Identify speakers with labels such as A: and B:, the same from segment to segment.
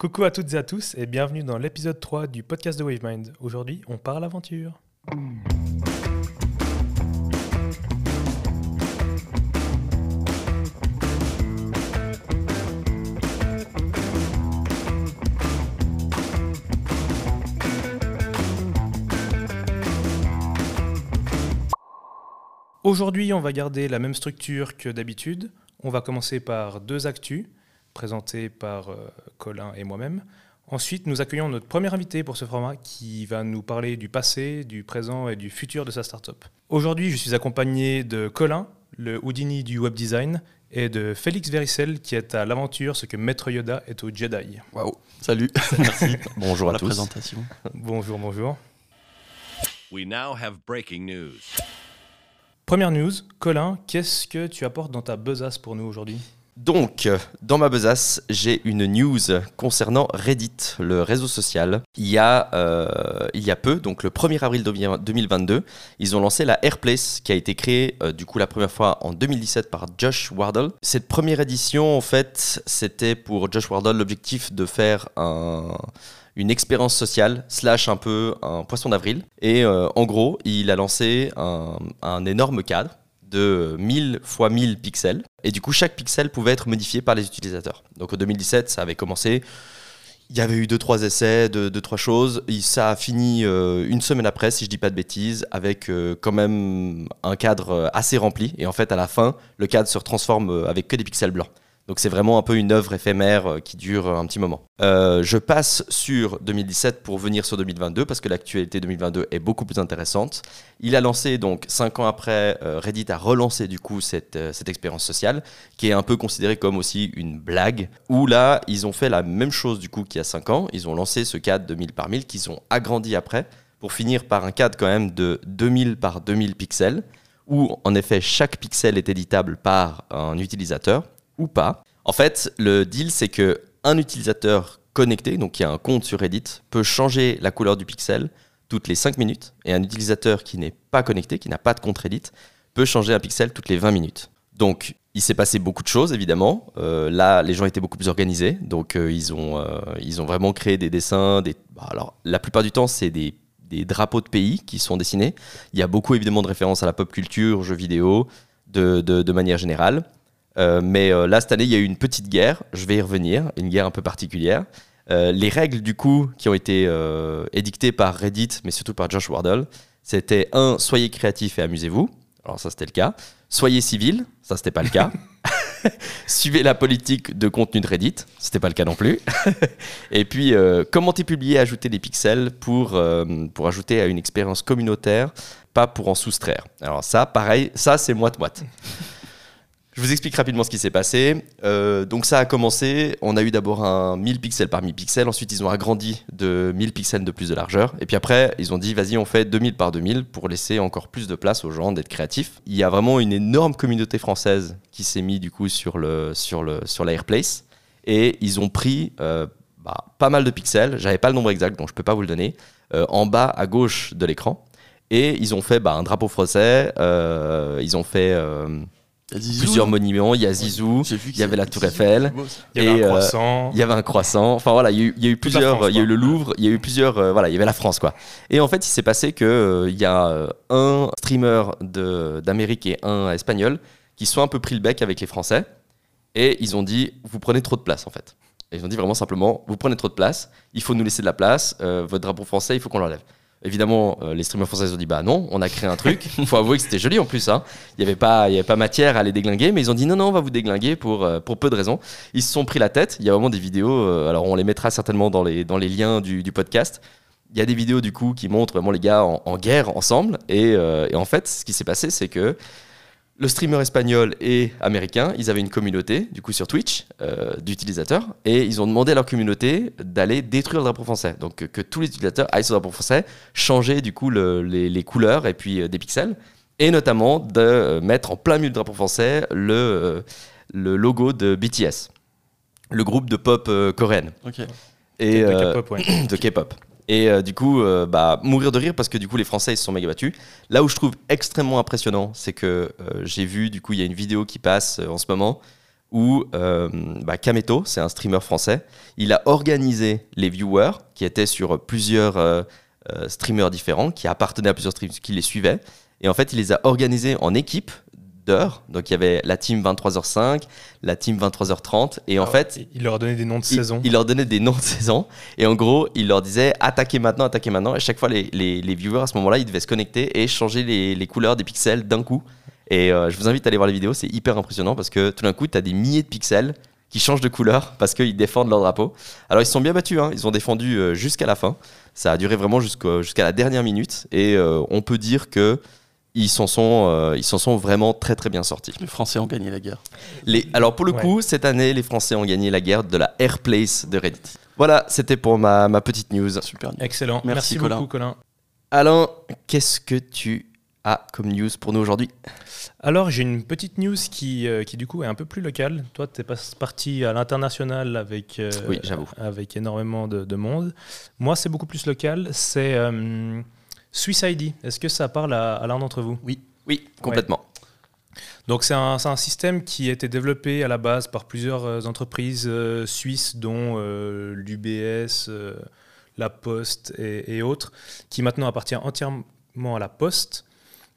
A: Coucou à toutes et à tous et bienvenue dans l'épisode 3 du podcast de Wavemind. Aujourd'hui, on part à l'aventure. Aujourd'hui, on va garder la même structure que d'habitude. On va commencer par deux actus présentés par euh, Colin et moi-même. Ensuite, nous accueillons notre premier invité pour ce format qui va nous parler du passé, du présent et du futur de sa startup. Aujourd'hui, je suis accompagné de Colin, le Houdini du web design, et de Félix Vericel qui est à l'aventure ce que Maître Yoda est au Jedi.
B: Waouh, salut, merci. bonjour à la présentation.
A: Bonjour, bonjour.
C: We now have breaking news.
A: Première news, Colin, qu'est-ce que tu apportes dans ta besace pour nous aujourd'hui?
B: Donc, dans ma besace, j'ai une news concernant Reddit, le réseau social. Il y a, euh, il y a peu, donc le 1er avril 2022, ils ont lancé la Airplace qui a été créée euh, du coup la première fois en 2017 par Josh Wardle. Cette première édition, en fait, c'était pour Josh Wardle l'objectif de faire une expérience sociale, slash un peu un poisson d'avril. Et euh, en gros, il a lancé un, un énorme cadre de 1000 x 1000 pixels. Et du coup, chaque pixel pouvait être modifié par les utilisateurs. Donc en 2017, ça avait commencé. Il y avait eu deux trois essais, deux, trois choses. Ça a fini euh, une semaine après, si je dis pas de bêtises, avec euh, quand même un cadre euh, assez rempli. Et en fait, à la fin, le cadre se transforme avec que des pixels blancs. Donc c'est vraiment un peu une œuvre éphémère euh, qui dure un petit moment. Euh, je passe sur 2017 pour venir sur 2022 parce que l'actualité 2022 est beaucoup plus intéressante. Il a lancé donc cinq ans après, euh, Reddit a relancé du coup cette, cette expérience sociale qui est un peu considérée comme aussi une blague. Où là ils ont fait la même chose du coup qu'il y a cinq ans. Ils ont lancé ce cadre de 1000 par 1000 qu'ils ont agrandi après pour finir par un cadre quand même de 2000 par 2000 pixels où en effet chaque pixel est éditable par un utilisateur pas. En fait, le deal, c'est que un utilisateur connecté, donc qui a un compte sur Reddit, peut changer la couleur du pixel toutes les 5 minutes, et un utilisateur qui n'est pas connecté, qui n'a pas de compte Reddit, peut changer un pixel toutes les 20 minutes. Donc, il s'est passé beaucoup de choses, évidemment. Euh, là, les gens étaient beaucoup plus organisés, donc euh, ils, ont, euh, ils ont vraiment créé des dessins. Des... Bah, alors, la plupart du temps, c'est des, drapeaux de pays qui sont dessinés. Il y a beaucoup, évidemment, de références à la pop culture, jeux vidéo, de manière générale. Euh, mais euh, là, cette année, il y a eu une petite guerre, je vais y revenir, une guerre un peu particulière. Euh, les règles, du coup, qui ont été édictées par Reddit, mais surtout par Josh Wardle, c'était un, soyez créatif et amusez-vous. Alors ça, c'était le cas. Soyez civil, ça, c'était pas le cas. Suivez la politique de contenu de Reddit, c'était pas le cas non plus. et puis, commentez, publier, ajouter des pixels pour, pour ajouter à une expérience communautaire, pas pour en soustraire. Alors ça, pareil, ça, c'est moite-moite. Je vous explique rapidement ce qui s'est passé. Euh, donc ça a commencé, on a eu d'abord un 1000 pixels par 1000 pixels, ensuite ils ont agrandi de 1000 pixels de plus de largeur, et puis après ils ont dit vas-y on fait 2000 par 2000 pour laisser encore plus de place aux gens d'être créatifs. Il y a vraiment une énorme communauté française qui s'est mise du coup sur, le, sur, le, sur l'Airplace, et ils ont pris euh, bah, pas mal de pixels, j'avais pas le nombre exact donc je peux pas vous le donner, euh, en bas à gauche de l'écran, et ils ont fait bah, un drapeau français, ils ont fait plusieurs monuments. Il y a Zizou, il y avait la Tour Eiffel,
A: il y avait un euh, croissant.
B: il y avait un croissant. Enfin voilà, il y a eu, plusieurs. il y a eu le Louvre, il y a eu plusieurs. Euh, voilà, il y avait la France quoi. Et en fait, il s'est passé que euh, il y a un streamer d'Amérique et un espagnol qui sont un peu pris le bec avec les Français et ils ont dit vous prenez trop de place en fait. ils ont dit vraiment simplement vous prenez trop de place, il faut nous laisser de la place. votre drapeau français, il faut qu'on l'enlève. Évidemment, euh, les streamers français ont dit bah non, on a créé un truc. Il faut avouer que c'était joli en plus. Hein. Il n'y avait, pas, il y avait pas matière à les déglinguer, mais ils ont dit non, non, on va vous déglinguer pour, euh, pour peu de raisons. Ils se sont pris la tête. Il y a vraiment des vidéos, euh, alors on les mettra certainement dans les, dans les liens du, du podcast. Il y a des vidéos du coup qui montrent vraiment les gars en, guerre ensemble. Et, et, en fait, ce qui s'est passé, c'est que le streamer espagnol et américain, ils avaient une communauté, du coup sur Twitch, euh, d'utilisateurs, et ils ont demandé à leur communauté d'aller détruire le drapeau français. Donc que, tous les utilisateurs aillent sur le drapeau français, changer du coup les, couleurs et puis euh, des pixels, et notamment de euh, mettre en plein milieu du drapeau français le, le logo de BTS, le groupe de pop coréenne.
A: Et, de
B: K-pop. Et euh, du coup, euh, bah, mourir de rire parce que du coup, les Français ils se sont méga battus. Là où je trouve extrêmement impressionnant, c'est que euh, j'ai vu, du coup, il y a une vidéo qui passe en ce moment où bah, Kameto, c'est un streamer français, il a organisé les viewers qui étaient sur plusieurs streamers différents, qui appartenaient à plusieurs streamers, qui les suivaient. Et en fait, il les a organisés en équipe d'heures. Donc il y avait la team 23h05, la team 23h30. Et en
A: Alors,
B: fait,
A: il leur donné des noms de saison.
B: il leur donnait des noms de saison. Et en gros, il leur disait attaquez maintenant, attaquez maintenant. Et chaque fois, les, les- les viewers à ce moment-là, ils devaient se connecter et changer les, les couleurs des pixels d'un coup. Et euh, je vous invite à aller voir les vidéos, c'est hyper impressionnant parce que tout d'un coup, tu as des milliers de pixels qui changent de couleur parce qu'ils défendent leur drapeau. Alors, ils se sont bien battus, hein. ils ont défendu euh, jusqu'à la fin. Ça a duré vraiment jusqu'à la dernière minute. Et euh, on peut dire que. Ils s'en sont, euh, ils s'en sont vraiment très très bien sortis.
D: Les Français ont gagné la guerre.
B: Les, alors pour le
A: Ouais.
B: coup, cette année, les Français ont gagné la guerre de la Airplace de Reddit. Voilà, c'était pour ma, ma petite news.
D: Super.
A: Excellent.
D: Merci,
A: Merci,
D: Colin.
A: beaucoup, Colin.
B: Alain, qu'est-ce que tu as comme news pour nous aujourd'hui?
A: Alors, j'ai une petite news qui, euh, qui, du coup, est un peu plus locale. Toi, tu es parti à l'international avec, euh,
B: Oui,
A: avec énormément de, de monde. Moi, c'est beaucoup plus local. C'est euh, Swiss ID. Est-ce que ça parle à, à l'un d'entre vous?
B: Oui, complètement.
A: Donc, c'est un, un système qui a été développé à la base par plusieurs euh, entreprises euh, suisses, dont euh, l'UBS, euh, la Poste et, et autres, qui maintenant appartient entièrement à la Poste.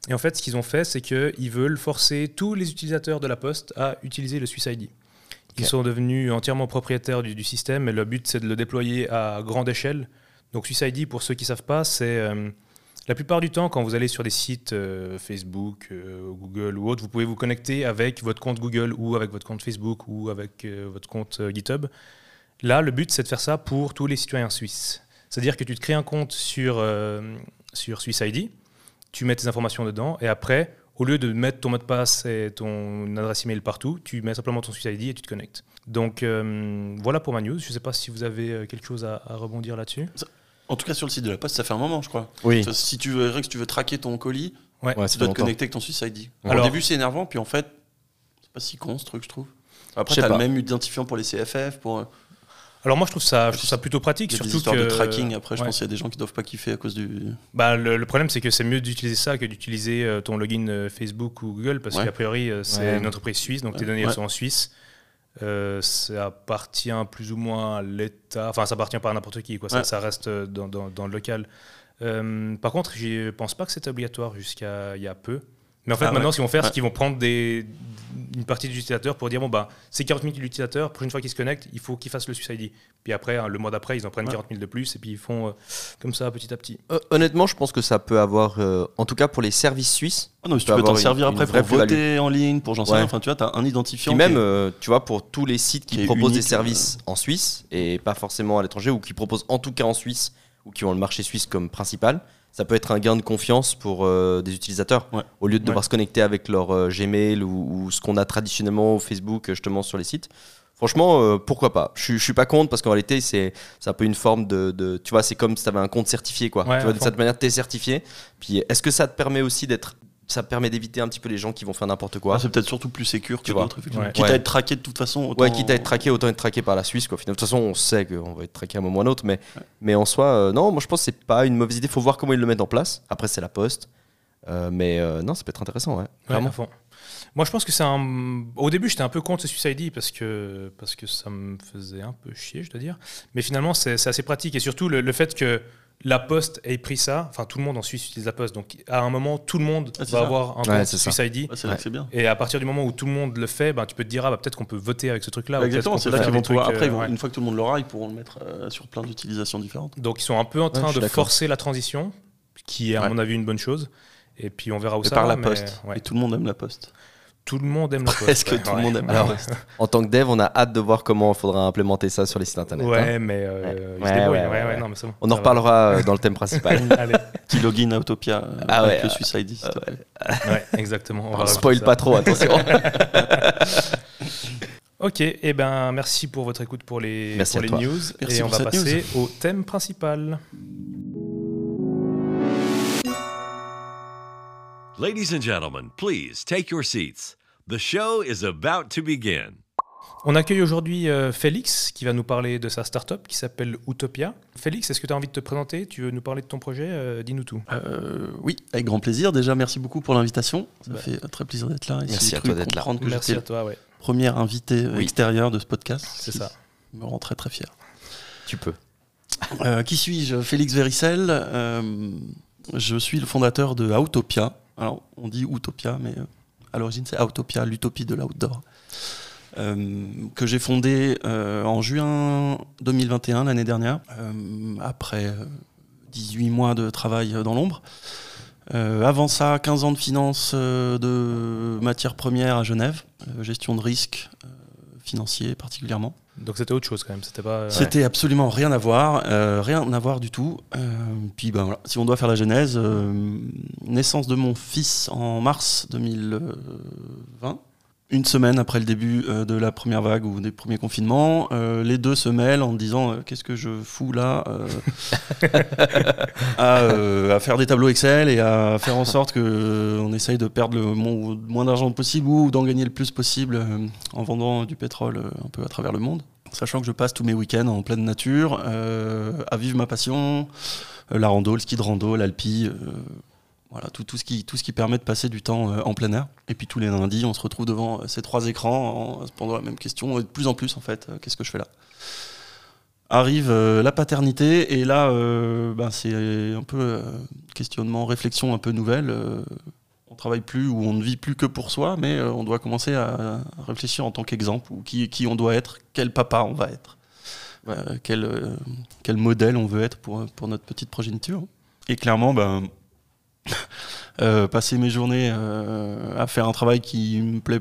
A: Et en fait, ce qu'ils ont fait, c'est qu'ils veulent forcer tous les utilisateurs de la Poste à utiliser le Swiss ID. Ils sont devenus entièrement propriétaires du, du système et le but, c'est de le déployer à grande échelle. Donc Swiss ID, pour ceux qui ne savent pas, c'est la plupart du temps, quand vous allez sur des sites euh, Facebook, euh, Google ou autres, vous pouvez vous connecter avec votre compte Google ou avec votre compte Facebook ou avec euh, votre compte GitHub. Là, le but, c'est de faire ça pour tous les citoyens suisses. C'est-à-dire que tu te crées un compte sur, sur Swiss ID, tu mets tes informations dedans, et après, au lieu de mettre ton mot de passe et ton adresse email partout, tu mets simplement ton Swiss ID et tu te connectes. Donc voilà pour ma news. Je ne sais pas si vous avez quelque chose à rebondir là-dessus.
D: En tout cas, sur le site de la Poste, ça fait un moment, je crois.
B: Oui.
D: Si tu veux, Rex, tu veux traquer ton colis,
A: Ouais.
D: Tu dois te
B: longtemps.
D: connecter avec ton Swiss ID.
A: Alors-
D: Au début, c'est énervant, puis en fait, c'est pas si con ce truc, je trouve. Après, t'as le
B: pas.
D: même identifiant pour les CFF, pour. euh,
A: Alors moi, je trouve ça, je trouve ça plutôt pratique,
D: Il y a des
A: surtout
D: histoires
A: que
D: de tracking. Après, je
A: ouais.
D: pense qu'il y a des gens qui doivent pas kiffer à cause du.
A: Bah, le, le problème, c'est que c'est mieux d'utiliser ça que d'utiliser euh, ton login euh, Facebook ou Google, parce
D: Ouais.
A: qu'a priori, c'est
B: Ouais.
A: une entreprise suisse, donc tes données elles sont en Suisse. Euh, ça appartient plus ou moins à l'État, enfin, ça appartient pas à n'importe qui, quoi. Ça,
D: Ouais.
A: ça reste euh, dans, dans- dans le local. Euh, par contre, je pense pas que c'était obligatoire jusqu'à il y a peu. Mais en fait,
D: Ah ouais.
A: maintenant, ce qu'ils vont faire,
D: Ouais.
A: c'est qu'ils vont prendre des, une partie des utilisateurs pour dire bon, bah, c'est 40 000 utilisateurs, prochaine fois qu'ils se connectent, il faut qu'ils fassent le Swiss ID. Puis après, hein, le mois d'après, ils en prennent
D: Ouais.
A: 40 000 de plus, et puis ils font euh, comme ça petit à petit.
B: Euh, honnêtement, je pense que ça peut avoir, euh, en tout cas pour les services suisses,
D: Ah non, mais tu peux t'en servir
B: une
D: après pour voter en ligne, pour j'en sais rien. Enfin, tu vois, t'as un identifiant.
B: Puis même,
D: est-
B: euh, tu vois, pour tous les sites qui, proposent des services en Suisse et pas forcément à l'étranger, ou qui proposent en tout cas en Suisse, ou qui ont le marché suisse comme principal, ça peut être un gain de confiance pour euh, des utilisateurs.
D: Ouais.
B: Au lieu de devoir
A: Ouais.
B: se connecter avec leur euh, Gmail ou, ou ce qu'on a traditionnellement au Facebook, euh, justement, sur les sites. Franchement, euh, pourquoi pas? Je suis- je suis pas contre parce qu'en réalité, c'est un peu une forme de. de- tu vois, c'est comme si tu avais un compte certifié, quoi.
A: Ouais,
B: tu vois, de cette manière, tu es certifié. Puis est-ce que ça te permet aussi d'être. Ça permet d'éviter un petit peu les gens qui vont faire n'importe quoi
D: Ah, c'est peut-être surtout plus sécure que
B: Tu vois.
D: d'autres.
A: Ouais.
D: Quitte
B: Ouais.
D: à être traqué de toute façon. Autant...
B: Ouais, quitte à être traqué, autant être traqué par la Suisse. Quoi. Finalement, De toute façon, on sait qu'on va être traqué à un moment ou à un autre, mais, mais en soi, euh, non, moi je pense que c'est pas une mauvaise idée. faut voir comment ils le mettent en place. Après, c'est la poste. Euh, mais euh, non, ça peut être intéressant, ouais.
A: Ouais,
B: Vraiment.
A: Moi, je pense que c'est un. Au début, j'étais un peu contre ce Suicide ID parce que, parce que ça me faisait un peu chier, je dois dire. Mais finalement, c'est c'est assez pratique. Et surtout, le, le fait que la Poste ait pris ça, enfin, tout le monde en Suisse utilise la Poste. Donc, à un moment, tout le monde
D: Ah,
A: va
D: ça.
A: avoir un
B: Ouais,
A: compte
B: ça.
A: Suicide ID.
D: Ouais, bien.
A: Et à partir du moment où tout le monde le fait, ben, tu peux te dire, ah, bah, peut-être qu'on peut voter avec ce truc-là.
D: Exactement, c'est là qu'ils vont pouvoir. Après,
A: euh,
D: ils vont-
A: ouais.
D: une fois que tout le monde l'aura, ils pourront le mettre euh, sur plein d'utilisations différentes.
A: Donc, ils sont un peu en train de forcer la transition, qui est, à
D: Ouais.
A: mon avis, une bonne chose. Et puis, on verra où
D: Et
A: ça
D: par
A: va.
D: la
A: mais,
D: poste.
A: ouais.
D: Et tout le monde aime la poste.
A: Tout le monde aime Poste.
D: Presque
A: ouais,
D: tout le monde aime
B: Alors,
D: poste.
B: En tant que dev, on a hâte de voir comment il faudra implémenter ça sur les sites internet.
A: Ouais,
B: hein.
A: mais euh,
B: Ouais.
A: ils se
B: Ouais,
A: débrouillent.
B: ouais,
A: Ouais,
B: ouais,
A: ouais,
B: ouais.
A: non, mais c'est bon.
B: On en reparlera euh, dans le thème principal.
D: Petit login à Autopia euh,
B: Ah
D: avec
B: ouais,
D: le
B: euh,
D: Swiss ID. s'il te plaît.
A: ouais, exactement. On
B: On spoil pas trop, attention.
A: Ok, et ben merci pour votre écoute pour les,
B: Merci
A: pour les
B: toi.
A: news.
D: Merci
A: et on va passer au thème principal.
C: Ladies and gentlemen, please take your seats. The show is about to begin.
A: On accueille aujourd'hui euh, Félix qui va nous parler de sa startup qui s'appelle Utopia. Félix, est-ce que tu as envie de te présenter? Tu veux nous parler de ton projet? Euh, Dis-nous tout.
D: Euh, oui, avec grand plaisir. Déjà, merci beaucoup pour l'invitation. Ça
A: Bah.
D: fait très plaisir d'être là. et
B: Merci à toi d'être là.
D: que
A: Merci à toi. Ouais.
D: le premier invité euh,
B: Oui.
D: extérieur de ce podcast.
A: C'est
D: qui
A: ça.
D: Me rend très très fier.
B: Tu peux.
D: Euh, qui suis-je? Félix Véricel. euh, je suis le fondateur de Autopia. Alors, on dit Utopia, mais euh, à l'origine, c'est Autopia, l'utopie de l'outdoor. Euh, que j'ai fondé euh, en juin 2021, l'année dernière, après euh, 18 mois de travail dans l'ombre. Avant ça, 15 ans de finance de matières premières à Genève, gestion de risques financiers particulièrement.
A: Donc c'était autre chose quand même. C'était pas. euh,
D: C'était absolument rien à voir, euh, rien à voir du tout. Euh, puis ben voilà, si on doit faire la genèse, euh, naissance de mon fils en mars 2020, une semaine après le début euh, de la première vague ou des premiers confinements, euh, les deux se mêlent en disant euh, qu'est-ce que je fous là à, faire des tableaux Excel et à faire en sorte que euh, on essaye de perdre le mo- moins d'argent possible ou d'en gagner le plus possible en vendant du pétrole un peu à travers le monde. Sachant que je passe tous mes week-ends en pleine nature, à vivre ma passion, la rando, le ski de rando, l'alpi, voilà, tout, ce qui, permet de passer du temps euh, en plein air. Et puis tous les lundis, on se retrouve devant euh, ces trois écrans en se posant la même question, et de plus en plus en fait, euh, qu'est-ce que je fais là? Arrive euh, la paternité, et là, euh, ben, c'est un peu euh, questionnement, réflexion un peu nouvelle. euh, on travaille plus ou on ne vit plus que pour soi, mais euh, on doit commencer à, réfléchir en tant qu'exemple, ou qui, on doit être, quel papa on va être, euh, quel, euh, modèle on veut être pour, pour notre petite progéniture. Et clairement, ben, euh, passer mes journées euh, à faire un travail qui me plaît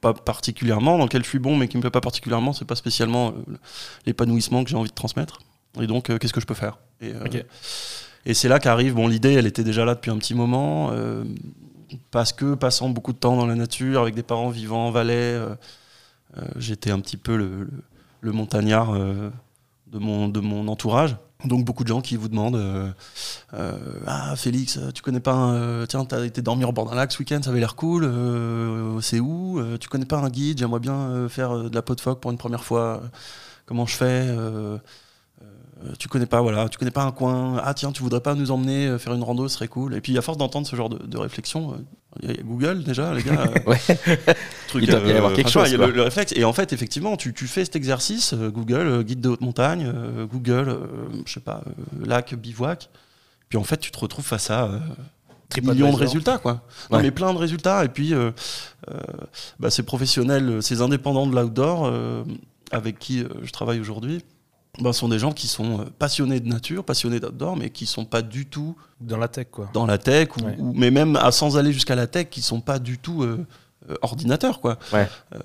D: pas particulièrement, dans lequel je suis bon, mais qui me plaît pas particulièrement, c'est pas spécialement euh, l'épanouissement que j'ai envie de transmettre. Et donc, euh, qu'est-ce que je peux faire? Et, euh, c'est là qu'arrive, bon, l'idée, elle était déjà là depuis un petit moment, euh, parce que passant beaucoup de temps dans la nature, avec des parents vivant en Valais, euh, euh, j'étais un petit peu le, le- le montagnard euh, de, mon, de mon entourage. Donc beaucoup de gens qui vous demandent euh, euh, Ah Félix, tu connais pas un, euh, Tiens, t'as été dormir au bord d'un lac ce week-end, ça avait l'air cool. c'est où Tu connais pas un guide J'aimerais bien faire de la peau de phoque pour une première fois. Comment je fais tu connais pas voilà tu connais pas un coin ah tiens tu voudrais pas nous emmener faire une rando ce serait cool et puis à force d'entendre ce genre de, réflexion il y a Google déjà les gars. Euh,
B: Ouais.
D: truc,
B: Il doit bien y avoir quelque
D: enfin,
B: chose,
D: il y a le, le réflexe. Et en fait effectivement tu, tu fais cet exercice euh, Google euh, guide de haute montagne euh, Google euh, je sais pas euh, lac bivouac. Puis en fait tu te retrouves face à euh, millions de résultats quoi. Non
B: Ouais.
D: mais plein de résultats. Et puis euh, euh, bah, ces professionnels euh, ces indépendants de l'outdoor euh, avec qui euh, je travaille aujourd'hui ben, sont des gens qui sont euh, passionnés de nature passionnés d'outdoor mais qui sont pas du tout
A: Dans la tech, quoi.
D: dans la tech ou,
A: Ouais.
D: ou- mais même à, sans aller jusqu'à la tech qui sont pas du tout euh, euh, ordinateurs quoi
B: Ouais.
D: Euh,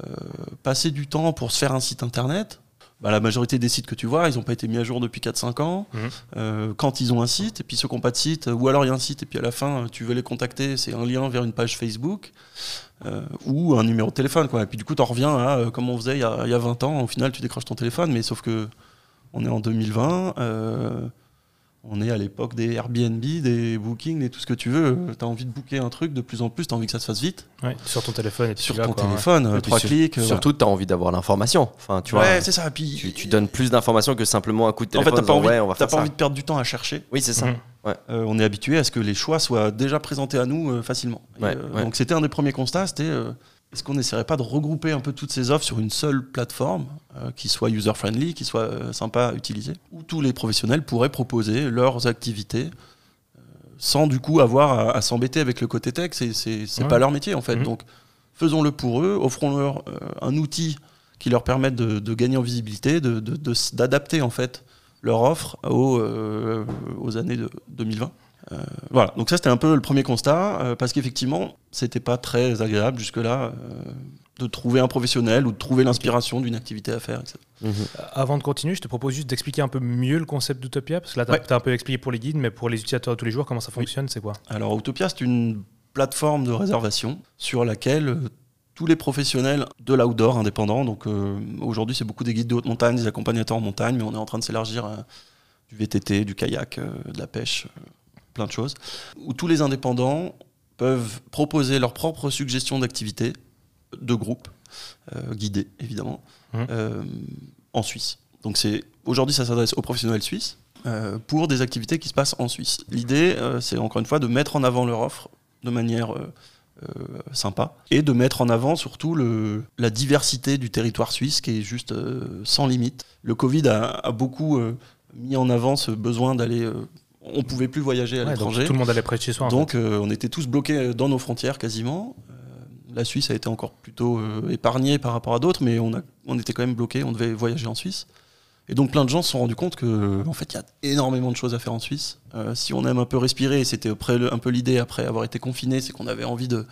D: passer du temps pour se faire un site internet bah, la majorité des sites que tu vois ils n'ont pas été mis à jour depuis 4-5 ans
A: Mhm.
D: Euh, quand ils ont un site et puis ceux qui n'ont pas de site ou alors il y a un site et puis à la fin tu veux les contacter c'est un lien vers une page Facebook euh, ou un numéro de téléphone quoi et puis du coup tu en reviens à euh, comme on faisait il y, a, il y a 20 ans au final tu décroches ton téléphone mais sauf que on est en 2020 euh, on est à l'époque des Airbnb, des Booking, et tout ce que tu veux. Tu as envie de booker un truc, de plus en plus, tu as envie que ça se fasse vite.
A: Ouais, sur ton téléphone et puis
D: Sur
A: tu
D: ton
A: quoi, ouais.
D: téléphone,
B: puis
D: trois
B: sur-
D: clics. euh,
B: Surtout, tu as envie d'avoir l'information. Enfin, tu vois,
D: ouais, c'est ça. Puis,
B: tu, tu donnes plus d'informations que simplement un coup de
D: en fait,
B: téléphone.
D: t'as pas,
B: en
D: envie,
B: ouais, on va
D: t'as
B: faire
D: pas
B: ça.
D: envie de perdre du temps à chercher.
B: Oui, c'est ça.
A: Mhm.
D: Euh, on est habitué à ce que les choix soient déjà présentés à nous euh, facilement. Et,
B: Ouais,
D: euh,
B: ouais.
D: Donc c'était un des premiers constats, c'était euh, est-ce qu'on n'essaierait pas de regrouper un peu toutes ces offres sur une seule plateforme euh, qui soit user-friendly, qui soit euh, sympa à utiliser, où tous les professionnels pourraient proposer leurs activités euh, sans du coup avoir à, à s'embêter avec le côté tech, c'est
A: Ouais.
D: pas leur métier en fait.
A: Mhm.
D: Donc faisons-le pour eux, offrons-leur un outil qui leur permette de, de gagner en visibilité, de- de d'adapter en fait leur offre aux, aux années de 2020. Euh, voilà, donc ça c'était un peu le premier constat, euh, parce qu'effectivement, c'était pas très agréable jusque-là euh, de trouver un professionnel ou de trouver l'inspiration d'une activité à faire, etc.
A: Avant de continuer, je te propose juste d'expliquer un peu mieux le concept d'Utopia, parce que là, tu as,
D: Ouais.
A: un peu expliqué pour les guides, mais pour les utilisateurs de tous les jours, comment ça fonctionne, c'est quoi?
D: Alors Utopia, c'est une plateforme de réservation sur laquelle tous les professionnels de l'outdoor indépendants, donc aujourd'hui c'est beaucoup des guides de haute montagne, des accompagnateurs en montagne, mais on est en train de s'élargir à du VTT, du kayak, de la pêche, plein de choses, où tous les indépendants peuvent proposer leurs propres suggestions d'activités de groupe, euh, guidés évidemment,
A: Mhm.
D: euh, en Suisse. Donc c'est aujourd'hui ça s'adresse aux professionnels suisses euh, pour des activités qui se passent en Suisse. L'idée, c'est encore une fois de mettre en avant leur offre de manière sympa. Et de mettre en avant surtout le, la diversité du territoire suisse qui est juste sans limite. Le Covid a, a beaucoup mis en avant ce besoin d'aller. Euh, on pouvait plus voyager à
A: Ouais,
D: l'étranger.
A: tout le monde allait près de chez soi. en
D: Donc
A: fait.
D: euh, on était tous bloqués dans nos frontières quasiment. Euh, la Suisse a été encore plutôt euh, épargnée par rapport à d'autres, mais on, a, on était quand même bloqués, on devait voyager en Suisse. Et donc plein de gens se sont rendus compte que en fait il y a énormément de choses à faire en Suisse. Euh, si on aime un peu respirer, et c'était un peu l'idée après avoir été confiné, c'est qu'on avait envie de,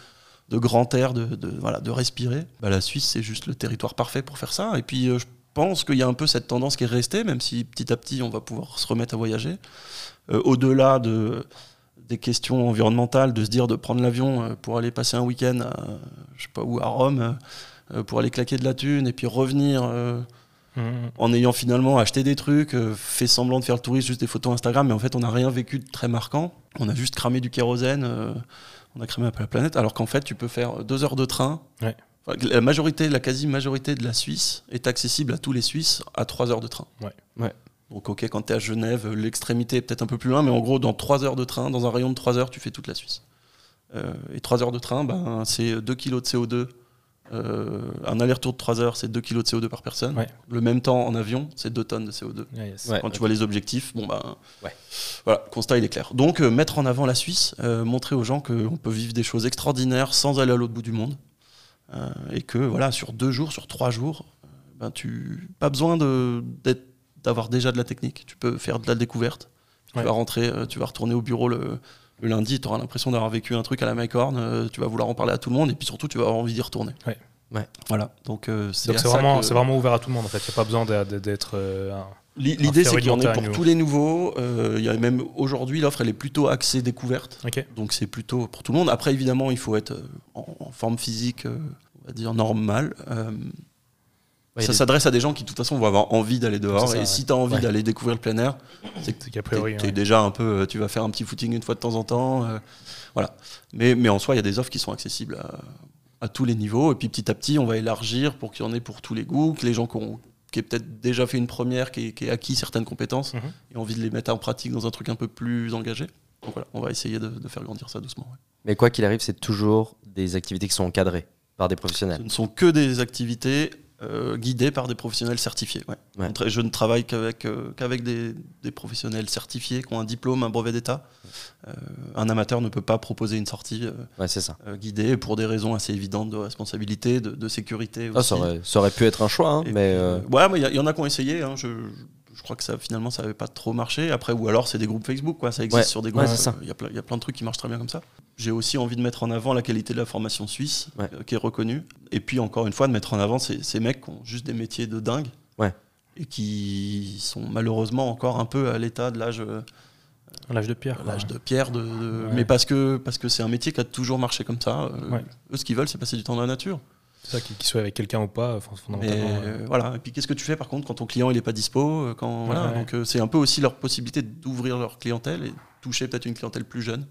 D: de grand air, de, de- voilà, de respirer. Bah, la Suisse c'est juste le territoire parfait pour faire ça. Et puis euh, je pense qu'il y a un peu cette tendance qui est restée, même si petit à petit on va pouvoir se remettre à voyager. Euh, Au-delà de des questions environnementales, de se dire de prendre l'avion euh, pour aller passer un week-end à, je sais pas où, à Rome, euh, pour aller claquer de la thune et puis revenir euh,
A: Mhm.
D: en ayant finalement acheté des trucs, euh, fait semblant de faire le touriste, juste des photos Instagram, mais en fait on n'a rien vécu de très marquant. On a juste cramé du kérosène, euh, on a cramé un peu la planète, alors qu'en fait tu peux faire deux heures de train.
A: Ouais.
D: Enfin, La majorité, la quasi-majorité de la Suisse est accessible à tous les Suisses à trois heures de train.
A: Ouais.
B: Ouais.
D: Donc ok, quand tu es à Genève, l'extrémité est peut-être un peu plus loin, mais en gros, dans trois heures de train, dans un rayon de trois heures, tu fais toute la Suisse. Euh, et trois heures de train, ben, c'est 2 kg de CO2. Euh, un aller-retour de 3 heures, c'est 2 kg de CO2 par personne.
A: Ouais.
D: Le même temps en avion, c'est 2 tonnes de CO2.
A: Yeah, yes.
B: Ouais.
D: Quand tu vois les objectifs, bon ben,
B: Ouais.
D: voilà, le constat il est clair. Donc euh, mettre en avant la Suisse, euh, montrer aux gens qu'on peut vivre des choses extraordinaires sans aller à l'autre bout du monde, Euh, et que voilà, sur deux jours, sur trois jours, ben tu pas besoin de d'être- d'avoir déjà de la technique. Tu peux faire de la découverte. Tu
A: Ouais.
D: vas rentrer, euh, tu vas retourner au bureau le, le lundi, tu auras l'impression d'avoir vécu un truc à la Mycorn, euh, tu vas vouloir en parler à tout le monde, et puis surtout tu vas avoir envie d'y retourner.
A: Ouais.
B: Ouais.
D: Voilà. Donc euh, c'est
A: vraiment,
D: que-
A: c'est vraiment ouvert à tout le monde en fait. Il n'y a pas besoin d'être- euh,
D: L'idée, c'est qu'il y en ait pour
A: ou-
D: tous les nouveaux. Euh, Il y a même aujourd'hui, l'offre, elle est plutôt axée découverte. Donc c'est plutôt pour tout le monde. Après, évidemment, il faut être en, en forme physique, euh, on va dire normale.
B: Ouais,
D: ça
B: des-
D: s'adresse à des gens qui, de toute façon, vont avoir envie d'aller dehors.
A: Ça,
D: et
A: ouais.
D: si tu as envie
B: Ouais.
D: d'aller découvrir le plein air, c'est que t'es
A: ouais.
D: déjà un peu. euh, Tu vas faire un petit footing une fois de temps en temps. euh, voilà. Mais, mais en soi, il y a des offres qui sont accessibles à, à tous les niveaux. Et puis petit à petit, on va élargir pour qu'il y en ait pour tous les goûts, que les gens qui ont qui aient peut-être déjà fait une première, qui aient, qui aient acquis certaines compétences,
A: Mhm.
D: et envie de les mettre en pratique dans un truc un peu plus engagé. Donc voilà, on va essayer de, de faire grandir ça doucement. ouais.
B: Mais quoi qu'il arrive, c'est toujours des activités qui sont encadrées par des
D: Ce
B: professionnels.
D: ne sont que des activités euh, guidées par des professionnels certifiés. ouais.
B: Ouais.
D: Je ne travaille qu'avec euh, qu'avec des, des professionnels certifiés qui ont un diplôme, un brevet d'État. Euh, un amateur ne peut pas proposer une sortie euh,
B: Ouais, c'est ça.
D: guidée pour des raisons assez évidentes de responsabilité, de, de sécurité.
B: Ah, ça, aurait, ça aurait pu être un choix, hein, mais
D: puis, ouais, il y, y en a qui ont essayé. hein, je, je crois que ça, finalement, ça n'avait pas trop marché. Après, ou alors c'est des groupes Facebook, quoi. Ça existe
B: Ouais,
D: sur des
B: ouais,
D: groupes.
B: c'est ça.
D: Il y, a plein- il y a plein de trucs qui marchent très bien comme ça. J'ai aussi envie de mettre en avant la qualité de la formation suisse,
B: Ouais.
D: euh, qui est reconnue. Et puis, encore une fois, de mettre en avant ces, ces mecs qui ont juste des métiers de dingue.
B: Ouais.
D: Et qui sont malheureusement encore un peu à l'état de l'âge euh,
A: L'âge de pierre.
D: l'âge de pierre. De, de-
A: Ouais.
D: Mais parce que parce que c'est un métier qui a toujours marché comme ça. Euh,
A: Ouais.
D: Eux, ce qu'ils veulent, c'est passer du temps dans la nature.
A: Ça, qu'il soit avec quelqu'un ou pas,
D: Mais
A: fondamentalement. ouais.
D: euh, voilà. Et puis qu'est-ce que tu fais par contre quand ton client il est pas dispo euh, quand voilà.
A: Ouais.
D: Donc euh, c'est un peu aussi leur possibilité d'ouvrir leur clientèle et toucher peut-être une clientèle plus jeune.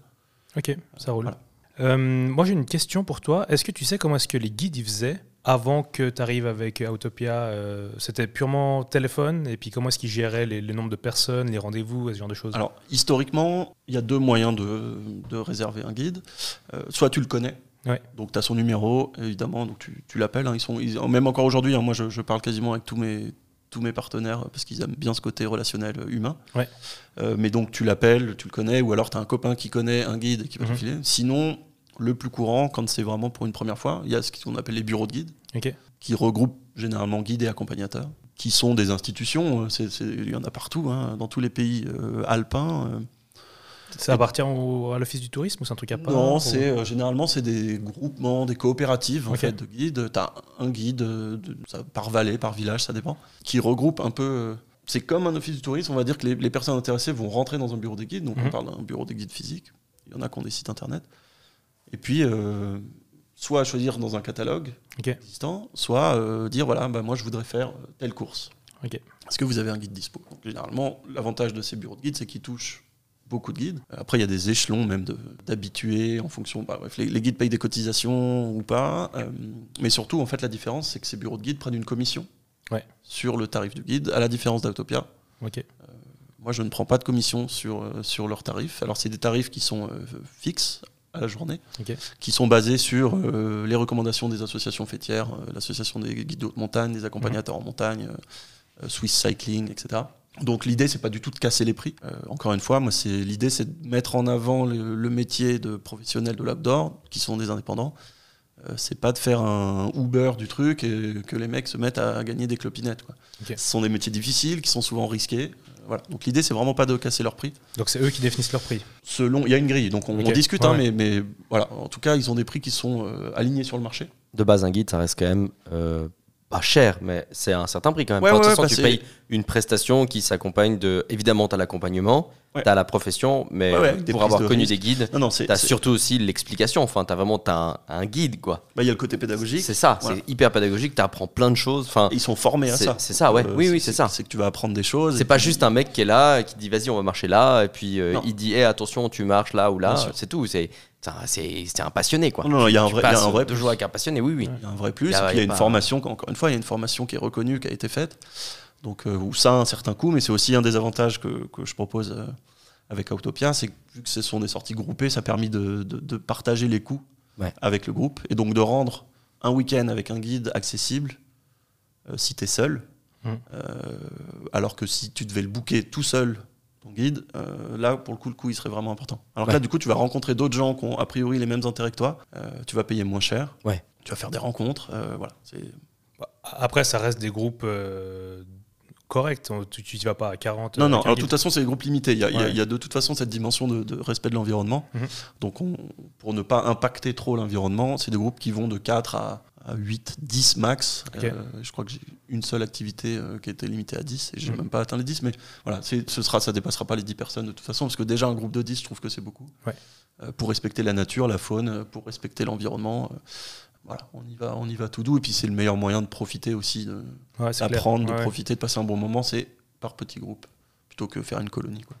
A: Ok, ça roule.
D: Voilà.
A: Euh, moi, j'ai une question pour toi. Est-ce que tu sais comment est-ce que les guides ils faisaient avant que tu arrives avec Autopia euh, C'était purement téléphone? Et puis comment est-ce qu'ils géraient les, le nombre de personnes, les rendez-vous, ce genre de choses?
D: Alors historiquement, il y a deux moyens de, de réserver un guide. Euh, soit tu le connais.
A: Ouais.
D: Donc tu as son numéro, évidemment, donc tu, tu l'appelles. hein, ils sont, ils- même encore aujourd'hui, hein, moi je, je parle quasiment avec tous mes, tous mes partenaires parce qu'ils aiment bien ce côté relationnel euh, humain.
A: Ouais.
D: Euh, mais donc tu l'appelles, tu le connais, ou alors tu as un copain qui connaît un guide et qui va te
A: Mhm.
D: filer. Sinon, le plus courant, quand c'est vraiment pour une première fois, il y a ce qu'on appelle les bureaux de guide, qui regroupent généralement guides et accompagnateurs, qui sont des institutions. c'est- Il y en a partout, hein, dans tous les pays euh, alpins. euh,
A: Ça appartient au- à l'office du tourisme ou c'est un truc à part
D: non,
A: ou-
D: c'est euh, généralement c'est des groupements, des coopératives en fait de guides. T'as un guide euh, de- ça- par vallée, par village, ça dépend, qui regroupe un peu. euh, c'est comme un office du tourisme. On va dire que les, les personnes intéressées vont rentrer dans un bureau des guides. Donc
A: Mhm.
D: on parle d'un bureau des guides physique. Il y en a qui ont des sites internet. Et puis euh, soit choisir dans un catalogue existant, soit euh, dire voilà, bah, moi je voudrais faire telle course.
A: Ok.
D: Est-ce que vous avez un guide dispo? Donc, Généralement, l'avantage de ces bureaux de guides, c'est qu'ils touchent beaucoup de guides. Après, il y a des échelons même d'habitués en fonction. bah, bref, les, les guides payent des cotisations ou pas. euh, mais surtout, en fait, la différence, c'est que ces bureaux de guides prennent une commission
A: Ouais.
D: sur le tarif du guide, à la différence d'Autopia.
A: Ok.
D: Moi, je ne prends pas de commission sur, euh, sur leurs tarifs. Alors, c'est des tarifs qui sont euh, fixes à la journée, qui sont basés sur euh, les recommandations des associations fêtières, euh, l'association des guides de haute montagne, des accompagnateurs en montagne, euh, euh, Swiss Cycling, etc. Donc l'idée, c'est pas du tout de casser les prix. Euh, encore une fois, moi, c'est l'idée, c'est de mettre en avant le, le métier de professionnels de l'outdoor, qui sont des indépendants. Euh, c'est pas de faire un Uber du truc et que les mecs se mettent à gagner des clopinettes. Quoi. Ce sont des métiers difficiles qui sont souvent risqués. Euh, voilà. Donc l'idée, c'est vraiment pas de casser leur prix.
A: Donc c'est eux qui définissent leur prix.
D: Selon, il y a une grille, donc on,
A: Ok.
D: on discute,
A: Ouais,
D: hein,
A: ouais.
D: mais, mais voilà. En tout cas, ils ont des prix qui sont euh, alignés sur le marché.
B: De base, un guide, ça reste quand même euh, pas cher, mais c'est un certain prix quand même.
D: Ouais, ouais,
B: façon,
D: bah,
B: tu payes une prestation qui s'accompagne de. Évidemment, tu as l'accompagnement, tu as la profession, mais pour avoir
D: de
B: connu
D: risque.
B: des guides, tu as surtout aussi l'explication. Enfin, tu as vraiment t'as un, un guide, quoi.
D: bah, il y a le côté pédagogique.
B: C'est ça,
D: Voilà.
B: c'est hyper pédagogique, tu apprends plein de choses. Enfin,
D: Ils sont formés à ça.
B: c'est ça, ouais.
D: Euh,
B: Oui, oui, c'est ça.
D: C'est que tu vas apprendre des choses.
B: c'est pas
D: puis-
B: juste un mec qui est là et qui dit vas-y, on va marcher là, et puis euh, il dit Eh, attention, tu marches là ou là. C'est tout. C'est c'est un, passionné, quoi.
D: Non, non, il y a un vrai, il y a un vrai
B: avec un passionné, oui, oui.
D: Il y a un vrai plus.
B: Il y a-
D: il y une
B: pas-
D: formation, encore une fois, il y a une formation qui est reconnue, qui a été faite. Donc, euh, ça a un certain coût, mais c'est aussi un des avantages que, que je propose euh, avec Autopia, c'est que vu que ce sont des sorties groupées, ça a permis de, de- de partager les coûts
B: Ouais.
D: avec le groupe et donc de rendre un week-end avec un guide accessible euh, si tu es seul. Euh, alors que si tu devais le booker tout seul, ton guide, euh, là, pour le coup, le coût, il serait vraiment important. Alors que là, du coup, tu vas rencontrer d'autres gens qui ont a priori les mêmes intérêts que toi. Euh, tu vas payer moins cher.
B: Ouais.
D: Tu vas faire des rencontres. euh, voilà. C'est-
A: Après, ça reste des groupes euh, corrects. Tu tu y vas pas à 40.
D: Non, non, alors de
A: guide.
D: toute façon, c'est des groupes limités. Il y a, il y a-
A: Ouais.
D: il y a de toute façon cette dimension de, de respect de l'environnement.
A: Mhm.
D: Donc, on- pour ne pas impacter trop l'environnement, c'est des groupes qui vont de 4 à, à 8, 10 max. Euh, je crois que j'ai une seule activité euh, qui été limitée à 10 et j'ai
A: Mhm.
D: même pas atteint les 10. Mais voilà, ce sera, ça dépassera pas les 10 personnes de toute façon, parce que déjà, un groupe de 10, je trouve que c'est beaucoup.
A: Ouais.
D: Euh, pour respecter la nature, la faune, euh, pour respecter l'environnement. voilà, on y va, on y va tout doux. Et puis, c'est le meilleur moyen de profiter aussi, de-
A: Ouais,
D: d'apprendre, de
A: ouais.
D: profiter, de passer un bon moment. C'est par petits groupes, plutôt que faire une colonie. Quoi.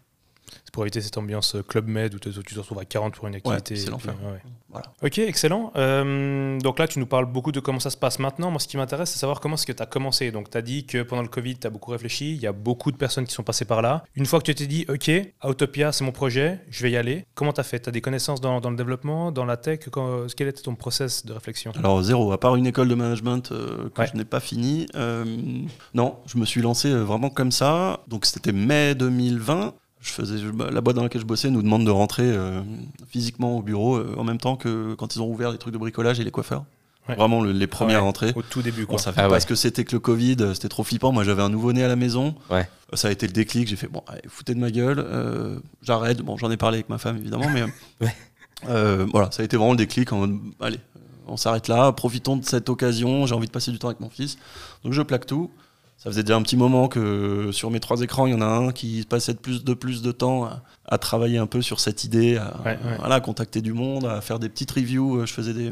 A: C'est pour éviter cette ambiance euh, Club Med où tu te retrouves à 40 pour une activité.
D: c'est l'enfer.
A: ouais.
D: Voilà.
A: Ok, excellent. Euh, donc là, tu nous parles beaucoup de comment ça se passe maintenant. Moi, ce qui m'intéresse, c'est savoir comment est-ce que tu as commencé. Donc, tu as dit que pendant le Covid, tu as beaucoup réfléchi. Il y a beaucoup de personnes qui sont passées par là. Une fois que tu t'es dit, OK, Autopia, c'est mon projet, je vais y aller, comment tu as fait? Tu as des connaissances dans, dans le développement, dans la tech? Quand- Quel était ton process de réflexion?
D: Alors zéro, à part une école de management euh, que
A: Ouais.
D: je n'ai pas fini. euh, non, je me suis lancé euh, vraiment comme ça. Donc c'était mai 2020. Je faisais la boîte dans laquelle je bossais nous demande de rentrer euh, physiquement au bureau euh, en même temps que quand ils ont ouvert les trucs de bricolage et les coiffeurs.
A: Ouais.
D: Vraiment le- les premières
A: Ouais.
D: rentrées.
A: Au tout début, quoi.
D: On savait
B: Ah
D: pas
B: ouais.
D: ce que c'était que le Covid, euh, c'était trop flippant. Moi, j'avais un nouveau-né à la maison.
B: Ouais.
D: Ça a été le déclic. J'ai fait, bon, allez, foutez de ma gueule, euh, j'arrête. Bon, j'en ai parlé avec ma femme, évidemment, mais
B: Ouais.
D: euh, voilà, ça a été vraiment le déclic. En mode, allez, on s'arrête là, profitons de cette occasion. J'ai envie de passer du temps avec mon fils. Donc, je plaque tout. Ça faisait déjà un petit moment que sur mes trois écrans, il y en a un qui passait de plus de, plus de temps à, à travailler un peu sur cette idée, à,
A: Ouais, ouais.
D: Voilà, à contacter du monde, à faire des petites reviews. Euh, Je faisais des.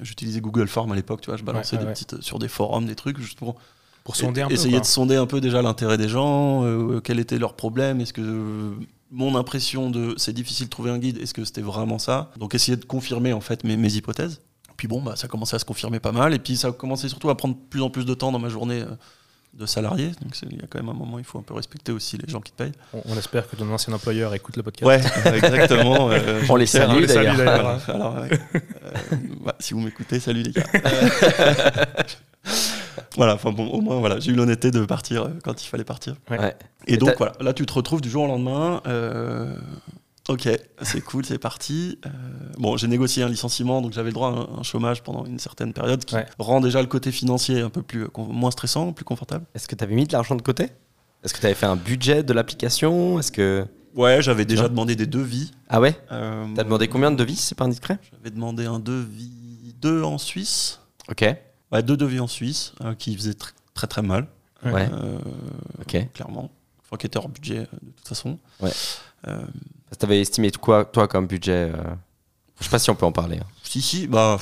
D: J'utilisais Google Form à l'époque, tu vois, je balançais
A: Ouais,
D: des petites sur des forums, des trucs, juste pour
A: Pour sonder un peu.
D: essayer
A: quoi.
D: de sonder un peu déjà l'intérêt des gens, euh, quel était leur problème, est-ce que euh, mon impression de c'est difficile de trouver un guide, est-ce que c'était vraiment ça? Donc essayer de confirmer en fait mes, mes hypothèses. Puis bon, bah, ça commençait à se confirmer pas mal, et puis ça a commencé surtout à prendre de plus en plus de temps dans ma journée euh, de salarié. Donc il y a quand même un moment, il faut un peu respecter aussi les gens qui te payent.
A: On, on espère que ton ancien employeur écoute le podcast.
D: Ouais, exactement. euh,
B: On les salue
A: on les salue
B: d'ailleurs.
A: d'ailleurs.
D: alors, ouais. Euh, bah, si vous m'écoutez, salut les gars. Voilà, enfin bon, au moins voilà, j'ai eu l'honnêteté de partir euh, quand il fallait partir.
A: Ouais.
D: Et
B: Et
D: donc voilà, là tu te retrouves du jour au lendemain. euh, ok, c'est cool, c'est parti. Euh, bon, j'ai négocié un licenciement, donc j'avais le droit à un, un chômage pendant une certaine période qui
A: Ouais.
D: rend déjà le côté financier un peu plus euh, moins stressant, plus confortable.
B: Est-ce que tu avais mis de l'argent de côté? Est-ce que tu avais fait un budget de l'application? Est-ce que
D: Ouais, j'avais déjà demandé des devis.
B: ah ouais?
D: Euh,
B: T'as demandé combien de devis C'est pas indiscret?
D: J'avais demandé un devis, deux en Suisse.
B: Ok.
D: Ouais, deux devis en Suisse euh, qui faisaient tr- très très mal.
B: Ouais. Ok.
D: Clairement. Enfin, qui étaient hors budget de toute façon.
B: Ouais.
D: Euh,
B: T'avais estimé quoi toi comme budget euh Je sais pas si on peut en parler. hein.
D: si, si, bah,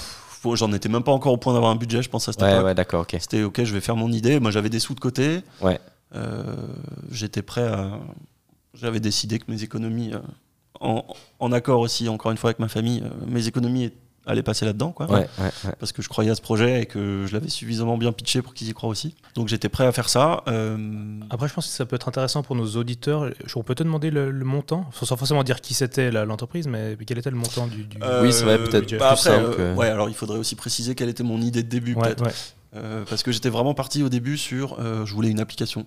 D: j'en étais même pas encore au point d'avoir un budget, je pense à cette
B: Ouais
D: époque.
B: ouais d'accord ok.
D: C'était ok, je vais faire mon idée. Moi, j'avais des sous de côté.
B: Ouais.
D: Euh, J'étais prêt à. J'avais décidé que mes économies, euh, en, en accord aussi, encore une fois, avec ma famille, euh, mes économies allait passer là-dedans, quoi.
B: Ouais, ouais, ouais.
D: Parce que je croyais à ce projet et que je l'avais suffisamment bien pitché pour qu'ils y croient aussi. Donc j'étais prêt à faire ça. Euh,
A: Après, je pense que ça peut être intéressant pour nos auditeurs. On peut te demander le, le montant, sans forcément dire qui c'était l'entreprise, mais quel était le montant du. du-
D: euh,
B: Oui, c'est vrai, peut-être plus
D: après, euh, ouais, alors il faudrait aussi préciser quelle était mon idée de début,
A: Ouais,
D: peut-être.
A: ouais.
D: Euh, parce que j'étais vraiment parti au début sur. euh, je voulais une application.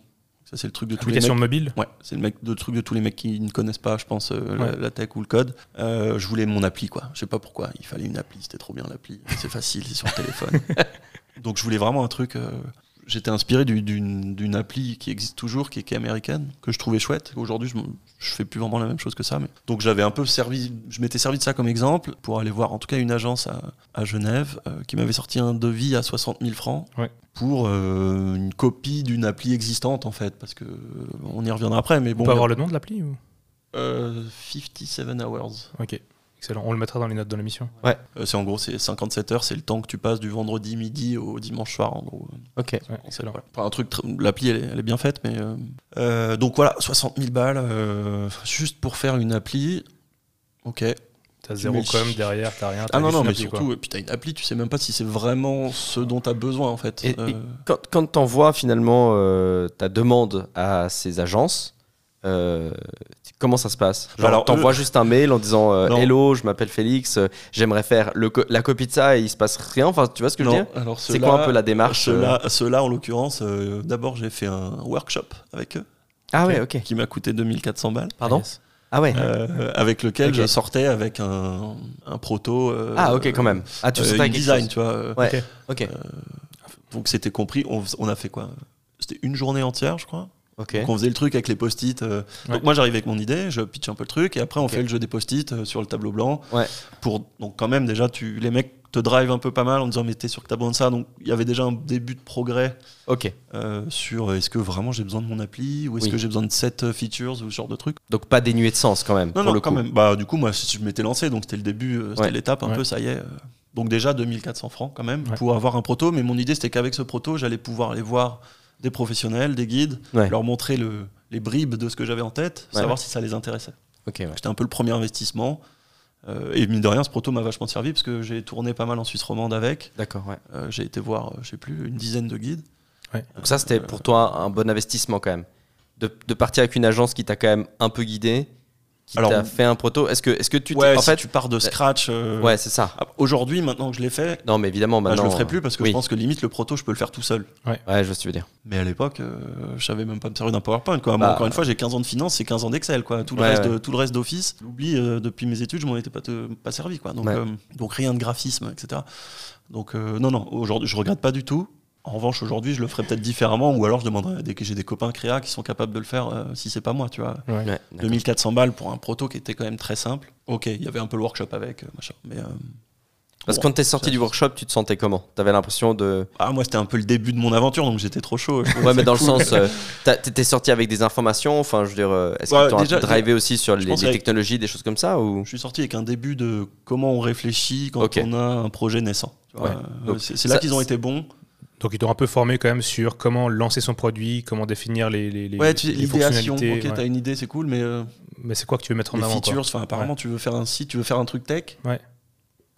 D: Ça, c'est le truc de tous les mecs.
A: mobile.
D: Ouais, c'est le mec, le truc de tous les mecs qui ne connaissent pas, je pense, euh, la tech ou le code. Euh, je voulais mon appli, quoi. Je sais pas pourquoi. Il fallait une appli. C'était trop bien l'appli. C'est facile, c'est sur le téléphone. Donc je voulais vraiment un truc. euh, J'étais inspiré du- d'une appli qui existe toujours, qui est, qui est américaine, que je trouvais chouette. Aujourd'hui, je, je fais plus vraiment la même chose que ça. Mais... Donc j'avais un peu servi, je m'étais servi de ça comme exemple pour aller voir en tout cas une agence à, à Genève euh, qui m'avait sorti un devis à 60 000 francs
A: Ouais.
D: pour euh, une copie d'une appli existante en fait, parce que euh, on y reviendra après. Mais
A: On
D: bon,
A: peut avoir le nom de l'appli ou...
D: euh, 57 hours.
A: Ok, excellent. On le mettra dans les notes de l'émission.
D: Euh, c'est en gros c'est 57 heures, c'est le temps que tu passes du vendredi midi au dimanche soir en gros.
B: Ok.
A: Ouais,
D: C'est
A: excellent.
D: voilà. Enfin, un truc, tr- l'appli elle, est- elle est bien faite, mais euh, euh, donc voilà, 60 000 balles euh, juste pour faire une appli. Ok.
A: T'as zéro com derrière, t'as rien. t'as
D: Ah non non, mais
A: appli,
D: surtout, et puis t'as une appli, tu sais même pas si c'est vraiment ce dont t'as besoin en fait.
B: Et-
D: Euh,
B: et quand, quand tu envoies finalement euh, ta demande à ces agences, euh, comment ça se passe Genre,
D: Alors,
B: t'envoies
D: eux-
B: juste un mail en disant euh. Hello, je m'appelle Félix, euh, j'aimerais faire le co- la copie de ça et il se passe rien. Enfin, tu vois ce que je veux dire
D: alors
B: C'est quoi un peu la démarche euh
D: Ceux-là, ceux-là, en l'occurrence, euh, d'abord j'ai fait un workshop avec eux,
B: Ah ouais, ok.
D: qui m'a coûté 2400 balles.
B: Pardon
A: Yes.
B: Ah ouais.
D: euh, avec lequel je sortais avec un, un proto. euh,
B: ah ok, quand même. Ah, tu
D: euh, design,
B: chose.
D: tu vois. euh,
B: Ouais. Ok.
D: Donc c'était compris. On a fait quoi? C'était une journée entière, je crois.
B: Ok.
D: Donc on faisait le truc avec les post-it. euh,
A: Ouais.
D: Donc moi j'arrive avec mon idée, je pitch un peu le truc, et après on
B: Ok.
D: fait le jeu des post-it euh, sur le tableau blanc.
B: Ouais.
D: Pour donc quand même déjà tu les mecs te drive un peu pas mal en disant mais t'es sûr que t'as besoin de ça. Donc il y avait déjà un début de progrès
B: Ok.
D: euh, sur est-ce que vraiment j'ai besoin de mon appli ou est-ce
B: Oui.
D: que j'ai besoin de cette features ou ce genre de truc.
B: Donc pas dénué de sens quand même.
D: Non
B: pour
D: non
B: le
D: quand
B: coup.
D: même. Bah du coup moi je m'étais lancé donc c'était le début, c'était
B: Ouais.
D: l'étape un
A: Ouais.
D: peu ça y est. Donc déjà 2400 francs quand même
A: Ouais.
D: pour avoir un proto. Mais mon idée c'était qu'avec ce proto j'allais pouvoir aller voir des professionnels, des guides,
B: Ouais.
D: leur montrer le, les bribes de ce que j'avais en tête,
B: Ouais,
D: savoir
B: ouais.
D: si ça les intéressait.
B: Ok. ouais.
D: C'était un peu le premier investissement. Euh, et mine de rien, ce proto m'a vachement servi parce que j'ai tourné pas mal en Suisse romande avec.
B: D'accord. Ouais.
D: Euh, j'ai été voir, euh, je sais plus, une dizaine de guides.
A: Ouais.
B: Donc ça, c'était pour toi un bon investissement quand même. De, de partir avec une agence qui t'a quand même un peu guidé, qui
D: Alors,
B: t'a fait un proto. Est-ce que, est-ce que tu
D: ouais,
B: en
D: si
B: fait,
D: tu pars de scratch. euh,
B: ouais, c'est ça.
D: ah, Aujourd'hui, maintenant que je l'ai fait,
B: Non, mais évidemment,
D: bah,
B: maintenant.
D: je le ferai plus parce que
B: oui.
D: je pense que limite le proto, je peux le faire tout seul.
B: Ouais, je vois ce que tu veux dire.
D: Mais à l'époque, euh, je savais même pas me servir d'un PowerPoint. Quoi. Moi,
B: Bah,
D: encore une fois, j'ai 15 ans de finance, c'est 15 ans d'Excel. Quoi. Tout, le
B: Ouais,
D: reste
B: ouais.
D: de- tout le reste d'Office, l'oublie, euh, depuis mes études, je m'en étais pas, te- pas servi. Quoi. Donc,
B: Ouais.
D: euh, donc rien de graphisme, etc. Donc euh, non, non, aujourd'hui, je regrette pas du tout. En revanche, aujourd'hui, je le ferais peut-être différemment, ou alors je demanderais à des, que j'ai des copains créa qui sont capables de le faire euh, si c'est pas moi, tu vois.
A: Ouais.
B: Ouais, d'accord.
D: 2400 balles pour un proto qui était quand même très simple. Ok, il y avait un peu le workshop avec, euh, machin. Mais euh,
B: Parce que
D: bon,
B: quand t'es sorti du workshop, tu te sentais comment? T'avais l'impression de.
D: Ah, moi, c'était un peu le début de mon aventure, donc j'étais trop chaud.
B: Ouais, mais dans
D: cool.
B: le sens, euh, t'étais sorti avec des informations. Enfin, je veux dire, euh, est-ce
D: Ouais,
B: que t'as
D: déjà,
B: drivé aussi sur les,
D: avec-
B: technologies, des choses comme ça ou?
D: Je suis sorti avec un début de comment on réfléchit quand on a un projet naissant.
B: Ouais.
D: Euh, c'est c'est là
B: ça-
D: qu'ils ont été bons.
A: Donc ils t'ont un peu formé quand même sur comment lancer son produit, comment définir les, les, les-
D: Ouais, tu-
A: les
D: l'idéation.
A: fonctionnalités.
D: Ok,
A: ouais.
D: t'as une idée, c'est cool, mais euh,
A: Mais c'est quoi que tu veux mettre en
D: les
A: avant
D: features, enfin, apparemment, tu veux faire un site, tu veux faire un truc tech.
A: Ouais.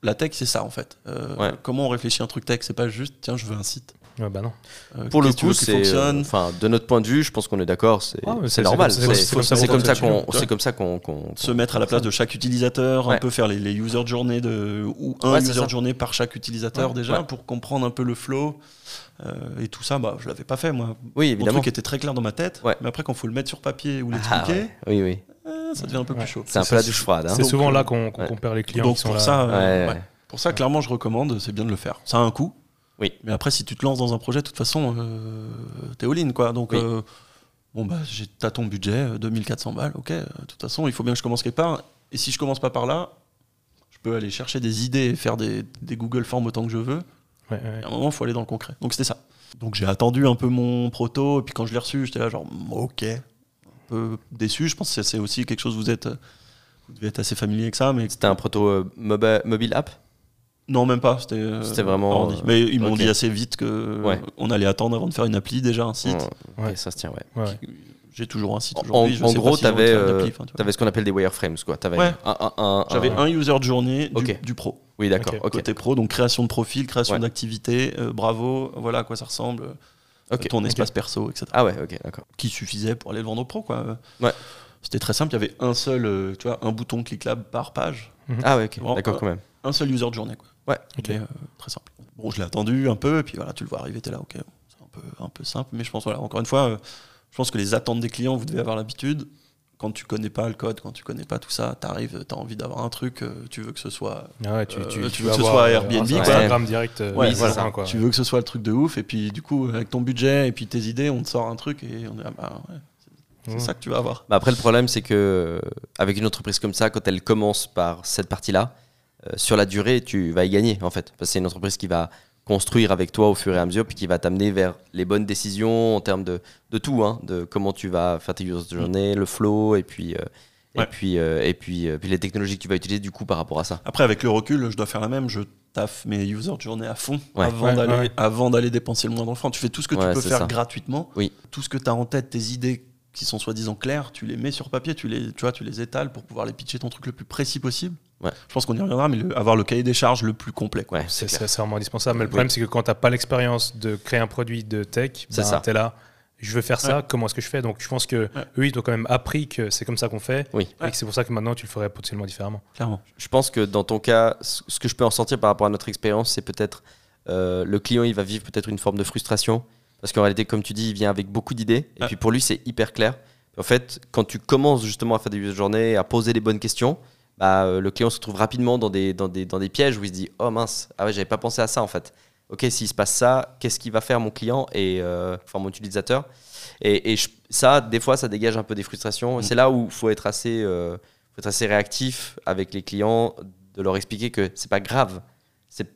D: La tech, c'est ça en fait. Euh,
B: Ouais.
D: Comment on réfléchit un truc tech C'est pas juste, tiens, je veux un site.
A: Ouais, bah non.
D: Euh,
B: Pour le coup, c'est. euh,
D: fonctionne.
B: Enfin, de notre point de vue, je pense qu'on est d'accord. C'est
A: Ah,
B: normal.
A: c'est comme- ça qu'on.
B: C'est comme ça
D: se mettre à la place de chaque utilisateur,
B: Ouais.
D: un peu faire les, les user journées de, ou un
B: Ouais,
D: user
B: ça.
D: journée par chaque utilisateur
B: Ouais.
D: déjà
B: Ouais.
D: pour comprendre un peu le flow euh, et tout ça. Bah, je l'avais pas fait moi.
B: Oui,
D: Mon
B: évidemment.
D: truc était très clair dans ma tête,
B: Ouais.
D: mais après quand faut le mettre sur papier ou
B: Ah,
D: l'expliquer,
B: ouais. Oui, oui.
D: euh, ça devient un peu
A: Ouais.
D: plus chaud.
B: C'est un peu la douche froide. hein.
A: C'est souvent là qu'on compare les clients
D: Donc
A: qui sont
D: pour
A: là.
D: ça,
B: Ouais.
D: ouais. pour ça clairement je recommande, c'est bien de le faire. Ça a un coût.
B: Oui.
D: Mais après si tu te lances dans un projet, de toute façon, euh, t'es all in quoi. Donc
B: Oui.
D: euh, bon bah j'ai t'as ton budget, euh, 2400 balles, ok. euh, De toute façon, il faut bien que je commence quelque part. Et si je commence pas par là, je peux aller chercher des idées et faire des, des Google Forms autant que je veux.
A: Ouais, ouais.
D: Et à un moment, il faut aller dans le concret. Donc c'était ça. Donc j'ai attendu un peu mon proto, et puis quand je l'ai reçu, j'étais là genre ok, un peu déçu. Je pense que c'est aussi quelque chose vous êtes, vous devez être assez familier avec ça, mais
B: C'était un proto euh, mobi- mobile app?
D: Non, même pas. C'était euh,
B: C'était vraiment, euh,
D: Mais ils m'ont dit assez vite que
B: Ouais.
D: on allait attendre avant de faire une appli déjà un site.
B: Ouais, ça se tient, ouais.
D: J'ai toujours un site
B: En,
D: aujourd'hui. je
B: en
D: sais pas
B: gros,
D: si de
B: euh,
D: enfin, tu vois.
B: t'avais ce qu'on appelle des wireframes, quoi. T'avais
D: Ouais.
B: un, un- un-
D: J'avais
B: un-
D: un user journey du,
B: Ok.
D: du pro.
B: Oui, d'accord.
D: Côté pro, donc création de profil, création
B: Ouais.
D: d'activité, euh, bravo, voilà à quoi ça ressemble, ton espace perso, etc.
B: Ah ouais, ok, d'accord.
D: Qui suffisait pour aller le vendre au pro, quoi.
B: Ouais.
D: C'était très simple, il y avait un seul, tu vois, un bouton cliquable par page,
B: Ah ouais, ok. D'accord, quand même.
D: un seul user de journée, quoi.
B: Ouais.
D: Mais, euh, très simple. Bon, je l'ai attendu un peu, et puis voilà, tu le vois arriver, t'es là, ok, c'est un peu, un peu simple, mais je pense, voilà, encore une fois, euh, je pense que les attentes des clients, vous devez avoir l'habitude. Quand tu connais pas le code, quand tu connais pas tout ça, t'arrives, t'as envie d'avoir un truc, euh, tu veux que ce soit
A: Ah ouais, tu, tu,
D: tu
A: tu
D: veux que ce soit Airbnb,
A: un
B: quoi.
A: Instagram direct.
D: Ouais, voilà.
A: ça, quoi.
D: Tu veux que ce soit le truc de ouf, et puis du coup, avec ton budget et puis tes idées, on te sort un truc et on est ah bah ouais, c'est
A: Mhm.
D: ça que tu vas avoir.
B: Bah après, le problème, c'est que avec une entreprise comme ça, quand elle commence par cette partie-là, sur la durée, tu vas y gagner en fait. Parce que c'est une entreprise qui va construire avec toi au fur et à mesure, puis qui va t'amener vers les bonnes décisions en termes de, de tout, hein, de comment tu vas faire tes user journée, le flow, et puis, euh, et
D: Ouais.
B: puis, euh, et puis, euh, puis les technologies que tu vas utiliser du coup par rapport à ça.
D: Après, avec le recul, je dois faire la même. Je taffe mes users de journée à fond
B: Ouais.
D: avant
A: Ouais,
D: d'aller
A: ouais.
D: avant d'aller dépenser le moindre franc. Tu fais tout ce que
B: Ouais,
D: tu peux faire
B: ça.
D: gratuitement.
B: Oui.
D: Tout ce que tu as en tête, tes idées qui sont soi-disant claires, tu les mets sur papier, tu les, tu vois, tu les étales pour pouvoir les pitcher ton truc le plus précis possible.
B: Ouais.
D: Je pense qu'on y reviendra, mais le- avoir le cahier des charges le plus complet. quoi.
B: Ouais,
A: C'est vraiment indispensable. Mais le
B: Oui.
A: problème, c'est que quand tu n'as pas l'expérience de créer un produit de tech,
B: C'est
A: ben, tu es là. Je veux faire ça, comment est-ce que je fais? Donc je pense que eux, ils ont quand même appris que c'est comme ça qu'on fait.
B: Oui.
A: Et que c'est pour ça que maintenant, tu le ferais potentiellement différemment.
D: Clairement.
B: Je pense que dans ton cas, ce ce que je peux en sortir par rapport à notre expérience, c'est peut-être euh, le client, il va vivre peut-être une forme de frustration. Parce qu'en réalité, comme tu dis, il vient avec beaucoup d'idées. Et
D: Ouais.
B: puis pour lui, c'est hyper clair. En fait, quand tu commences justement à faire des user journées, à poser les bonnes questions, bah, euh, le client se retrouve rapidement dans des, dans, des, dans des pièges où il se dit Oh mince, ah ouais, j'avais pas pensé à ça en fait. Ok, s'il se passe ça, qu'est-ce qu'il va faire mon client et euh, enfin mon utilisateur? Et, et je- ça, des fois, ça dégage un peu des frustrations. Et C'est là où il faut être assez, euh, faut être assez réactif avec les clients, de leur expliquer que c'est pas grave.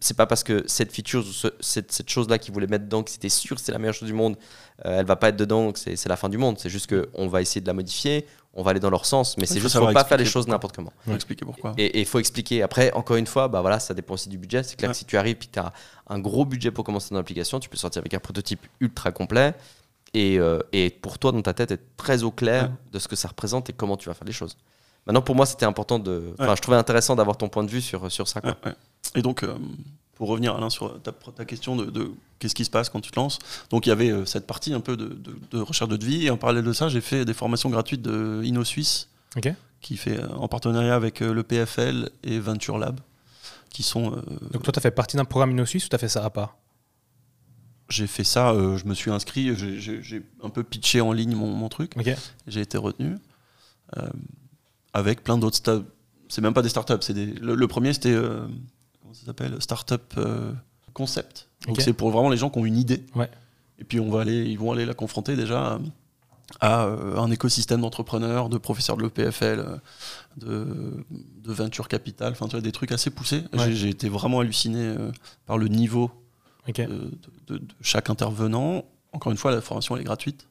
B: C'est pas parce que cette feature, ou ce- cette, cette chose-là qu'ils voulaient mettre dedans, que c'était sûr que c'est la meilleure chose du monde, euh, elle va pas être dedans, donc c'est la fin du monde. C'est juste qu'on va essayer de la modifier, on va aller dans leur sens, mais
D: Il
B: c'est
D: faut
B: juste qu'il faut
D: savoir
B: pas faire les choses n'importe comment.
D: Faut expliquer pourquoi.
B: Et il faut expliquer. Après, encore une fois, bah voilà, ça dépend aussi du budget. C'est clair
D: Ouais.
B: que si tu arrives et que tu as un gros budget pour commencer ton application, tu peux sortir avec un prototype ultra complet. Et, euh, et pour toi, dans ta tête, être très au clair
D: Ouais.
B: de ce que ça représente et comment tu vas faire les choses. Maintenant, pour moi, c'était important de. Enfin,
D: Ouais.
B: je trouvais intéressant d'avoir ton point de vue sur, sur ça. Quoi.
D: Et donc, euh, pour revenir Alain sur ta, ta question de, de qu'est-ce qui se passe quand tu te lances, donc il y avait euh, cette partie un peu de, de- de recherche de devis, et en parallèle de ça, j'ai fait des formations gratuites de
A: Ok.
D: qui fait euh, en partenariat avec le PFL et Venture Lab, qui sont.
A: Donc toi, tu as fait partie d'un programme InnoSuisse ou tu as fait ça à part?
D: J'ai fait ça, euh, je me suis inscrit, j'ai- un peu pitché en ligne mon, mon truc,
A: Ok.
D: j'ai été retenu euh, avec plein d'autres startups. C'est même pas des startups, c'est des. Le, le premier c'était euh, comment ça s'appelle? Startup euh, Concept. Donc c'est pour vraiment les gens qui ont une idée.
A: Ouais.
D: Et puis on va aller, ils vont aller la confronter déjà à, à, euh, un écosystème d'entrepreneurs, de professeurs de l'EPFL, euh, de, de venture capital, enfin tu vois des trucs assez poussés.
A: Ouais.
D: J'ai- été vraiment halluciné par le niveau de, de- de chaque intervenant. Encore une fois, la formation elle est gratuite.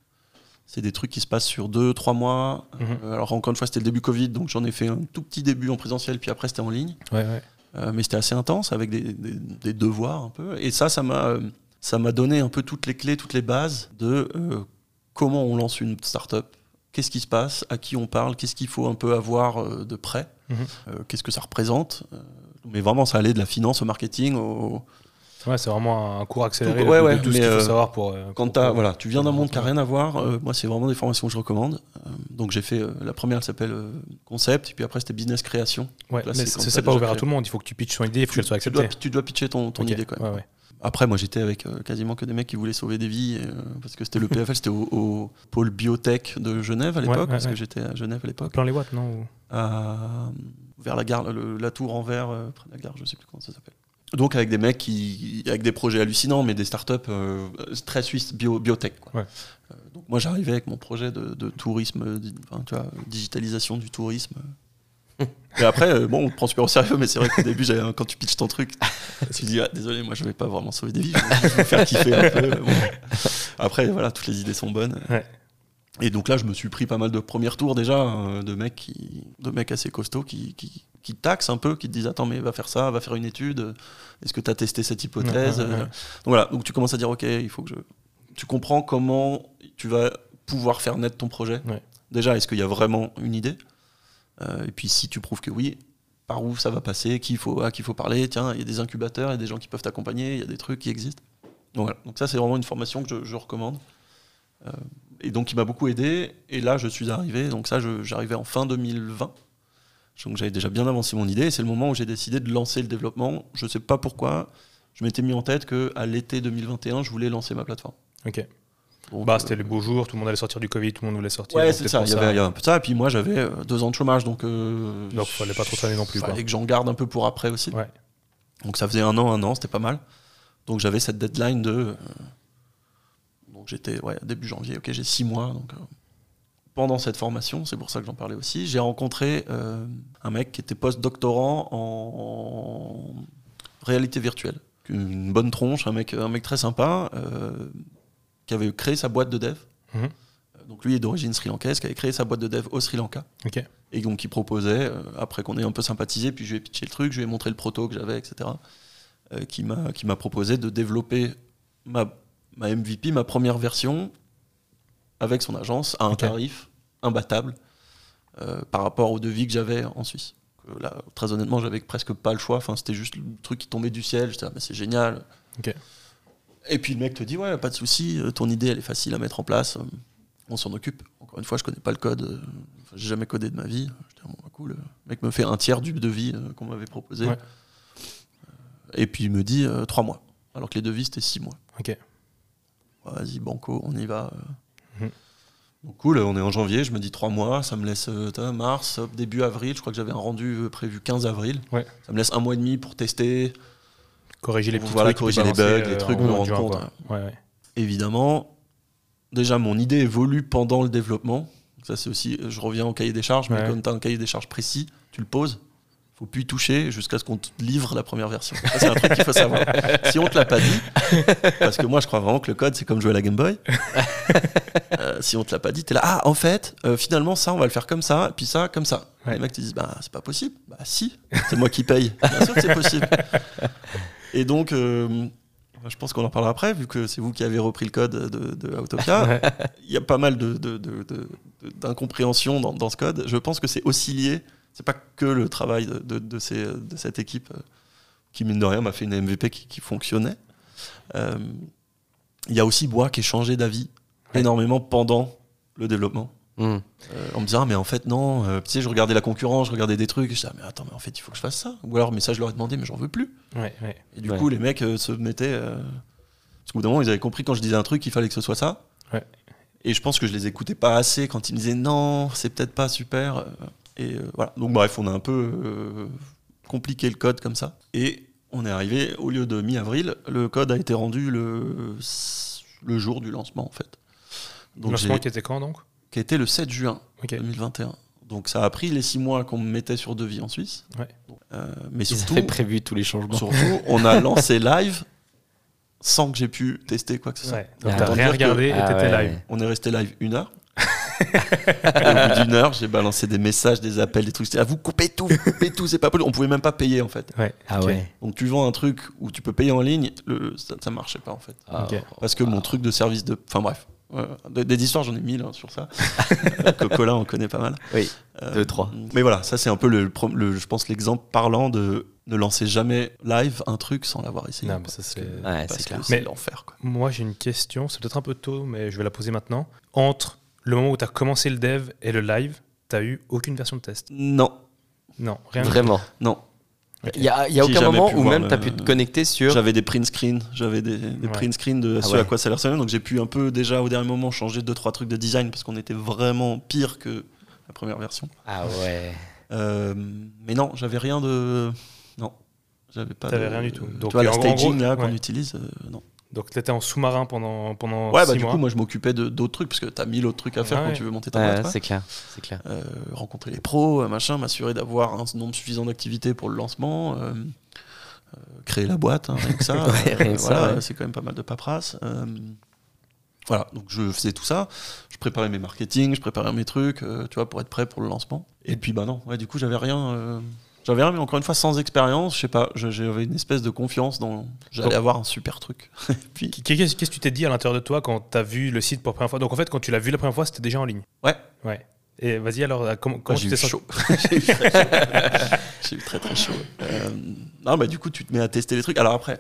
D: C'est des trucs qui se passent sur deux, trois mois.
A: Mhm.
D: Euh, alors encore une fois, c'était le début Covid, donc j'en ai fait un tout petit début en présentiel, puis après c'était en ligne.
A: Ouais, ouais.
D: Euh, mais c'était assez intense avec des, des- des devoirs un peu. Et ça, ça m'a, ça m'a donné un peu toutes les clés, toutes les bases de euh, comment on lance une startup, qu'est-ce qui se passe, à qui on parle, qu'est-ce qu'il faut un peu avoir euh, de près,
A: Mhm.
D: euh, qu'est-ce que ça représente? Mais vraiment, ça allait de la finance au marketing, au,
A: Ouais, c'est vraiment un cours accéléré
D: Tout- ouais,
A: de
D: ouais,
A: tout ce qu'il faut
D: euh,
A: savoir pour. euh,
D: Quand
A: pour- pour-
D: voilà, tu viens d'un monde qui n'a rien à voir, euh, moi c'est vraiment des formations que je recommande. Donc j'ai fait la première, elle s'appelle Concept, et puis après c'était Business Création.
A: Ouais,
D: Là,
A: mais
D: c'est
A: pas ouvert à tout le monde. Il faut que tu pitches ton idée, il faut qu'elle soit acceptée.
D: tu dois pitcher ton, idée quand même. Après, moi j'étais avec euh, quasiment que des mecs qui voulaient sauver des vies, euh, parce que c'était le PFL, c'était au, au pôle biotech de Genève à l'époque,
A: Ouais, ouais,
D: parce
A: ouais.
D: que j'étais à Genève à l'époque,
A: Plan les watts, non
D: vers la gare, le- la tour en verre, euh, près de la gare, je sais plus comment ça s'appelle. Donc avec des mecs qui, avec des projets hallucinants, mais des startups euh, très suisses, bio, biotech. quoi.
A: Ouais.
D: Euh, donc moi j'arrivais avec mon projet de, de tourisme, di- enfin, tu vois, digitalisation du tourisme. Et après, euh, bon, on te prend super au sérieux, mais c'est vrai qu'au début, quand tu pitches ton truc, tu dis, ah, désolé, moi je vais pas vraiment sauver des vies, je vais, vais faire kiffer un peu. Bon. Après, voilà, toutes les idées sont bonnes.
A: Ouais.
D: Et donc là, je me suis pris pas mal de premiers tours déjà, euh, de mecs, qui, de mecs assez costauds qui, qui, taxent un peu, qui te disent attends mais va faire ça, va faire une étude, est-ce que tu as testé cette hypothèse?
A: Ouais, ouais, ouais.
D: Donc voilà, donc tu commences à dire ok, il faut que je... Tu comprends comment tu vas pouvoir faire naître ton projet. Déjà, est-ce qu'il y a vraiment une idée? Euh, Et puis si tu prouves que oui, par où ça va passer, qui faut, à qui il faut parler, tiens, il y a des incubateurs, il y a des gens qui peuvent t'accompagner, il y a des trucs qui existent. Donc voilà, donc ça c'est vraiment une formation que je, je recommande. Euh, et donc, il m'a beaucoup aidé. Et là, je suis arrivé. Donc, ça, j'arrivais en fin 2020. Donc, j'avais déjà bien avancé mon idée. Et c'est le moment où j'ai décidé de lancer le développement. Je ne sais pas pourquoi. Je m'étais mis en tête qu'à l'été 2021, je voulais lancer ma plateefforme.
A: Ok.
D: Donc,
A: Bah,
D: euh,
A: c'était les beaux jours, tout le monde allait sortir du Covid, tout le monde voulait sortir.
D: Ouais, c'est ça. Il y, avait, un peu ça. Et puis, moi, j'avais euh, deux ans de chômage. Donc, euh,
A: Donc, fallait pas trop traîner non plus,
D: fallait
A: quoi.
D: que j'en garde un peu pour après aussi.
A: Ouais.
D: Donc, ça faisait un an, un an. C'était pas mal. Donc, j'avais cette deadline de. euh, donc, j'étais, ouais, début janvier. Ok, j'ai six mois. Donc, euh, pendant cette formation, c'est pour ça que j'en parlais aussi, j'ai rencontré euh, un mec qui était post-doctorant en, réalité virtuelle. Une bonne tronche, un mec, un mec très sympa, euh, qui avait créé sa boîte de dev.
A: Mhm.
D: Donc lui est d'origine sri-lankaise, qui avait créé sa boîte de dev au Sri Lanka.
A: Ok.
D: Et donc il proposait, après qu'on ait un peu sympathisé, puis je lui ai pitché le truc, je lui ai montré le proto que j'avais, etc. qui qui m'a proposé de développer ma, ma MVP, ma première version, avec son agence, à un tarif imbattable euh, par rapport au devis que j'avais en Suisse. Que là, très honnêtement, j'avais presque pas le choix. Enfin, c'était juste le truc qui tombait du ciel. J'étais, ah, mais c'est génial. Et puis le mec te dit, ouais, pas de souci, euh, ton idée, elle est facile à mettre en place. euh, On s'en occupe. Encore une fois, je connais pas le code. enfin, J'ai jamais codé de ma vie. J'étais, bon, bah, cool. Le mec me fait un tiers du devis qu'on m'avait proposé.
A: Ouais.
D: Et puis il me dit euh, trois mois. Alors que les devis, c'était six mois.
A: Ok.
D: Vas-y, banco, on y va. euh.
A: Mhm.
D: Donc cool, on est en janvier, je me dis trois mois, ça me laisse euh, mars, début avril, je crois que j'avais un rendu euh, prévu 15 avril.
A: Ouais.
D: Ça me laisse un mois et demi pour tester,
A: Corriger les petits
D: Voilà,
A: trucs.
D: corriger
A: puis
D: les
A: balancer,
D: bugs, les trucs, me rendre compte,
A: quoi. Ouais, ouais.
D: évidemment. Déjà, mon idée évolue pendant le développement. Ça, c'est aussi, je reviens au cahier des charges, mais quand tu as un cahier des charges précis, tu le poses, faut plus y toucher jusqu'à ce qu'on te livre la première version. Ça, c'est un truc qu'il faut savoir. Si on te l'a pas dit, parce que moi, je crois vraiment que le code, c'est comme jouer à la Game Boy. Euh, si on te l'a pas dit, t'es là, ah, en fait, euh, finalement, ça, on va le faire comme ça, puis ça, comme ça.
A: Ouais.
D: Les mecs te disent, bah, c'est pas possible. Bah, si, c'est moi qui paye. Bien sûr que c'est possible. Et donc, euh, je pense qu'on en parlera après, vu que c'est vous qui avez repris le code de, de Autopia. Il y a pas mal de, de- de- de- de- d'incompréhension dans, dans ce code. Je pense que c'est aussi lié, c'est pas que le travail de, de- de ces- de cette équipe euh, qui, mine de rien, m'a fait une MVP qui, qui fonctionnait. Euh, Il y a aussi Bois qui est changé d'avis
A: Ouais.
D: énormément pendant le développement. Euh, en me disant, Ah, mais en fait, non, euh, tu sais, je regardais la concurrence, je regardais des trucs, et je disais, ah, mais attends, mais en fait, il faut que je fasse ça. Ou alors, mais ça, je leur ai demandé, mais j'en veux plus.
A: Ouais, ouais.
D: Et du
B: Ouais.
D: coup, les mecs euh, se mettaient. euh, Parce qu'au bout d'un moment, ils avaient compris quand je disais un truc, il fallait que ce soit ça.
A: Ouais.
D: Et je pense que je les écoutais pas assez quand ils me disaient non, c'est peut-être pas super. Euh, Et euh, voilà. Donc, bref, on a un peu euh, compliqué le code comme ça. Et on est arrivé, au lieu de mi-avril, le code a été rendu le, le jour du lancement, en fait. Donc,
A: Lancement
D: j'ai-
A: qui était quand donc?
D: qui était le 7 juin
A: Ok.
D: 2021. Donc, ça a pris les six mois qu'on me mettait sur devis en Suisse.
A: Ouais.
D: Euh, mais
B: Ils
D: surtout,
B: avaient prévu tous les changements.
D: Surtout, on a lancé live sans que j'ai pu tester quoi que ce soit.
A: Ouais. Donc
B: Ah,
A: t'as rien
D: que-
A: regardé et
B: Ah
A: t'étais
B: ouais.
A: live.
D: On est resté live une heure. Au bout d'une heure, j'ai balancé des messages, des appels, des trucs. C'était, ah, vous coupez tout, vous coupez tout, c'est pas possible. On pouvait même pas payer en fait.
A: Ouais.
B: Ah ouais.
D: Donc tu vends un truc où tu peux payer en ligne, le, ça, ça marchait pas en fait.
B: Ah,
A: Ok.
D: Parce que mon truc de service de. Enfin bref. Ouais, des, des histoires, j'en ai mille hein, sur ça. Colin en connaît pas mal.
B: Oui,
D: Euh,
B: deux, trois.
D: Mais voilà, ça c'est un peu, le, je pense, l'exemple parlant de ne lancer jamais live un truc sans l'avoir essayé.
A: Non, mais ça, c'est-
B: Ouais,
D: l'enfer. quoi.
A: Moi, j'ai une question. C'est peut-être un peu tôt, mais je vais la poser maintenant. Entre le moment où tu as commencé le dev et le live, tu eu aucune version de test
D: Non,
A: Non, rien. du
B: Vraiment.
D: non.
B: Il y a, y a aucun moment où même tu as pu te connecter sur.
D: J'avais des print screens, j'avais des, des
A: Ouais.
D: print screens de
B: Ah
D: ce
B: ouais.
D: à quoi ça ressemblait. Donc j'ai pu un peu déjà au dernier moment changer deux trois trucs de design parce qu'on était vraiment pire que la première version.
B: Ah ouais.
D: Euh, mais non, j'avais rien de. Non, j'avais pas.
A: T'avais
D: de-
A: rien du tout.
D: Tu
A: Donc,
D: vois, la staging
A: gros,
D: là qu'on
A: ouais.
D: utilise, euh, non.
A: Donc tu étais en sous-marin pendant, pendant
D: Ouais,
A: six
D: bah du
A: mois.
D: coup, moi je m'occupais de- d'autres trucs parce que t'as mille autres trucs à faire
A: Ouais.
D: quand tu veux monter ta
B: Ouais,
D: boîte.
B: c'est clair. C'est clair.
D: Euh, rencontrer les pros, euh, machin, m'assurer d'avoir un nombre suffisant d'activités pour le lancement, euh, euh, créer la boîte, hein, rien que ça.
B: Ouais, rien
D: Euh,
B: que ça,
D: voilà,
B: ouais.
D: c'est quand même pas mal de paperasse. Euh, voilà, donc je faisais tout ça. Je préparais mes marketing, je préparais mes trucs, euh, tu vois, pour être prêt pour le lancement. Et puis bah non, ouais, du coup j'avais rien, euh, J'avais mais encore une fois, sans expérience, je sais pas, j'avais une espèce de confiance dans. J'allais avoir un super truc. Puis,
A: Qu'est-ce que tu t'es dit à l'intérieur de toi quand tu as vu le site pour la première fois? Donc en fait, quand tu l'as vu la première fois, c'était déjà en ligne.
D: ouais,
A: Ouais. Et vas-y alors, euh, comment, comment
D: j'ai
A: tu t'es senti?
D: chaud. j'ai eu très eu très très chaud. Euh, non, bah du coup, tu te mets à tester les trucs. Alors après,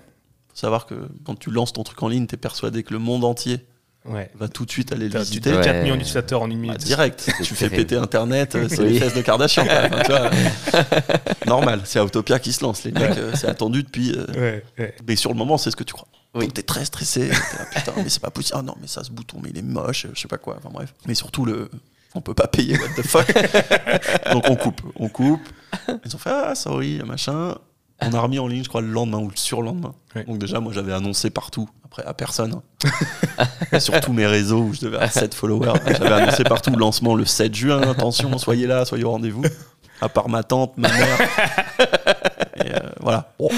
D: faut savoir que quand tu lances ton truc en ligne, t'es persuadé que le monde entier
A: Ouais.
D: va tout de suite aller le
A: Tu
D: visiter.
A: as
B: Ouais.
A: 4 millions d'utilisateurs en une
D: Bah,
A: minute.
D: direct, tu fais péter Internet, euh, c'est
B: Oui.
D: les fesses de Kardashian. quoi. Enfin, tu vois, normal, c'est Autopia qui se lance. Les mecs, euh, c'est attendu depuis. euh,
A: Ouais, ouais.
D: Mais sur le moment, c'est ce que tu crois.
B: Oui.
D: Donc t'es très stressé. là, putain, mais c'est pas possible. Ah non, mais ça, ce bouton, mais il est moche. Je sais pas quoi. Enfin bref. Mais surtout, le... on peut pas payer. What the fuck Donc on coupe. On coupe. Ils ont fait Ah, sorry, machin. On a remis en ligne, je crois, le lendemain ou le surlendemain. Donc déjà, moi, j'avais annoncé partout. Après, à personne. hein. sur tous mes réseaux où je devais avoir 7 followers. J'avais annoncé partout le lancement le 7 juin. Attention, soyez là, soyez au rendez-vous. À part ma tante, ma mère. Et euh, voilà. Bon.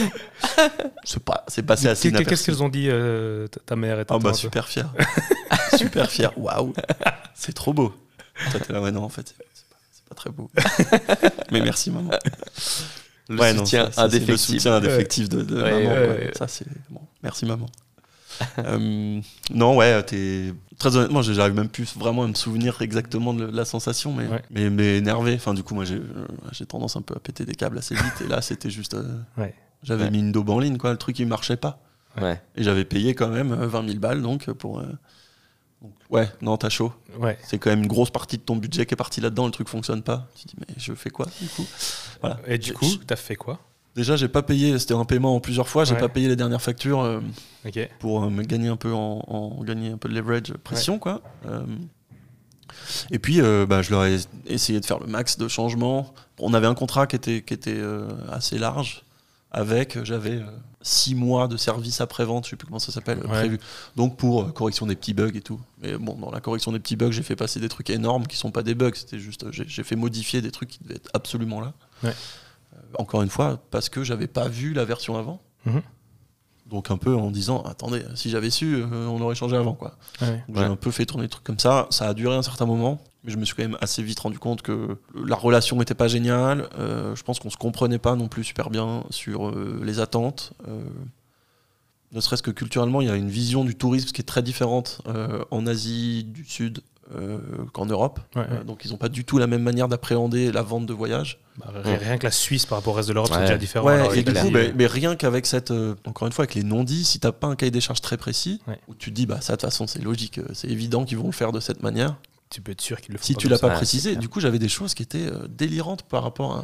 D: C'est pas, c'est passé assez
A: Qu'est- Qu'est-ce qu'ils ont dit euh, ta- mère et ta
D: Ah bah super fier. super fier. Waouh. C'est trop beau. Toi t'es là, ouais non en fait c'est c'est pas, c'est pas très beau. Mais merci maman.
B: Le
D: Ouais, non,
B: soutien
D: ça, Le soutien indéfectible de, de
B: Ouais,
D: maman.
A: ouais.
D: Ça c'est bon. Merci maman. Euh, non ouais t'es très honnêtement j'arrive même plus vraiment à me souvenir exactement de la sensation mais
A: Ouais.
D: mais, mais énervé enfin du coup moi j'ai euh, j'ai tendance un peu à péter des câbles assez vite et là c'était juste euh,
A: Ouais.
D: j'avais
B: Ouais.
D: mis une daube en ligne quoi le truc il marchait pas et j'avais payé quand même euh, 20 000 balles donc pour. euh, donc, ouais, non, t'as chaud.
A: Ouais.
D: C'est quand même une grosse partie de ton budget qui est partie là-dedans, le truc fonctionne pas. Tu te dis, mais je fais quoi du coup? Voilà.
A: Et du coup, t'as fait quoi?
D: Déjà, j'ai pas payé, c'était un paiement en plusieurs fois, j'ai
A: Ouais.
D: pas payé les dernières factures euh, pour euh, me gagner un peu en, en- gagner un peu de leverage, pression quoi. Euh, et puis, bah, je leur ai essayé de faire le max de changements. On avait un contrat qui était, qui était assez large, avec, j'avais six mois de service après-vente, je sais plus comment ça s'appelle,
A: Ouais.
D: prévu. Donc pour euh, correction des petits bugs et tout. Mais bon, dans la correction des petits bugs, j'ai fait passer des trucs énormes qui sont pas des bugs, c'était juste, euh, j'ai fait modifier des trucs qui devaient être absolument là.
A: Ouais.
D: Euh, encore une fois, parce que j'avais pas vu la version avant.
A: Mhm.
D: Donc un peu en disant, attendez, si j'avais su, euh, on aurait changé avant quoi.
A: Ouais.
D: J'ai un peu fait tourner des trucs comme ça. Ça a duré un certain moment, mais je me suis quand même assez vite rendu compte que la relation n'était pas géniale. Euh, je pense qu'on se comprenait pas non plus super bien sur euh, les attentes. Euh, ne serait-ce que culturellement, il y a une vision du tourisme qui est très différente euh, en Asie du Sud euh, qu'en Europe.
A: Ouais, ouais.
D: Euh, donc ils n'ont pas du tout la même manière d'appréhender la vente de voyage.
A: Bah, ri- Rien que la Suisse par rapport au reste de l'Europe, c'est déjà différent.
D: Ouais,
A: alors,
D: et
A: avec
D: du
A: la-
D: coup, mais, mais rien qu'avec cette, euh, encore une fois, avec les non-dits, si t'as pas un cahier des charges très précis,
A: Ouais.
D: où tu te dis, bah ça de toute façon c'est logique, c'est évident qu'ils vont le faire de cette manière.
A: Tu peux être sûr qu'ils le font.
D: Si
A: pas
D: tu l'as pas
B: Ouais,
D: précisé, du coup j'avais des choses qui étaient euh, délirantes par rapport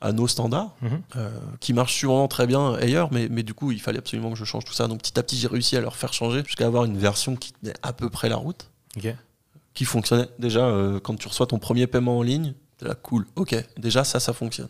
D: à, à nos standards,
A: Mhm.
D: euh, qui marchent sûrement très bien ailleurs, mais, mais du coup il fallait absolument que je change tout ça. Donc petit à petit j'ai réussi à leur faire changer jusqu'à avoir une version qui tenait à peu près la route, qui fonctionnait. Déjà euh, quand tu reçois ton premier paiement en ligne, t'es là cool, ok, déjà ça ça fonctionne.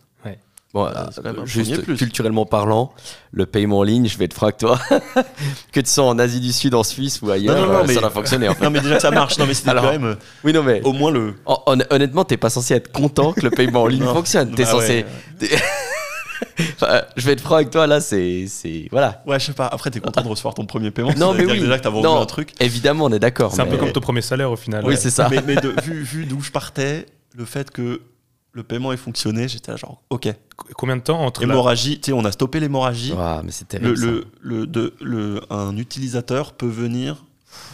B: Bon, euh, juste
D: plus.
B: culturellement parlant, le paiement en ligne, je vais être franc avec toi, que tu sois en Asie du Sud, en Suisse ou ailleurs,
D: Non, non, non,
B: euh,
D: mais-
B: ça va fonctionner. En fait.
D: Non mais déjà que ça marche, non mais c'était quand même euh,
B: Oui, non, mais
D: au moins le...
B: hon- hon- honnêtement, t'es pas censé être content que le paiement en ligne
D: Non.
B: fonctionne. T'es
D: Bah
B: censé.
D: ouais.
B: Enfin, je vais être franc avec toi, là, c'est. c'est- Voilà.
D: Ouais, je sais pas. Après, t'es content de recevoir ton premier paiement.
B: Non, mais oui.
D: Déjà que t'as vendu
B: Non.
D: un truc.
B: Évidemment, on est d'accord.
A: C'est un peu comme ton premier salaire au final.
B: Oui,
A: ouais.
B: c'est ça.
D: Mais, mais de- vu, vu d'où je partais, le fait que le paiement ait fonctionné, j'étais là genre, ok.
A: Combien de temps entre la...
D: Hémorragie, tu sais, on a stoppé l'hémorragie.
B: Ouah, mais c'est
D: Le,
B: terrible.
D: le, le, de- le- un utilisateur peut venir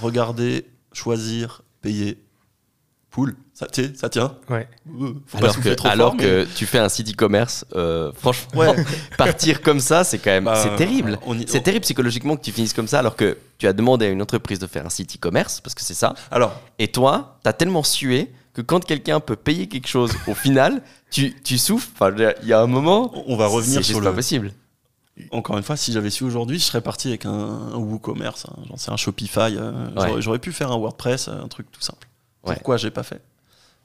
D: regarder, choisir, payer. Pool, ça, tu ça tient.
A: Ouais.
D: Euh, Faut pas
B: Alors,
D: souffler
B: que,
D: trop
B: alors
D: fort, mais-
B: que tu fais un site e-commerce, euh, franchement,
D: Ouais.
B: partir comme ça, c'est quand même.
D: Bah,
B: c'est terrible.
D: on y-
B: C'est terrible psychologiquement que tu finisses comme ça alors que tu as demandé à une entreprise de faire un site e-commerce, parce que c'est ça.
D: Alors,
B: Et toi, t'as tellement sué que quand quelqu'un peut payer quelque chose au final, tu, tu souffres. Enfin, il y a un moment.
D: on va revenir sur
B: juste
D: le.
B: pas possible.
D: Encore une fois, si j'avais su aujourd'hui, je serais parti avec un, un WooCommerce, un, j'en sais, un Shopify. euh,
B: Ouais.
D: j'aurais- pu faire un WordPress, un truc tout simple.
B: Ouais.
D: Pourquoi j'ai pas fait?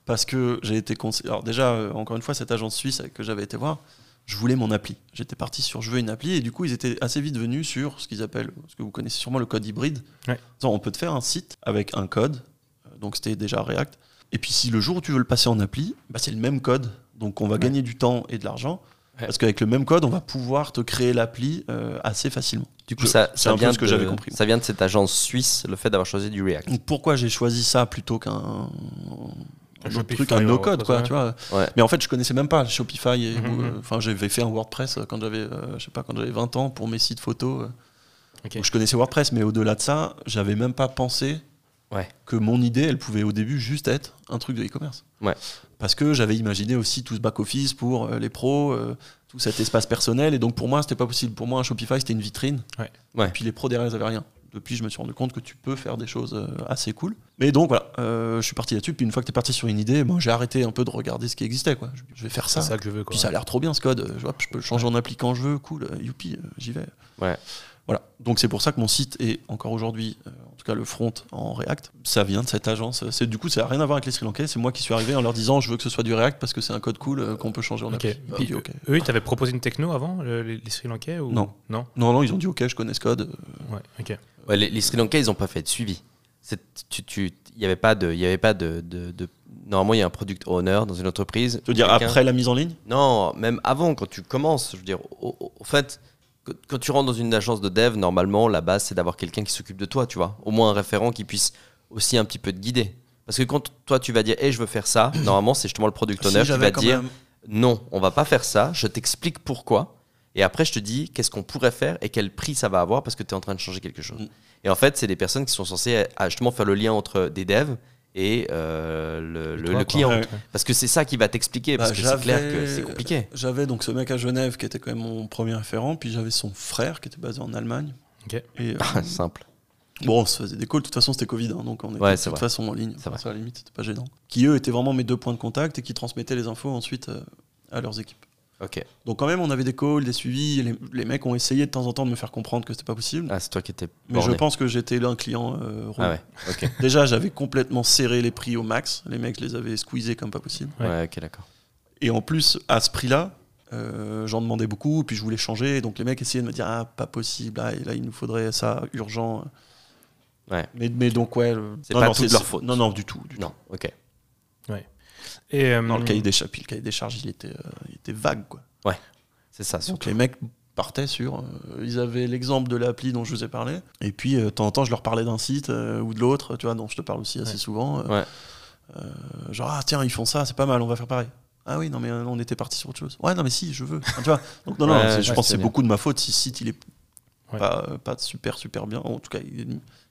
D: Parce que j'ai été conseillé. Alors déjà, euh, encore une fois, cette agence suisse que j'avais été voir, je voulais mon appli. J'étais parti sur je veux une appli et du coup, ils étaient assez vite venus sur ce qu'ils appellent, ce que vous connaissez sûrement le code hybride.
A: Ouais.
D: On peut te faire un site avec un code, euh, donc c'était déjà React. Et puis si le jour où tu veux le passer en appli, bah, c'est le même code. Donc on va gagner du temps et de l'argent.
B: Ouais.
D: Parce qu'avec le même code, on va pouvoir te créer l'appli euh, assez facilement.
B: Du coup,
D: Je-
B: ça,
D: c'est
B: ça
D: un peu
B: vient
D: ce que
B: de-
D: j'avais compris.
B: Ça vient de cette agence suisse, le fait d'avoir choisi du React.
D: Donc pourquoi j'ai choisi ça plutôt qu'un un autre
A: Shopify
D: truc, un no-code, quoi, tu vois.
B: Ouais.
D: Mais en fait, je connaissais même pas Shopify. et-
A: Mhm, mhm.
D: Enfin, j'avais fait un WordPress quand j'avais, euh, je sais pas, quand j'avais 20 ans pour mes sites photos. euh. Donc, je connaissais WordPress, mais au-delà de ça, j'avais même pas pensé
B: Ouais.
D: que mon idée, elle pouvait au début juste être un truc de e-commerce.
B: Ouais.
D: Parce que j'avais imaginé aussi tout ce back-office pour euh, les pros, euh, tout cet espace personnel, et donc pour moi, c'était pas possible. Pour moi, un Shopify, c'était une vitrine.
A: Ouais.
B: Ouais.
D: Et puis les pros derrière, ils avaient rien. Depuis, je me suis rendu compte que tu peux faire des choses euh, assez cool. Mais donc voilà, euh, je suis parti là-dessus. Puis une fois que tu es parti sur une idée, moi, j'ai arrêté un peu de regarder ce qui existait. Quoi. Je- vais faire
A: C'est
D: ça.
A: ça que je veux. Quoi.
D: Puis ça a l'air trop bien ce code. Je, vois, je peux le changer en appli quand je veux. Cool, youpi, j'y vais.
B: Ouais.
D: Voilà. Donc c'est pour ça que mon site est encore aujourd'hui, euh, en tout cas le front en React. Ça vient de cette agence. C'est du coup, ça n'a rien à voir avec les Sri Lankais. C'est moi qui suis arrivé en leur disant, je veux que ce soit du React parce que c'est un code cool euh, qu'on peut changer en
A: Ok.
D: appli. Ont
A: Puis,
D: dit, ok.
A: Eux, ils t'avaient proposé une techno avant, le- les, les Sri Lankais ou...
D: Non.
A: Non?
D: Non, non, ils ont dit, ok, je connais ce code. euh,
A: Ouais, ok.
B: Ouais, les, les Sri Lankais, ils n'ont pas fait de suivi. C'est- Tu, tu, il y avait pas de, il y avait pas de, de- de- Normalement, il y a un product owner dans une entreprise.
D: Tu veux dire après la mise en ligne?
B: Non, même avant, quand tu commences. Je veux dire, au, au- au fait, quand tu rentres dans une agence de dev, normalement, la base, c'est d'avoir quelqu'un qui s'occupe de toi, tu vois. Au moins un référent qui puisse aussi un petit peu te guider. Parce que quand toi, tu vas dire, hey, je veux faire ça, normalement, c'est justement le product owner
D: Si,
B: qui va te dire,
D: même-
B: non, on va pas faire ça, je t'explique pourquoi. Et après, je te dis qu'est-ce qu'on pourrait faire et quel prix ça va avoir parce que tu es en train de changer quelque chose.
D: Mm.
B: Et en fait, c'est des personnes qui sont censées ah, justement faire le lien entre des devs et euh, le, le-
A: toi,
B: le client.
D: Ouais.
B: Parce que c'est ça qui va t'expliquer, parce
D: Bah,
B: que c'est clair
D: j'avais-
B: que c'est compliqué.
D: J'avais donc ce mec à Genève qui était quand même mon premier référent, puis j'avais son frère qui était basé en Allemagne.
A: Ok.
D: Et, euh,
B: Simple.
D: bon, on se faisait des calls, de toute façon c'était Covid, hein, donc on était
B: Ouais,
D: de toute
B: vrai.
D: façon en ligne.
B: C'est
D: Enfin, ça, à la limite, c'était pas gênant. Qui eux étaient vraiment mes deux points de contact et qui transmettaient les infos ensuite euh, à leurs équipes.
B: Ok.
D: Donc quand même, on avait des calls, des suivis, les, les mecs ont essayé de temps en temps de me faire comprendre que c'était pas possible.
B: Ah, c'est toi qui étais.
D: mais je
B: borné.
D: pense que j'étais un client euh.
B: Ah ouais. Ok.
D: Déjà, j'avais complètement serré les prix au max. Les mecs, je les avais squeezés comme pas possible.
A: Ouais.
B: Ouais, ok, d'accord.
D: Et en plus, à ce prix-là, euh, j'en demandais beaucoup, puis je voulais changer. Donc les mecs essayaient de me dire Ah, pas possible, ah, et là, il nous faudrait ça urgent.
B: Ouais.
D: Mais, mais donc, ouais. le-
B: C'est pas
D: non,
B: toute leur faute.
D: Non, non, du tout. Du
B: Non, ok.
A: Et, euh.
D: Non, le cahier des charges, puis le cahier des charges, il était, euh, il était vague, quoi.
B: C'est ça,
D: Donc les mecs partaient sur. euh, ils avaient l'exemple de l'appli dont je vous ai parlé. Et puis, euh, de temps en temps, je leur parlais d'un site euh, ou de l'autre, tu vois, dont je te parle aussi assez
A: Ouais.
D: souvent. euh,
B: Ouais.
D: euh, genre, ah tiens, ils font ça, c'est pas mal, on va faire pareil. Ah oui, non, mais on était parti sur autre chose. Ouais, non, mais si, je veux. Enfin, tu vois, donc non, non,
B: Ouais,
D: je
B: ouais,
D: pense que
B: c'est
D: beaucoup de ma faute si ce site, il est
A: Ouais.
D: pas, pas super, super bien. En tout cas, il est,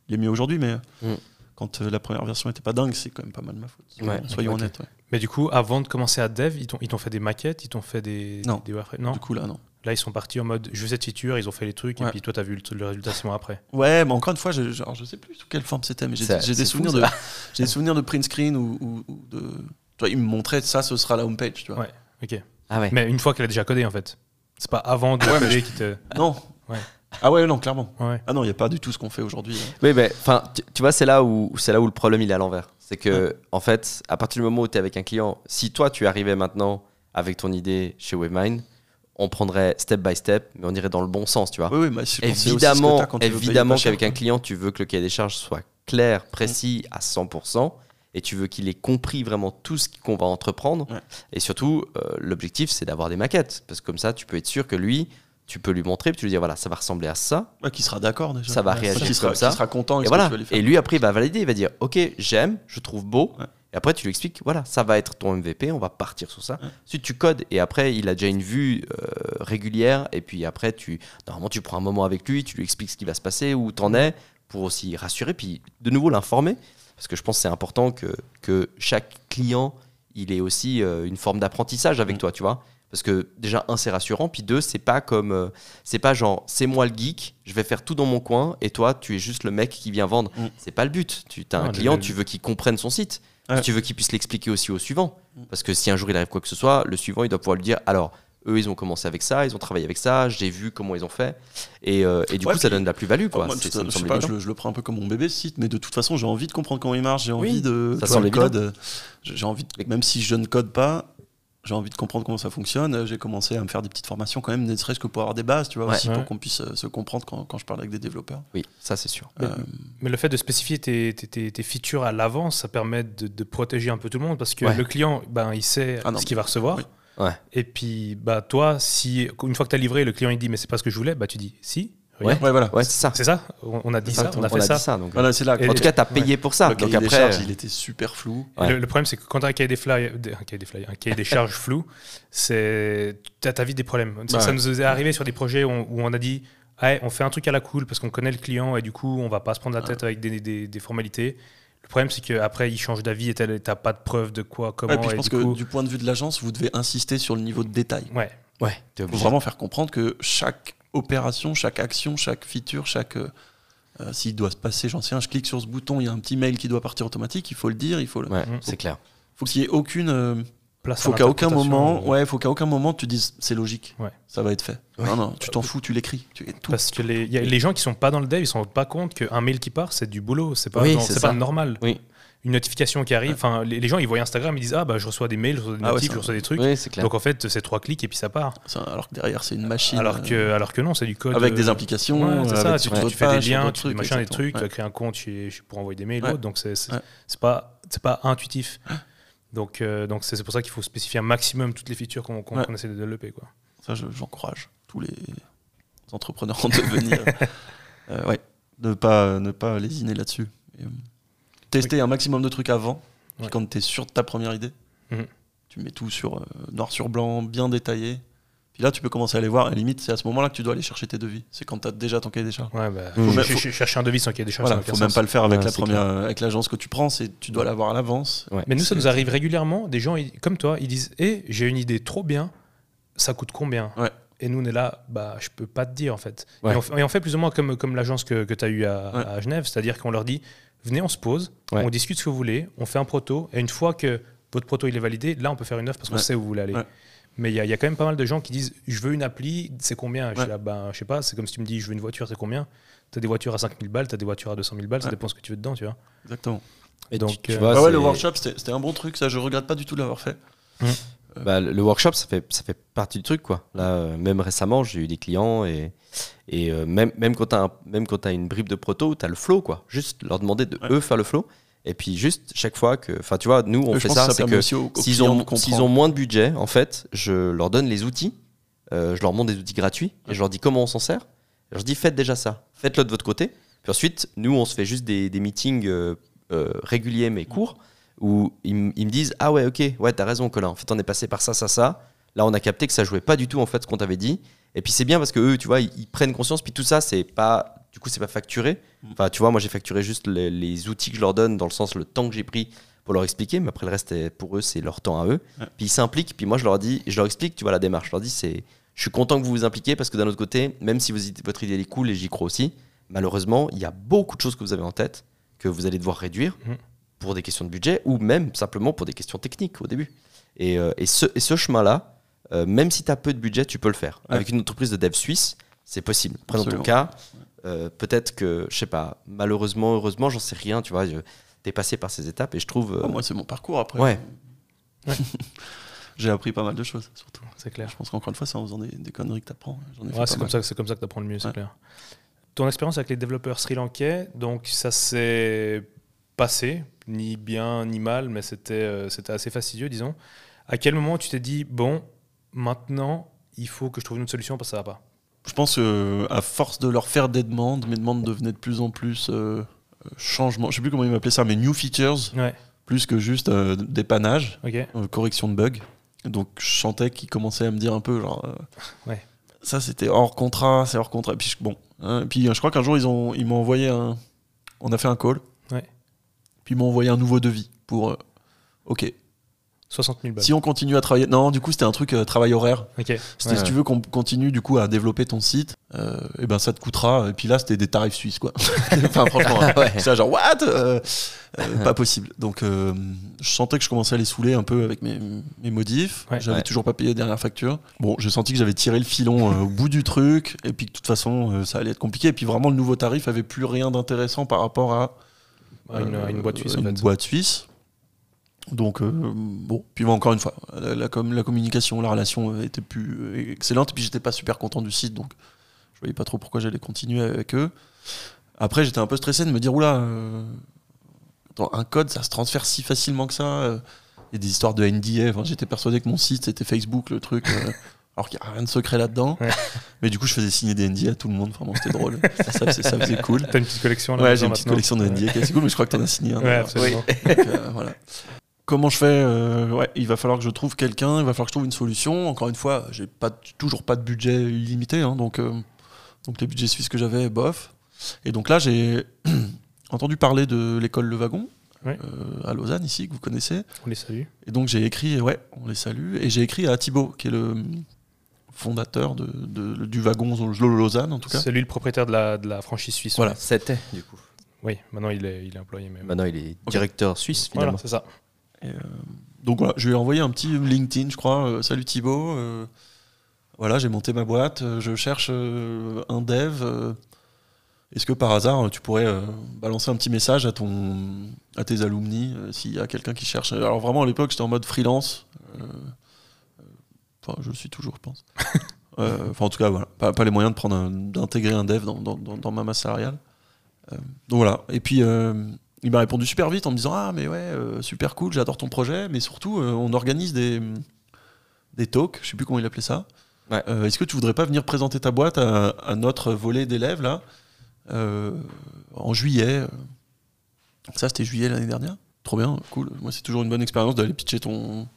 D: il est mieux aujourd'hui, mais
B: Mm.
D: quand euh, la première version était pas dingue, c'est quand même pas mal de ma faute.
B: Ouais,
D: Soyons honnêtes, ouais.
A: Mais du coup, avant de commencer à dev, ils t'ont, ils t'ont fait des maquettes, ils t'ont fait des,
D: Non.
A: des wireframes Non
D: Du coup, là, non.
A: Là, ils sont partis en mode je veux cette feature, ils ont fait les trucs,
D: Ouais.
A: et puis toi, t'as vu le, le résultat six mois après.
D: Ouais, mais encore une fois, je, genre, je sais plus sous quelle forme c'était, mais j'ai des
B: fou,
D: souvenirs de, j'ai des souvenirs de print screen ou, ou- ou de. Tu vois, ils me montraient ça, ce sera la homepage, tu vois.
A: Ouais. Ok.
B: Ah ouais.
A: Mais une fois qu'elle a déjà codé, en fait. C'est pas avant de
D: Ouais,
A: qui te.
D: Non.
A: Ouais.
D: Ah ouais, non, clairement.
A: Ouais.
D: Ah non, il n'y a pas du tout ce qu'on fait aujourd'hui. hein.
B: Oui, mais enfin, tu, tu vois, c'est là où c'est là où le problème il est à l'envers. C'est que en fait, à partir du moment où tu es avec un client, si toi tu arrivais maintenant avec ton idée chez Webmine, on prendrait step by step, mais on irait dans le bon sens, tu vois.
D: Oui, oui, mais aussi ce
B: évidemment,
D: quand
B: évidemment qu'avec un client, tu veux que le cahier des charges soit clair, précis à 100%, et tu veux qu'il ait compris vraiment tout ce qu'on va entreprendre.
D: Ouais.
B: Et surtout, euh, l'objectif, c'est d'avoir des maquettes, parce que comme ça, tu peux être sûr que lui, tu peux lui montrer, puis tu lui dire, voilà, ça va ressembler à ça,
D: Ouais, qui sera d'accord déjà.
B: Ça va
D: Ouais,
B: réagir
D: sera,
B: comme ça.
D: Qui sera content
B: et voilà. Et lui, après, il va valider, il va dire, ok, j'aime, je trouve beau.
D: Ouais.
B: Et après, tu lui expliques, voilà, ça va être ton MVP, on va partir sur ça. Ensuite, tu codes, et après, il a déjà une vue euh, régulière, et puis après, tu, normalement, tu prends un moment avec lui, tu lui expliques ce qui va se passer, où t'en es, pour aussi rassurer, puis de nouveau l'informer, parce que je pense que c'est important que, que chaque client, il ait aussi euh, une forme d'apprentissage avec
D: Mm.
B: toi, tu vois. Parce que déjà, un, c'est rassurant, puis deux, c'est pas comme. euh, c'est pas genre, c'est moi le geek, je vais faire tout dans mon coin, et toi, tu es juste le mec qui vient vendre.
D: Mm.
B: C'est pas le but. Tu as un client, tu veux qu'il comprenne son site.
D: Ouais.
B: Tu veux qu'il puisse l'expliquer aussi au suivant.
D: Mm.
B: Parce que si un jour il arrive quoi que ce soit, le suivant, il doit pouvoir lui dire alors, eux, ils ont commencé avec ça, ils ont travaillé avec ça, j'ai vu comment ils ont fait. Et, euh, et du
D: Ouais,
B: coup, ça donne de la plus-value, quoi.
D: Moi,
B: ça me
D: je, pas, le, je le prends un peu comme mon bébé ce site, mais de toute façon, j'ai envie de comprendre comment il marche, j'ai
B: Oui,
D: envie de.
B: ça semble
D: le code, j'ai envie de- même si je ne code pas, j'ai envie de comprendre comment ça fonctionne. J'ai commencé à me faire des petites formations quand même, ne serait-ce que pour avoir des bases, tu vois,
B: Ouais.
D: aussi
A: Ouais.
D: pour qu'on puisse euh, se comprendre quand, quand je parle avec des développeurs.
B: Oui, ça, c'est sûr.
A: Mais,
D: Euh,
A: mais le fait de spécifier tes, tes- tes- tes features à l'avance, ça permet de, de protéger un peu tout le monde parce que
B: Ouais.
A: le client, ben, il sait
D: Ah non,
A: ce qu'il va recevoir.
D: oui.
B: Ouais.
A: Et puis, bah, toi, si une fois que tu as livré, le client il dit mais c'est pas ce que je voulais, bah, tu dis si,
D: Ouais, voilà.
B: Ouais, c'est ça.
A: C'est ça on, a dit ça, on a fait ça.
B: ça. donc,
D: Voilà, c'est là.
A: Et-
B: en tout cas, tu as payé pour ça.
D: le
B: Donc
D: cahier des
B: après,
D: charges,
B: euh,
D: il était super flou.
B: Ouais.
A: Le, le problème, c'est que quand tu as un cahier des flyers, des- un cahier des flyers, un cahier des charges flou, c'est t'as t'as vite des problèmes. Ça,
D: Ouais.
A: ça nous est arrivé sur des projets où on, où on a dit, Ouais, on fait un truc à la cool parce qu'on connaît le client et du coup, on va pas se prendre la tête avec des, des- des formalités. Le problème, c'est qu'après, il change d'avis et t'as pas de preuve de quoi, comment.
D: Ouais, puis je
A: et
D: pense
A: du
D: que
A: coup-
D: du point de vue de l'agence, vous devez insister sur le niveau de détail.
A: Ouais,
B: ouais, t'es
D: Il faut
B: obligé.
D: vraiment faire comprendre que chaque opération, chaque action, chaque feature, chaque. euh, euh, S'il doit se passer, j'en sais rien, je clique sur ce bouton, il y a un petit mail qui doit partir automatique, il faut le dire, il faut le.
B: Ouais,
A: Mm.
B: c'est clair.
D: faut qu'il y ait aucune. euh,
A: place
D: faut qu'à aucun moment, ouais, faut qu'à aucun moment tu dises c'est logique,
A: Ouais.
D: ça va être fait.
B: Ouais.
D: Non, non, tu t'en fous, tu l'écris, tu tout.
A: Parce que les, y a- les gens qui sont pas dans le dev, ils se rendent pas compte qu'un mail qui part, c'est du boulot. C'est pas,
B: Oui, c'est
A: pas normal.
B: Oui.
A: Une notification qui arrive, enfin, les, les gens ils voient Instagram, ils disent ah bah je reçois des mails, je reçois des
D: Ah ouais,
A: notifs,
D: ça-
A: je reçois des trucs.
B: Oui, c'est clair.
A: Donc en fait c'est trois clics et puis ça part.
D: Ça, alors que derrière c'est une machine.
A: Alors
D: euh,
A: que alors que non, c'est du code.
D: avec
A: euh,
D: des implications,
A: Ouais, c'est ça,
D: avec
A: tu,
D: sur
A: tu
D: d'autres
A: fais des
D: pages, sur
A: liens,
D: d'autres
A: tu fais des
D: trucs,
A: machins, des
D: exactement.
A: trucs, tu as créé un compte chez- chez- pour envoyer des mails,
D: Ouais.
A: donc c'est c'est
D: Ouais.
A: c'est pas c'est pas intuitif. Donc euh, donc c'est c'est pour ça qu'il faut spécifier un maximum toutes les features qu'on qu'on-
D: Ouais.
A: qu'on essaie de développer quoi.
D: Ça, je- j'encourage tous les entrepreneurs en devenir. euh, ouais, ne pas, ne pas lésiner là-dessus. Et, euh, tester un maximum de trucs avant. Puis
A: Ouais.
D: quand tu es sûr de ta première idée,
A: Mhm.
D: tu mets tout sur euh, noir sur blanc, bien détaillé. Puis là, tu peux commencer à aller voir. La limite, c'est à ce moment-là que tu dois aller chercher tes devis. C'est quand tu as déjà ton cahier des charges.
A: Ouais, bah,
B: Mmh.
D: Faut-
A: ch- ch- chercher un devis sans ait des charges.
D: Voilà, faut même
A: sens.
D: pas le faire avec
B: Ouais,
D: la première, avec l'agence que tu prends. C'est tu dois l'avoir à l'avance.
B: Ouais.
A: Mais nous, ça nous arrive régulièrement. Des gens, ils- comme toi, ils disent Eh, j'ai une idée trop bien, ça coûte combien?
D: Ouais.
A: Et nous, on est là, bah, je peux pas te dire en fait.
B: Ouais.
A: Et, on, fait- et on fait plus ou moins comme, comme l'agence que, que tu as eue à,
D: Ouais.
A: à Genève, c'est-à-dire qu'on leur dit Venez, on se pose,
B: Ouais.
A: on discute ce que vous voulez, on fait un proto, et une fois que votre proto il est validé, là, on peut faire une offre parce qu'on
D: Ouais.
A: sait où vous voulez aller.
D: Ouais.
A: Mais il y, a- il y a quand même pas mal de gens qui disent Je veux une appli, c'est combien? Je
D: Ouais.
A: suis là, ben, je sais pas, c'est comme si tu me dis Je veux une voiture, c'est combien? Tu as des voitures à 5000 balles, tu as des voitures à 200 000 balles, ça dépend ce que tu veux dedans, tu vois.
D: Exactement.
B: Et
A: Donc,
B: tu, tu
A: euh,
B: vois,
D: ouais, le
B: c'est-
D: workshop, c'était un bon truc. Ça, je regrette pas du tout de l'avoir fait.
B: Bah, le workshop, ça fait, ça fait partie du truc, quoi. Là, euh, même récemment, j'ai eu des clients et, et euh, même, même quand tu as, une bribe de proto, tu as le flow, quoi. Juste leur demander de
D: Ouais.
B: eux faire le flow. Et puis, juste chaque fois que. Enfin, tu vois, nous, on
D: Je
B: fait ça,
D: que
B: c'est que s'ils ont, ont moins de budget, en fait, je leur donne les outils. euh, je leur montre des outils gratuits et je leur dis comment on s'en sert. Je leur dis faites déjà ça, faites-le de votre côté. Puis ensuite, nous, on se fait juste des, des meetings euh, euh, réguliers mais courts où ils, me disent ah ouais ok ouais t'as raison Colin. En fait on est passé par ça ça ça. Là on a capté que ça jouait pas du tout en fait ce qu'on t'avait dit. Et puis c'est bien parce que eux tu vois ils, ils prennent conscience. Puis tout ça c'est pas du coup c'est pas facturé. Enfin tu vois moi j'ai facturé juste les, les outils que je leur donne dans le sens le temps que j'ai pris pour leur expliquer. Mais après le reste est- pour eux c'est leur temps à eux.
D: Ouais.
B: puis ils s'impliquent. Puis moi je leur dis je leur explique tu vois la démarche. Je leur dis c'est je suis content que vous vous impliquiez parce que d'un autre côté même si vous, votre idée est cool et j'y crois aussi malheureusement il y a beaucoup de choses que vous avez en tête que vous allez devoir réduire.
A: Mhm.
B: Pour des questions de budget ou même simplement pour des questions techniques au début. Et, euh, et ce, et ce chemin-là, euh, même si tu as peu de budget, tu peux le faire.
D: Ouais.
B: Avec une entreprise de dev suisse, c'est possible. Après, dans ton cas, euh, peut-être que, je sais pas, malheureusement, heureusement, j'en sais rien, tu vois, tu es passé par ces étapes et je trouve. euh,
D: Oh, moi, c'est mon parcours après.
B: Ouais.
A: Ouais.
D: J'ai appris pas mal de choses, surtout.
A: C'est clair.
D: Je pense qu'encore une fois, c'est en faisant des, des conneries que t'apprends.
A: Ouais, c'est comme ça, c'est comme ça que tu apprends le mieux, c'est
D: Ouais.
A: clair. Ton expérience avec les développeurs sri-lankais, donc ça s'est passé, ni bien ni mal, mais c'était euh, c'était assez fastidieux, disons. À quel moment tu t'es dit, bon, maintenant, il faut que je trouve une autre solution parce que ça va pas?
D: Je pense que à force de leur faire des demandes, mes demandes devenaient de plus en plus euh, euh, changement. Je sais plus comment ils m'appelaient ça, mais new features,
A: Ouais,
D: plus que juste euh, dépannage, euh, correction de bugs. Donc je sentais qu'ils commençaient à me dire un peu genre. euh,
A: Ouais.
D: Ça c'était hors contrat, c'est hors contrat. Et puis je- bon, hein, et puis euh, je crois qu'un jour ils ont ils m'ont envoyé un. On a fait un call.
A: Ouais.
D: Puis ils m'ont envoyé un nouveau devis pour. euh, ok.
A: 60 000 balles.
D: Si on continue à travailler. Non, du coup c'était un truc euh, travail horaire.
A: Ok.
D: C'était
B: Ouais,
D: si tu veux qu'on continue du coup à développer ton site, euh, et ben ça te coûtera. Et puis là c'était des tarifs suisses quoi. enfin franchement,
B: Ouais.
D: c'est genre what? Euh, euh, Pas possible. Donc euh, je sentais que je commençais à les saouler un peu avec mes, mes modifs.
A: Ouais.
D: j'avais
B: Ouais.
D: toujours pas payé les dernières factures. Bon, j'ai senti que j'avais tiré le filon euh, au bout du truc et puis que de toute façon euh, ça allait être compliqué. Et puis vraiment le nouveau tarif avait plus rien d'intéressant par rapport à
A: À une, à une boîte suisse, en
D: une
A: fait.
D: boîte suisse. Donc, euh, bon, puis bon, encore une fois, la, la com- la communication, la relation euh, était plus euh, excellente. Et puis, j'étais pas super content du site, donc je voyais pas trop pourquoi j'allais continuer avec eux. Après, j'étais un peu stressé de me dire, oula, euh, un code, ça se transfère si facilement que ça. euh. Il y a des histoires de NDA. Enfin, j'étais persuadé que mon site, c'était Facebook, le truc. Alors qu'il n'y a rien de secret là-dedans.
A: Ouais.
D: Mais du coup, je faisais signer des NDA à tout le monde. Vraiment, c'était drôle. ça, ça, faisait- ça faisait cool.
A: T'as une petite collection là
D: Ouais, j'ai une petite collection de NDA qui est assez cool, mais je crois que t'en as signé un.
A: Ouais.
D: Donc, euh, voilà. Comment je fais euh, ouais, Il va falloir que je trouve quelqu'un, il va falloir que je trouve une solution. Encore une fois, j'ai pas, toujours pas de budget illimité, hein, donc, euh, donc les budgets suisses que j'avais, bof. Et donc là, j'ai entendu parler de l'école Le Wagon
A: Ouais.
D: euh, à Lausanne, ici, que vous connaissez.
A: On les salue.
D: Et donc j'ai écrit, ouais, on les salue, et j'ai écrit à Thibaut, qui est le fondateur de, de- du wagon Lausanne, en tout cas.
A: C'est lui le propriétaire de la, de la franchise suisse.
D: Voilà.
B: C'était, du coup.
A: Oui, maintenant il est, il est employé même.
B: Maintenant, il est directeur suisse,
A: Voilà,
B: finalement.
A: c'est ça.
D: Et, euh, donc voilà, je lui ai envoyé un petit LinkedIn, je crois. euh, Salut Thibaut. euh, voilà, j'ai monté ma boîte. euh, je cherche euh, un dev. euh, Est-ce que par hasard, tu pourrais euh, balancer un petit message à, ton, à tes alumni euh, s'il y a quelqu'un qui cherche? Alors vraiment, à l'époque, j'étais en mode freelance. euh, Enfin, je le suis toujours, je pense. Euh, Enfin, en tout cas, voilà. Pas, pas les moyens de prendre d'intégrer un dev dans, dans- dans- dans ma masse salariale. Euh, donc voilà. Et puis, euh, il m'a répondu super vite en me disant Ah, mais ouais, super cool, j'adore ton projet, mais surtout, on organise des, des talks, je sais plus comment il appelait ça.
B: Ouais.
D: Est-ce que tu voudrais pas venir présenter ta boîte à, à notre volet d'élèves, là, en juillet Ça, c'était juillet l'année dernière. Trop bien, cool. Moi, c'est toujours une bonne expérience d'aller pitcher ton,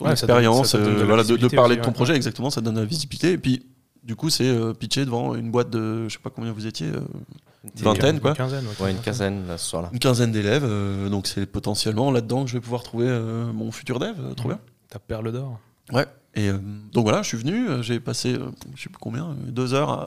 D: ton
A: Ouais,
D: expérience, euh, voilà, de, parler
A: aussi,
D: de ton
A: ouais.
D: projet, exactement, ça donne de la visibilité. Et puis, du coup, c'est euh, pitcher devant une boîte de, je sais pas combien vous étiez, euh,
B: Une
D: Vingtaine, quoi.
A: Une quinzaine.
B: Ouais, une quinzaine, là, ce soir-là.
D: une quinzaine d'élèves. euh, donc, c'est potentiellement là-dedans que je vais pouvoir trouver euh, mon futur dev. euh, trop bien.
A: Ta perle d'or.
D: Ouais. Et euh, donc voilà, je suis venu, j'ai passé, euh, je sais plus combien, deux heures à.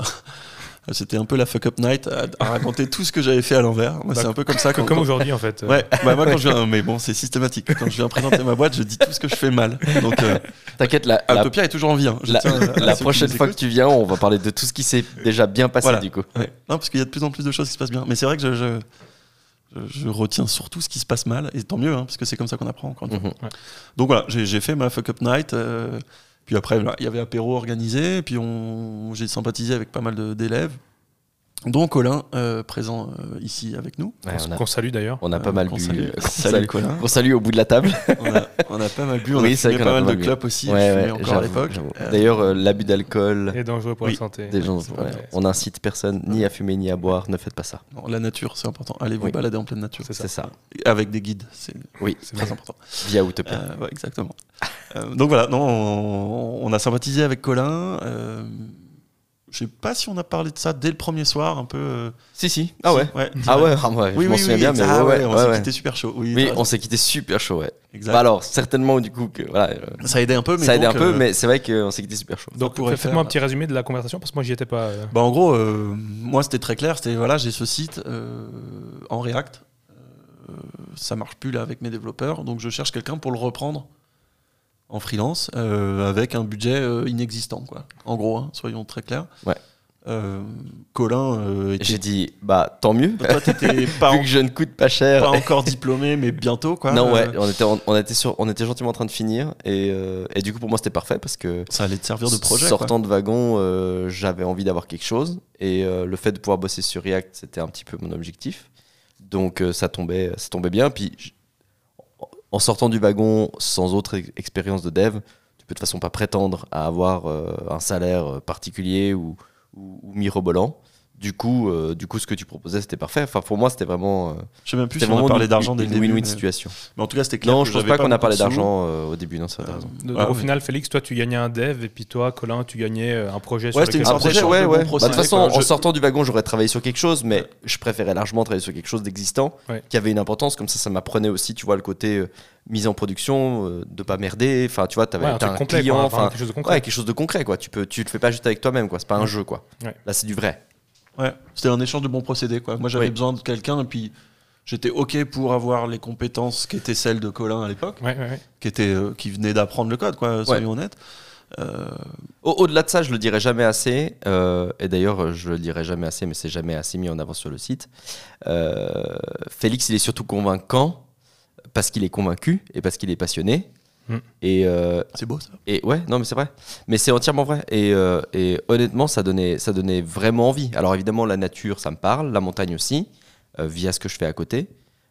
D: C'était un peu la fuck up night à, à raconter tout ce que j'avais fait à l'envers. Moi,
A: Bah,
D: c'est un peu comme ça.
A: Comme,
D: Quand,
A: comme aujourd'hui en fait.
D: Ouais, bah moi quand je viens, mais bon, c'est systématique. Quand je viens présenter ma boîte, je dis tout ce que je fais mal. Donc, euh,
B: T'inquiète, la, la,
D: est toujours en vie. hein.
B: La- prochaine fois que tu viens, on va parler de tout ce qui s'est déjà bien passé,
D: Voilà.
B: du coup.
D: Ouais. Non, parce qu'il y a de plus en plus de choses qui se passent bien. Mais c'est vrai que je, je, je- je retiens surtout ce qui se passe mal, et tant mieux, hein, parce que c'est comme ça qu'on apprend encore une fois.
B: Mhm.
D: Donc voilà, j'ai j'ai fait ma fuck up night. euh, puis après, il y avait apéro organisé. Puis on, j'ai sympathisé avec pas mal d'élèves, dont Colin, euh, présent euh, ici avec nous.
B: Ouais, on, a,
A: Qu'on salue d'ailleurs.
B: on a pas
D: Euh,
B: mal
D: qu'on
B: bu.
D: salue.
B: euh, qu'on
D: Salut,
B: salue-
D: Colin.
B: qu'on salue au bout de la table.
D: On a, on a pas mal bu, on
B: Oui,
D: a
B: c'est vrai
D: fumé
B: qu'on a
D: pas mal
B: pas
D: de
B: bu.
D: clopes aussi.
B: Ouais, ouais,
D: encore à
B: j'avoue,
D: l'époque.
B: j'avoue.
D: Euh,
B: D'ailleurs, euh, l'abus d'alcool,
A: Et dangereux pour
D: Oui.
A: la santé.
B: des gens, ouais,
A: pas
B: on incite personne ni à fumer ni à boire, ne faites pas ça.
D: non, la nature, c'est important. Allez vous
B: Oui.
D: balader en pleine nature.
A: C'est ça.
B: C'est ça.
D: Avec des guides, c'est
B: Oui,
A: C'est
D: très important.
B: via Utopia.
D: Euh, ouais, exactement. Euh, donc voilà, non, on, on a sympathisé avec Colin. Euh, je sais pas si on a parlé de ça dès le premier soir, un peu. euh,
B: Si, si. Ah ouais.
D: ouais.
B: Ah ouais, ah ouais,
D: Oui,
B: je m'en
D: oui,
B: souviens
D: oui,
B: bien, mais
D: ah
B: ouais,
D: ouais,
B: ouais,
D: on s'est
B: ouais.
D: quitté super chaud. Oui,
B: on s'est quitté super chaud, ouais.
D: Exact.
B: Bah alors, certainement, du coup, que, voilà, euh,
D: ça a aidé un peu, mais
B: ça a aidé un peu,
D: euh,
B: mais c'est vrai qu'on s'est quitté super chaud.
A: Donc faites-moi un petit résumé de la conversation parce que moi j'y étais pas. euh.
D: Bah en gros, euh, moi c'était très clair, c'était voilà, j'ai ce site euh, en React, euh, ça marche plus là avec mes développeurs, donc je cherche quelqu'un pour le reprendre en freelance euh, avec un budget euh, inexistant quoi. En gros, hein, soyons très clairs.
B: Ouais.
D: Euh, Colin, était-
B: J'ai dit, bah tant mieux,
D: toi t'étais pas,
B: vu
D: en-
B: que je ne coûte pas cher.
D: pas encore diplômé, mais bientôt quoi.
B: non, ouais, on était, on, était sur, on était gentiment en train de finir, et, et du coup, pour moi, c'était parfait parce que
D: ça allait te servir de projet. quoi.
B: sortant de wagon, j'avais envie d'avoir quelque chose, et le fait de pouvoir bosser sur React, c'était un petit peu mon objectif. Donc ça, tombait, ça tombait bien. Puis en sortant du wagon sans autre ex- expérience de dev, tu peux de toute façon pas prétendre à avoir euh, un salaire euh, particulier ou mirobolant. Du coup, euh, du coup, ce que tu proposais, c'était parfait. Enfin, pour moi, c'était vraiment, euh,
D: Je sais même plus
B: c'était
D: si on a
B: vraiment
D: parlé
B: une-
D: d'argent dès
B: une
D: le début.
B: win-win
D: mais-
B: situation.
D: Mais en tout cas, c'était clair.
B: Non,
D: que
B: je pense pas qu'on a parlé d'argent euh, au début. Non, ça,
D: Euh,
B: raison.
A: De- au final, Félix, toi tu gagnais un dev et puis toi, Colin, tu gagnais un projet sur
D: Ouais, c'était une sorte
B: projet, ouais,
D: de
B: ouais. Bah, de toute façon,
D: quoi.
B: en
D: Je-
B: sortant du wagon, j'aurais travaillé sur quelque chose, mais je préférais largement travailler sur quelque chose d'existant,
A: Ouais.
B: qui avait une importance. Comme ça, ça m'apprenait aussi, tu vois, le côté mise en production, euh, de pas merder. Enfin, tu vois, t'avais
A: Ouais, un complet,
B: client, enfin,
A: quelque chose de concret.
B: ouais, quelque chose de concret, quoi. Tu peux, tu le fais pas juste avec toi-même, quoi. C'est pas un jeu, quoi. Là, c'est du vrai.
D: Ouais, c'était un échange de bons procédés. Quoi. Moi, j'avais
B: Oui.
D: besoin de quelqu'un et puis j'étais OK pour avoir les compétences qui étaient celles de Colin à l'époque,
A: Ouais, ouais, ouais.
D: qui, était, euh, qui venait d'apprendre le code, quoi, soyons honnêtes. Euh,
B: Au- Au-delà de ça, je le dirai jamais assez. euh, et d'ailleurs, je le dirai jamais assez, mais c'est jamais assez mis en avant sur le site. Félix, il est surtout convaincant parce qu'il est convaincu et parce qu'il est passionné.
A: Mm.
B: Et, euh,
D: c'est beau ça.
B: Et ouais, non, mais c'est vrai. Mais c'est entièrement vrai. Et, euh, et honnêtement, ça donnait, ça donnait vraiment envie. Alors évidemment, la nature, ça me parle, la montagne aussi, euh, via ce que je fais à côté.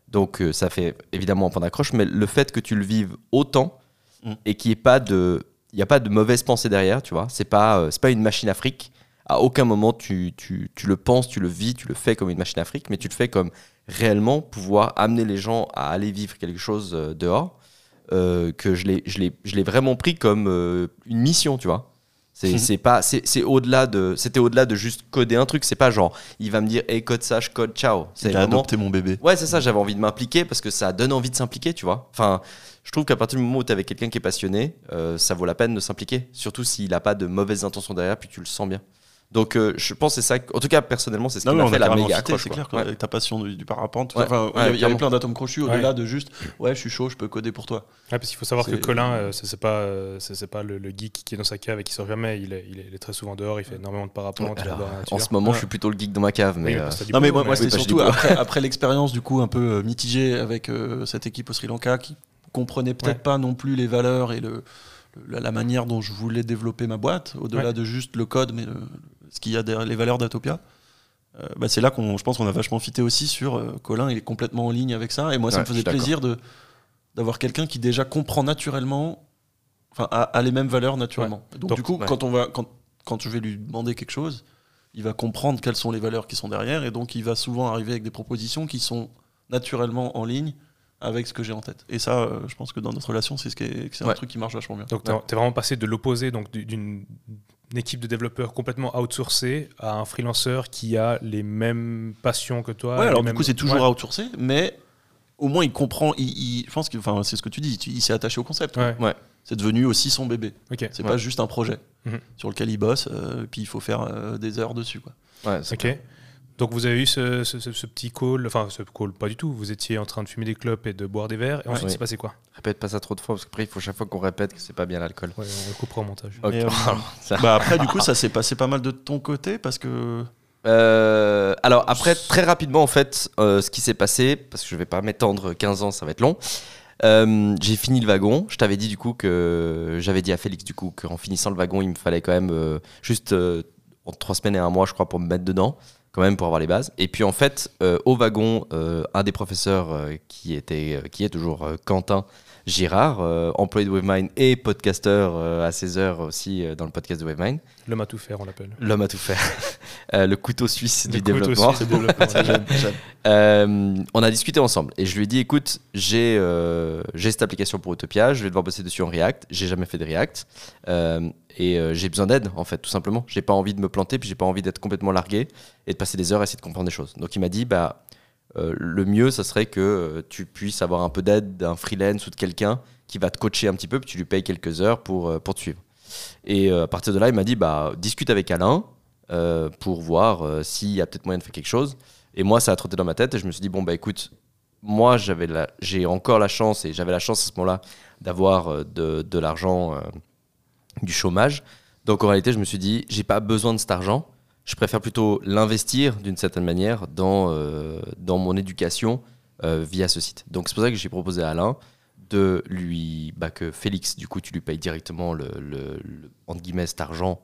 B: Donc euh, ça fait évidemment un point d'accroche, mais le fait que tu le vives autant
D: Mm.
B: et qu'il n'y ait pas de il n'y a pas de mauvaise pensée derrière, tu vois. C'est pas, euh, c'est pas une machine afrique. À aucun moment tu, tu, tu le penses, tu le vis, tu le fais comme une machine afrique, mais tu le fais comme réellement pouvoir amener les gens à aller vivre quelque chose euh, dehors. Euh, que je l'ai, vraiment pris comme euh, une mission, tu vois. C'est, c'est pas, c'est, au-delà de, c'était au-delà de juste coder un truc. C'est pas genre, il va me dire, hey code ça, je code, ciao. C'est
D: adopté mon bébé.
B: Ouais, c'est ça, j'avais envie de m'impliquer parce que ça donne envie de s'impliquer, tu vois. Enfin, je trouve qu'à partir du moment où tu es avec quelqu'un qui est passionné, euh, ça vaut la peine de s'impliquer. Surtout s'il n'a pas de mauvaises intentions derrière, puis tu le sens bien. Donc, euh, je pense que c'est ça. En tout cas, personnellement, c'est ce qui m'a
D: on
B: fait
D: a
B: la méga
D: cité,
B: accroche.
D: c'est clair que
B: Ouais.
D: avec ta passion du, du parapente,
B: Ouais,
D: enfin,
B: ouais,
D: il y avait- plein d'atomes crochus
A: Ouais.
D: au-delà de juste ouais je suis chaud je peux coder pour toi
A: Ouais, parce qu'il faut savoir que Colin, euh, c'est pas, euh, c'est pas le, le geek qui est dans sa cave et qui sort jamais. Il est, il est- il est très souvent dehors, il fait énormément de parapente.
B: Alors, en ce moment,
D: Ouais.
B: je suis plutôt le geek dans ma cave, mais. euh,
D: Non mais moi,
B: dis
D: surtout après, l'expérience du coup un peu euh, mitigée avec euh, cette équipe au Sri Lanka qui comprenait peut-être pas non plus les valeurs et le, la, la manière dont je voulais développer ma boîte au-delà
A: Ouais.
D: de juste le code mais le- ce qu'il y a derrière les valeurs d'Atopia. Euh, bah, c'est là qu'on je pense qu'on a vachement fité aussi sur euh, Colin il est complètement en ligne avec ça et moi ça
B: Ouais,
D: me faisait plaisir de d'avoir quelqu'un qui déjà comprend naturellement enfin a, a les mêmes valeurs naturellement donc,
A: Donc,
D: du coup
B: ouais.
D: quand on va quand, quand je vais lui demander quelque chose il va comprendre quelles sont les valeurs qui sont derrière et donc il va souvent arriver avec des propositions qui sont naturellement en ligne avec ce que j'ai en tête. Et ça, euh, je pense que dans notre relation, c'est ce qui est- c'est un
B: Ouais.
D: truc qui marche vachement bien.
A: Donc, t'es t'es vraiment passé de l'opposé, donc du- d'une une équipe de développeurs complètement outsourcée à un freelanceur qui a les mêmes passions que toi.
D: ouais, alors du coup, c'est toujours
A: Ouais.
D: outsourcé, mais au moins il comprend. Il, il- je pense que, enfin, c'est ce que tu dis. Il s'est attaché au concept.
A: Ouais.
D: C'est devenu aussi son bébé.
A: Ok.
D: C'est
B: Ouais.
D: pas juste un projet
A: Mhm.
D: sur lequel il bosse, euh, puis il faut faire euh, des heures dessus. Quoi.
B: ouais, c'est
A: Ok.
B: clair.
A: Donc vous avez eu ce, ce- ce- ce petit call, enfin ce call pas du tout. Vous étiez en train de fumer des clopes et de boire des verres. Et ensuite,
B: Ouais.
A: c'est passé quoi
B: Répète pas ça trop de fois parce qu'après, il faut chaque fois qu'on répète que c'est pas bien l'alcool.
A: Ouais, On le coupera au montage.
D: Euh,
B: Ça-
D: bah après, du coup, ça s'est passé pas mal de ton côté parce que.
B: Euh, alors après, très rapidement en fait, euh, ce qui s'est passé, parce que je vais pas m'étendre 15 ans, ça va être long. euh, j'ai fini le wagon. Je t'avais dit du coup que j'avais dit à Félix du coup qu'en finissant le wagon, il me fallait quand même euh, juste euh, en trois semaines et un mois, je crois, pour me mettre dedans, quand même pour avoir les bases. Et puis en fait, euh, au wagon, euh, un des professeurs euh, qui était, qui est toujours Quentin Girard, euh, employé de Wavemind et podcasteur euh, à 16 heures aussi euh, dans le podcast de Wavemind.
A: L'homme à tout faire, on l'appelle.
B: L'homme à tout faire. Le couteau suisse
A: Le
B: du
A: couteau
B: développement.
A: suisse développement,
B: on a discuté ensemble et je lui ai dit écoute, j'ai cette application pour Utopia, je vais devoir bosser dessus en React, j'ai jamais fait de React et euh, j'ai besoin d'aide en fait, tout simplement. J'ai pas envie de me planter, puis j'ai pas envie d'être complètement largué et de passer des heures à essayer de comprendre des choses. Donc il m'a dit bah euh, le mieux, ça serait que euh, tu puisses avoir un peu d'aide d'un freelance ou de quelqu'un qui va te coacher un petit peu, puis tu lui payes quelques heures pour, euh, pour te suivre. Et à partir de là, il m'a dit bah discute avec Alain pour voir s'il y a peut-être moyen de faire quelque chose. Et moi, ça a trotté dans ma tête et je me suis dit, bon, bah écoute, moi, j'ai encore la chance, et j'avais la chance à ce moment-là d'avoir de, de l'argent du chômage. Donc en réalité, je me suis dit, j'ai pas besoin de cet argent. Je préfère plutôt l'investir d'une certaine manière dans, euh, dans mon éducation euh, via ce site. Donc c'est pour ça que j'ai proposé à Alain de lui, bah, que Félix, du coup, tu lui payes directement le, le- le- entre guillemets, cet argent,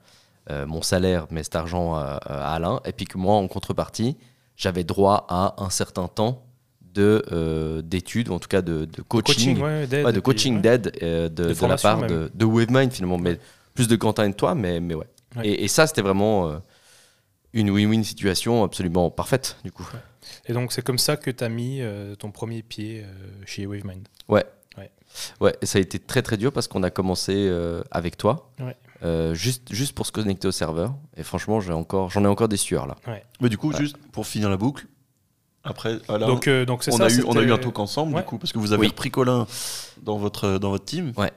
B: euh, mon salaire, mais cet argent à, à Alain, et puis que moi, en contrepartie, j'avais droit à un certain temps de d'études, ou en tout cas de, de coaching,
A: Coaching, ouais, d'aide.
B: Ouais, de coaching d'aide de, de la part
A: même.
B: de, de Wavemind finalement, mais plus de Quentin et de toi, mais, mais ouais.
A: Ouais.
B: Et, et ça, c'était vraiment une win-win situation absolument parfaite, du coup.
A: Et donc c'est comme ça que tu as mis euh, ton premier pied euh, chez Wavemind.
B: Ouais, et ça a été très très dur parce qu'on a commencé euh, avec toi,
A: Ouais.
B: euh, juste, juste pour se connecter au serveur. Et franchement, j'ai encore, j'en ai encore des sueurs là.
D: Mais du coup,
B: Ouais.
D: juste pour finir la boucle, après, Alain,
A: donc euh, donc c'est
D: on,
A: ça.
D: a eu, on a eu un talk ensemble,
A: Ouais.
D: du coup, parce que vous avez
B: Oui.
D: repris Colin dans votre, dans votre team.
A: Ouais,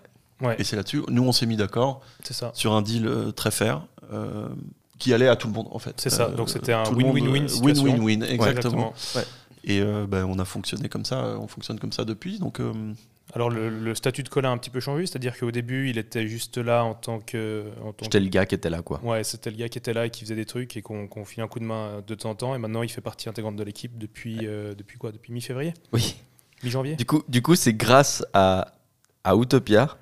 D: Et c'est là-dessus, nous, on s'est mis d'accord
A: c'est ça.
D: sur un deal très fair. Euh, qui allait à tout le monde en fait.
A: C'est ça,
D: Euh,
A: donc c'était un win-win-win
D: euh. Win-win-win, exactement.
A: Exactement.
D: Et euh, ben, on a fonctionné comme ça, on fonctionne comme ça depuis. Donc euh,
A: Alors le, le statut de Colin a un petit peu changé, c'est-à-dire qu'au début il était juste là en tant que. En tant
B: J'étais le gars qui était là, quoi.
A: Ouais, c'était le gars qui était là et qui faisait des trucs et qu'on qu'on filait un coup de main de temps en temps. Et maintenant, il fait partie intégrante de l'équipe depuis, euh, depuis quoi? Depuis mi-février?
B: Oui.
A: Mi-janvier?
B: Du coup, du coup c'est grâce à, à Utopia.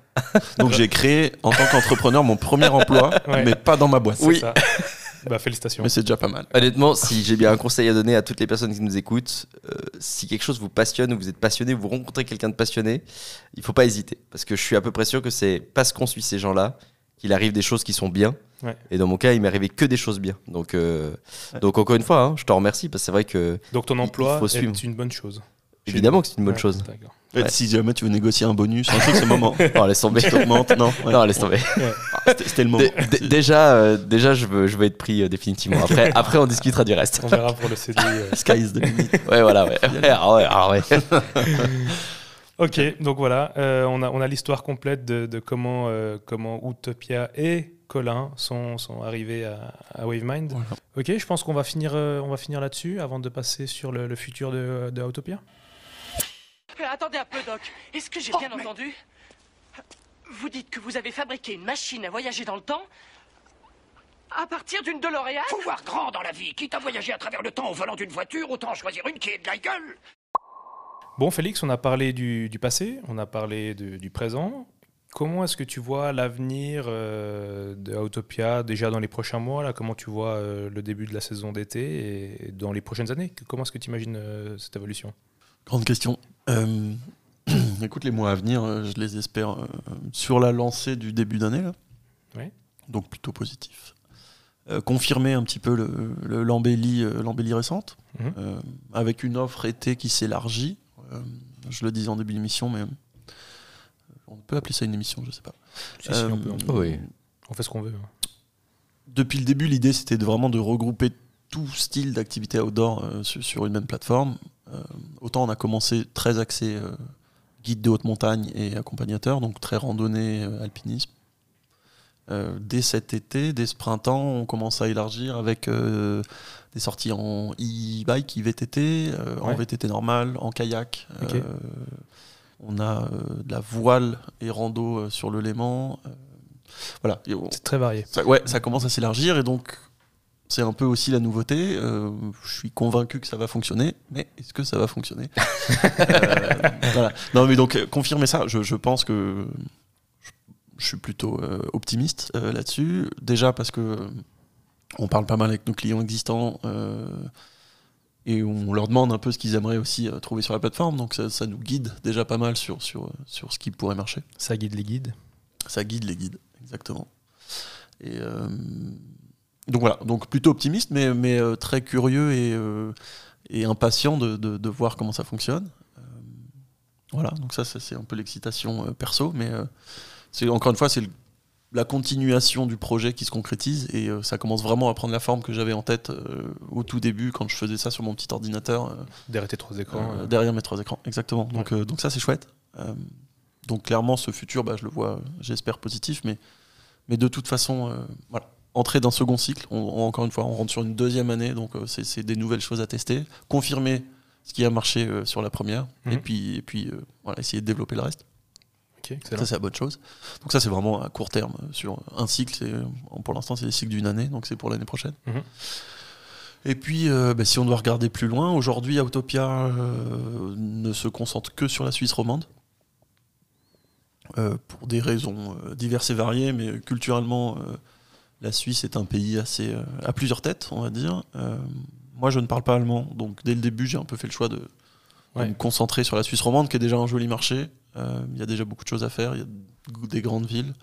D: Donc j'ai créé en tant qu'entrepreneur mon premier emploi,
A: Ouais.
D: mais pas dans ma boîte.
B: Oui.
A: ça. Bah, félicitations.
D: Mais c'est déjà pas mal.
B: Honnêtement, si j'ai bien un conseil à donner à toutes les personnes qui nous écoutent, euh, si quelque chose vous passionne ou vous êtes passionné, vous rencontrez quelqu'un de passionné, il faut pas hésiter. Parce que je suis à peu près sûr que c'est parce qu'on suit ces gens-là qu'il arrive des choses qui sont bien.
A: Ouais.
B: Et dans mon cas, il m'est arrivé que des choses bien. Donc, euh,
D: Ouais.
B: donc encore une fois, hein, je te remercie parce que c'est vrai que
A: Donc ton emploi
B: il faut
A: est
B: suivre.
A: une bonne chose.
B: Évidemment que c'est une bonne
A: Ouais,
B: chose.
A: d'accord.
D: Et
B: Ouais.
D: Si jamais tu veux négocier un bonus, un truc, c'est le moment.
B: Non, laisse tomber.
D: T'augmentes, non ouais.
B: Non, laisse tomber.
D: C'était c'était le moment.
B: Dé- dé- déjà, euh, déjà, je veux, je veux être pris euh, définitivement. Après, après, on discutera du reste.
A: On verra pour le CDI. euh.
D: Sky is the limit.
B: Ouais, voilà, ouais. Ah ouais, ah ouais.
A: Ok, donc voilà, euh, on a, on a l'histoire complète de, de comment, euh, comment Utopia et Colin sont, sont arrivés à, à WaveMind.
D: Voilà.
A: Ok, je pense qu'on va finir, euh, on va finir là-dessus avant de passer sur le, le futur de, de Utopia.
E: Attendez un peu, Doc. Est-ce que j'ai bien entendu? Vous dites que vous avez fabriqué une machine à voyager dans le temps à partir d'une DeLorean?
F: Faut voir grand dans la vie. Quitte à voyager à travers le temps au volant d'une voiture, autant choisir une qui est de la gueule.
A: Bon, Félix, on a parlé du, du passé, on a parlé de- du présent. Comment est-ce que tu vois l'avenir euh, de Autopia déjà dans les prochains mois là, Comment tu vois euh, le début de la saison d'été et dans les prochaines années? Comment est-ce que tu imagines euh, cette évolution?
D: Grande question. Euh, écoute, les mois à venir, euh, je les espère euh, sur la lancée du début d'année. là.
A: Ouais.
D: Donc plutôt positif. Euh, confirmer un petit peu le- le- l'embellie l'embellie récente,
A: Mhm.
D: avec une offre été qui s'élargit. Je le disais en début d'émission, mais on peut appeler ça une émission, je sais pas.
A: Si, si, on, peut, on peut.
B: Oui.
A: On fait ce qu'on veut. hein.
D: Depuis le début, l'idée c'était vraiment de regrouper tout style d'activité outdoor sur, sur une même plateforme. Euh, autant on a commencé très axé euh, guide de haute montagne et accompagnateur, donc très randonnée, euh, alpinisme. Euh, dès cet été, dès ce printemps, on commence à élargir avec euh, des sorties en e-bike, e-VTT, euh, en
A: Ouais.
D: VTT normal, en kayak. Euh, on a euh, de la voile et rando euh, sur le Léman. Euh, voilà.
A: C'est très varié.
D: ça, ouais, ça commence à s'élargir et donc c'est un peu aussi la nouveauté. Euh, je suis convaincu que ça va fonctionner, mais est-ce que ça va fonctionner Euh, voilà. Non, mais donc euh, confirmer ça, je, je pense que je, je suis plutôt euh, optimiste euh, là-dessus. Déjà parce que on parle pas mal avec nos clients existants. euh, et on leur demande un peu ce qu'ils aimeraient aussi euh, trouver sur la plateforme, donc ça, ça nous guide déjà pas mal sur, sur, sur ce qui pourrait marcher.
A: Ça guide les guides.
D: Ça guide les guides, exactement. Et euh, donc voilà, donc plutôt optimiste, mais, mais euh, très curieux et, euh, et impatient de, de- de voir comment ça fonctionne. Euh, voilà, donc ça, ça, c'est un peu l'excitation perso, mais c'est encore une fois, c'est la continuation du projet qui se concrétise et ça commence vraiment à prendre la forme que j'avais en tête au tout début quand je faisais ça sur mon petit ordinateur.
A: Derrière tes trois écrans.
D: derrière mes trois écrans, exactement. Donc, donc ça, c'est chouette. Donc clairement, ce futur, bah, je le vois, j'espère, positif. Mais, mais de toute façon, voilà. Entrée d'un second cycle, on, on- encore une fois, on rentre sur une deuxième année, donc euh, c'est des nouvelles choses à tester. Confirmer ce qui a marché euh, sur la première, et
A: Mhm.
D: puis, et puis euh, voilà, essayer de développer le reste. Ça, c'est la bonne chose. Donc ça, c'est vraiment à court terme. Sur un cycle, pour l'instant, c'est des cycles d'une année, donc c'est pour l'année prochaine.
A: Mhm.
D: Et puis, euh, bah, si on doit regarder plus loin, aujourd'hui, Autopia euh, ne se concentre que sur la Suisse romande. Euh, pour des raisons diverses et variées, mais culturellement, la Suisse est un pays assez euh, à plusieurs têtes, on va dire. Euh, moi, je ne parle pas allemand, donc dès le début, j'ai un peu fait le choix de, me concentrer sur la Suisse romande, qui est déjà un joli marché. Euh, Il y a déjà beaucoup de choses à faire, il y a des grandes villes.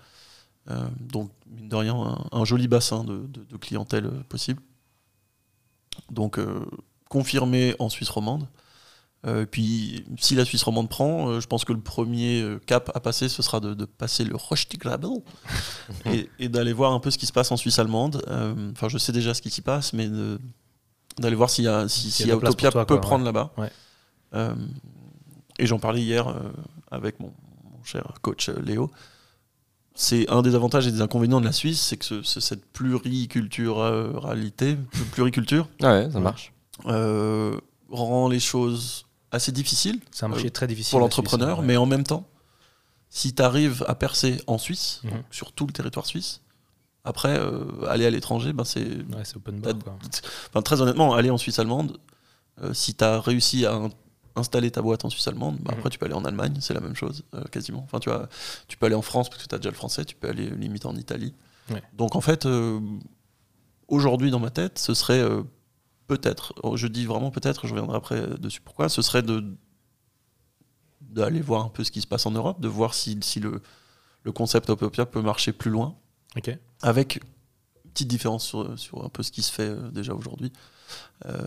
D: Donc, mine de rien, un, un joli bassin de, de- de clientèle possible. Donc, confirmé en Suisse romande. Euh, puis, si la Suisse romande prend, euh, je pense que le premier euh, cap à passer, ce sera de, de passer le Rochtigrabel et, et d'aller voir un peu ce qui se passe en Suisse allemande. Enfin, je sais déjà ce qui s'y passe, mais d'aller voir s'il y a, si,
A: y a
D: si
A: place
D: Autopia
A: toi,
D: peut
A: quoi,
D: prendre là-bas.
A: Ouais.
D: Et j'en parlais hier avec mon, mon cher coach Léo. C'est un des avantages et des inconvénients de la Suisse, c'est que ce- ce- cette pluriculturalité, pluriculture,
B: Ah ouais, ça marche.
D: rend les choses assez difficiles
A: C'est un marché
D: euh,
A: très difficile.
D: pour l'entrepreneur,
A: Suisse,
D: mais en même temps, si tu arrives à percer en Suisse,
A: Mhm.
D: sur tout le territoire suisse, après, euh, aller à l'étranger, ben c'est
A: ouais. C'est open bar. quoi.
D: Enfin, très honnêtement, aller en Suisse allemande, euh, si tu as réussi à in- installer ta boîte en Suisse allemande,
A: Mhm.
D: après tu peux aller en Allemagne, c'est la même chose, quasiment. Enfin, tu, vois, tu peux aller en France parce que tu as déjà le français, tu peux aller limite en Italie.
A: Ouais.
D: Donc en fait, aujourd'hui dans ma tête, ce serait peut-être, oh, je dis vraiment peut-être, je reviendrai après dessus pourquoi, ce serait de d'aller voir un peu ce qui se passe en Europe, de voir si, si le, le concept Opopia peut marcher plus loin,
A: Ok.
D: avec une petite différence sur, sur un peu ce qui se fait euh, déjà aujourd'hui. Euh,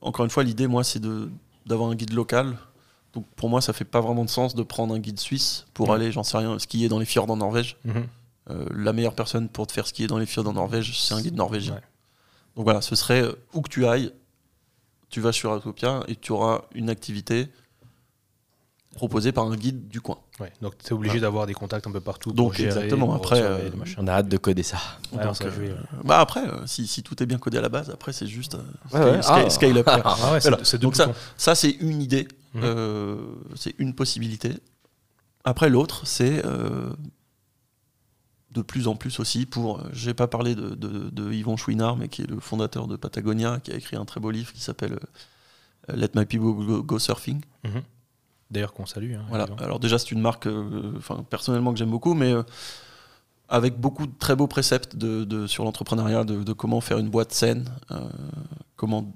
D: encore une fois, l'idée, moi, c'est de d'avoir un guide local. Donc pour moi, ça fait pas vraiment de sens de prendre un guide suisse pour
A: Mhm.
D: aller, j'en sais rien, skier dans les fjords en Norvège.
A: Mhm.
D: Euh, la meilleure personne pour te faire skier dans les fjords en Norvège, c'est un guide norvégien.
A: Ouais.
D: Donc voilà, ce serait euh, où que tu ailles, tu vas sur Autopia et tu auras une activité proposée par un guide du coin.
A: Ouais. Donc tu es obligé d'avoir des contacts un peu partout.
D: Donc,
A: pour gérer,
D: exactement, après, euh.
B: On a hâte de coder ça.
A: Ouais,
D: Donc, euh,
A: jouer,
D: bah après, si, si tout est bien codé à la base, après c'est juste euh, scale,
B: Ah.
D: scale up.
A: Ah
D: Voilà. Donc ça, c'est une idée,
A: Mhm.
D: euh, c'est une possibilité. Après l'autre, c'est euh, de plus en plus aussi pour. euh, J'ai pas parlé de, de- de Yvon Chouinard, mais qui est le fondateur de Patagonia, qui a écrit un très beau livre qui s'appelle euh, Let My People Go, Go Surfing.
A: Mhm. D'ailleurs, qu'on salue. hein,
D: Voilà. Alors déjà, c'est une marque, euh, enfin personnellement que j'aime beaucoup, mais euh, avec beaucoup de très beaux préceptes de, de- sur l'entrepreneuriat, de, comment faire une boîte saine, euh, comment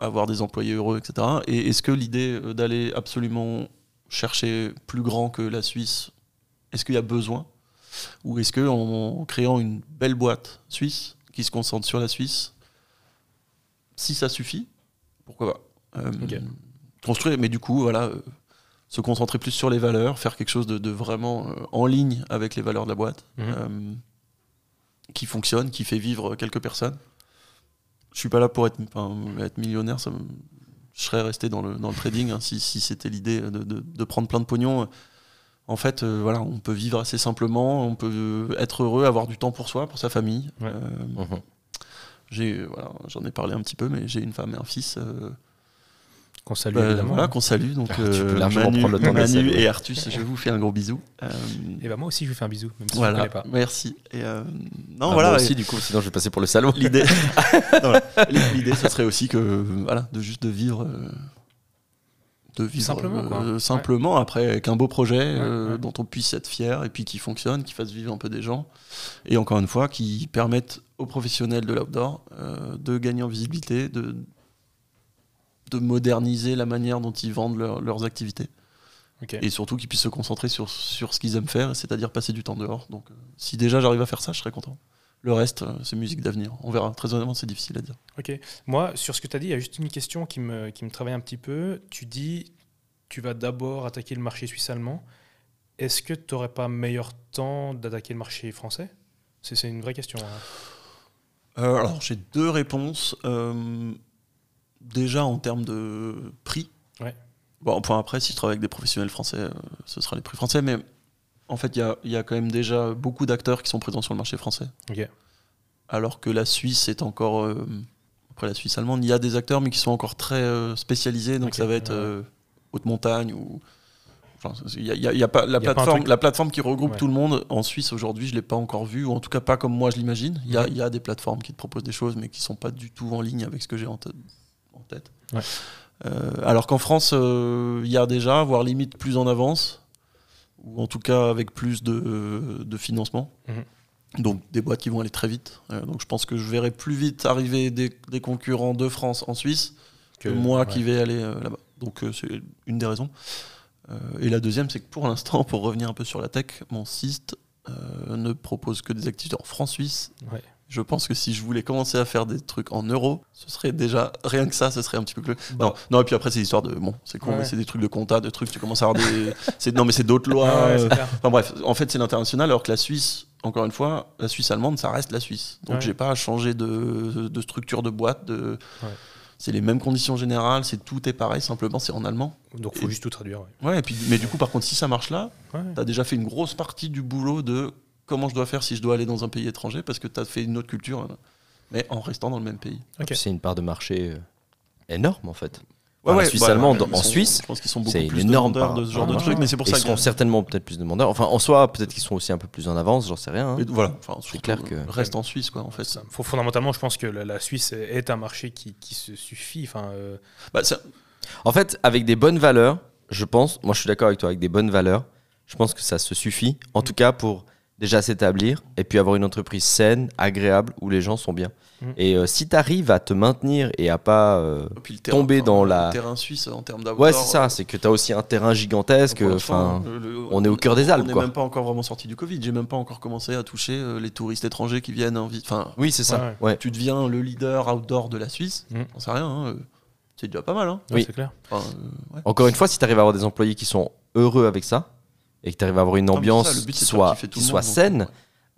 D: avoir des employés heureux, etc. Et est-ce que l'idée d'aller absolument chercher plus grand que la Suisse, est-ce qu'il y a besoin Ou est-ce que en, en créant une belle boîte suisse qui se concentre sur la Suisse, si ça suffit, pourquoi pas Euh. Construire, mais du coup, voilà, euh, se concentrer plus sur les valeurs, faire quelque chose de, de vraiment euh, en ligne avec les valeurs de la boîte,
A: Mhm.
D: qui fonctionne, qui fait vivre quelques personnes. Je suis pas là pour être, enfin, être millionnaire, ça me- je serais resté dans le, dans le trading hein, si, si c'était l'idée de, de- de prendre plein de pognon. En fait, euh, voilà, on peut vivre assez simplement, on peut être heureux, avoir du temps pour soi, pour sa famille.
A: Ouais.
D: Euh,
B: Mhm.
D: j'ai, voilà, j'en ai parlé un petit peu, mais j'ai une femme et un fils. euh,
A: Qu'on salue
D: bah,
A: évidemment.
D: voilà, qu'on salue. Donc,
B: Ah, tu peux
D: euh,
B: largement
D: Manu,
B: prendre le temps de les
D: Manu et Artus, je vous fais un gros bisou. Euh,
A: Et bah moi aussi, je vous fais un bisou, même si je ne
D: voilà,
A: connais pas.
D: merci. Et, euh, non,
B: Ah,
D: voilà.
B: moi
D: et
B: aussi, du coup, sinon je vais passer pour le salaud.
D: L'idée, l'idée, ce serait aussi que, voilà, de juste de vivre, euh, de vivre
A: Simplement, quoi.
D: euh, simplement après avec un beau projet euh,
A: ouais.
D: dont on puisse être fier et puis qui fonctionne, qui fasse vivre un peu des gens et encore une fois qui permettent aux professionnels de l'outdoor euh, de gagner en visibilité, de de moderniser la manière dont ils vendent leur- leurs activités et surtout qu'ils puissent se concentrer sur, sur ce qu'ils aiment faire, c'est-à-dire passer du temps dehors. Donc, euh, si déjà j'arrive à faire ça, je serais content. Le reste, euh, c'est musique d'avenir. On verra. Très honnêtement, c'est difficile à dire.
A: Ok. Moi, sur ce que tu as dit, il y a juste une question qui me, qui me travaille un petit peu. Tu dis, tu vas d'abord attaquer le marché suisse-allemand. Est-ce que tu n'aurais pas meilleur temps d'attaquer le marché français? C'est, c'est une vraie question. hein.
D: Euh, alors, j'ai deux réponses. Euh, déjà, en termes de prix.
A: Ouais.
D: Bon, point après, si je travaille avec des professionnels français, euh, ce sera les prix français. Mais en fait, il y a, il y a quand même déjà beaucoup d'acteurs qui sont présents sur le marché français. Alors que la Suisse est encore euh, après la Suisse allemande, il y a des acteurs mais qui sont encore très euh, spécialisés, donc ça va être euh, haute montagne ou enfin, il y a, il y a- il y a pas la
A: pas
D: plateforme
A: truc-
D: la plateforme qui regroupe
A: Ouais.
D: tout le monde en Suisse aujourd'hui, je l'ai pas encore vu ou en tout cas pas comme moi je l'imagine. Il y a,
A: Mhm.
D: il y a des plateformes qui te proposent des choses mais qui sont pas du tout en ligne avec ce que j'ai en, tête- en tête.
A: Ouais.
D: Alors qu'en France, il y a déjà, voire limite plus en avance, ou en tout cas avec plus de, de financement.
A: Mhm.
D: Donc des boîtes qui vont aller très vite. Euh, donc je pense que je verrai plus vite arriver des, des concurrents de France en Suisse que, moi
A: ouais.
D: qui vais aller euh, là-bas. Donc euh, c'est une des raisons. Et la deuxième, c'est que pour l'instant, pour revenir un peu sur la tech, mon site euh, ne propose que des activités en francs-suisse.
A: Ouais.
D: Je pense que si je voulais commencer à faire des trucs en euros, ce serait déjà rien que ça, ce serait un petit peu plus.
A: Bah.
D: Non, non, et puis après c'est l'histoire de bon, c'est con,
A: Ouais.
D: mais c'est des trucs de compta, de trucs. Tu commences à avoir des, c'est non mais c'est d'autres lois.
A: Ouais.
D: Enfin bref, en fait c'est l'international, alors que la Suisse, encore une fois, la Suisse allemande, ça reste la Suisse. Donc
A: Ouais.
D: j'ai pas à changer de, de structure de boîte. De...
A: Ouais.
D: C'est les mêmes conditions générales, c'est tout est pareil, simplement c'est en allemand.
A: Donc, il faut
D: Et-
A: juste tout traduire. ouais.
D: Ouais, et puis, mais du coup, par contre, si ça marche là,
A: Ouais.
D: t'as déjà fait une grosse partie du boulot de comment je dois faire si je dois aller dans un pays étranger, parce que t'as fait une autre culture, hein, mais en restant dans le même pays.
B: C'est une part de marché euh, énorme en fait.
D: Ouais, ouais,
B: la Suisse
D: bah,
B: allemande en
D: sont-
B: Suisse,
D: je pense qu'ils sont beaucoup
B: c'est
D: plus
B: énorme
D: demandeurs de ce genre de trucs, mais c'est pour
B: Ils
D: ça
B: seront
D: que
B: certainement peut-être plus demandeurs. Enfin, en soi, peut-être qu'ils sont aussi un peu plus en avance, j'en sais rien. hein.
D: Mais voilà, enfin, surtout,
B: clair que-
D: euh, reste en Suisse, quoi, en fait.
A: Ça- fondamentalement, je pense que la, la Suisse est un marché qui, qui se suffit. Enfin, euh,
D: Bah, ça-
B: En fait, avec des bonnes valeurs, je pense, moi je suis d'accord avec toi, avec des bonnes valeurs, je pense que ça se suffit. En
A: Mm.
B: tout cas, pour déjà s'établir et puis avoir une entreprise saine, agréable, où les gens sont bien.
A: Mm.
B: Et euh, si tu arrives à te maintenir et à pas... euh,
D: Et puis le
B: Tomber dans
D: le
B: la-
D: terrain suisse en termes d'avoir.
B: Ouais, c'est ça, c'est que tu as aussi un terrain gigantesque. Enfin,
D: le- le-
B: on est au cœur des Alpes,
D: On n'est même pas encore vraiment sorti du Covid. J'ai même pas encore commencé à toucher euh, les touristes étrangers qui viennent. en vi- Enfin,
B: oui, c'est ça.
A: Ouais,
B: Ouais.
D: tu deviens le leader outdoor de la Suisse.
A: Mm.
D: On sait rien. hein, euh, C'est déjà pas mal. Hein.
A: Ouais,
B: Oui.
A: c'est clair.
D: Enfin, euh, ouais.
B: Encore une fois, si tu arrives à avoir des employés qui sont heureux avec ça et que tu arrives à avoir une ambiance
D: ça, le but,
B: qui soit, qui soit
D: monde, donc,
B: saine,
D: ouais.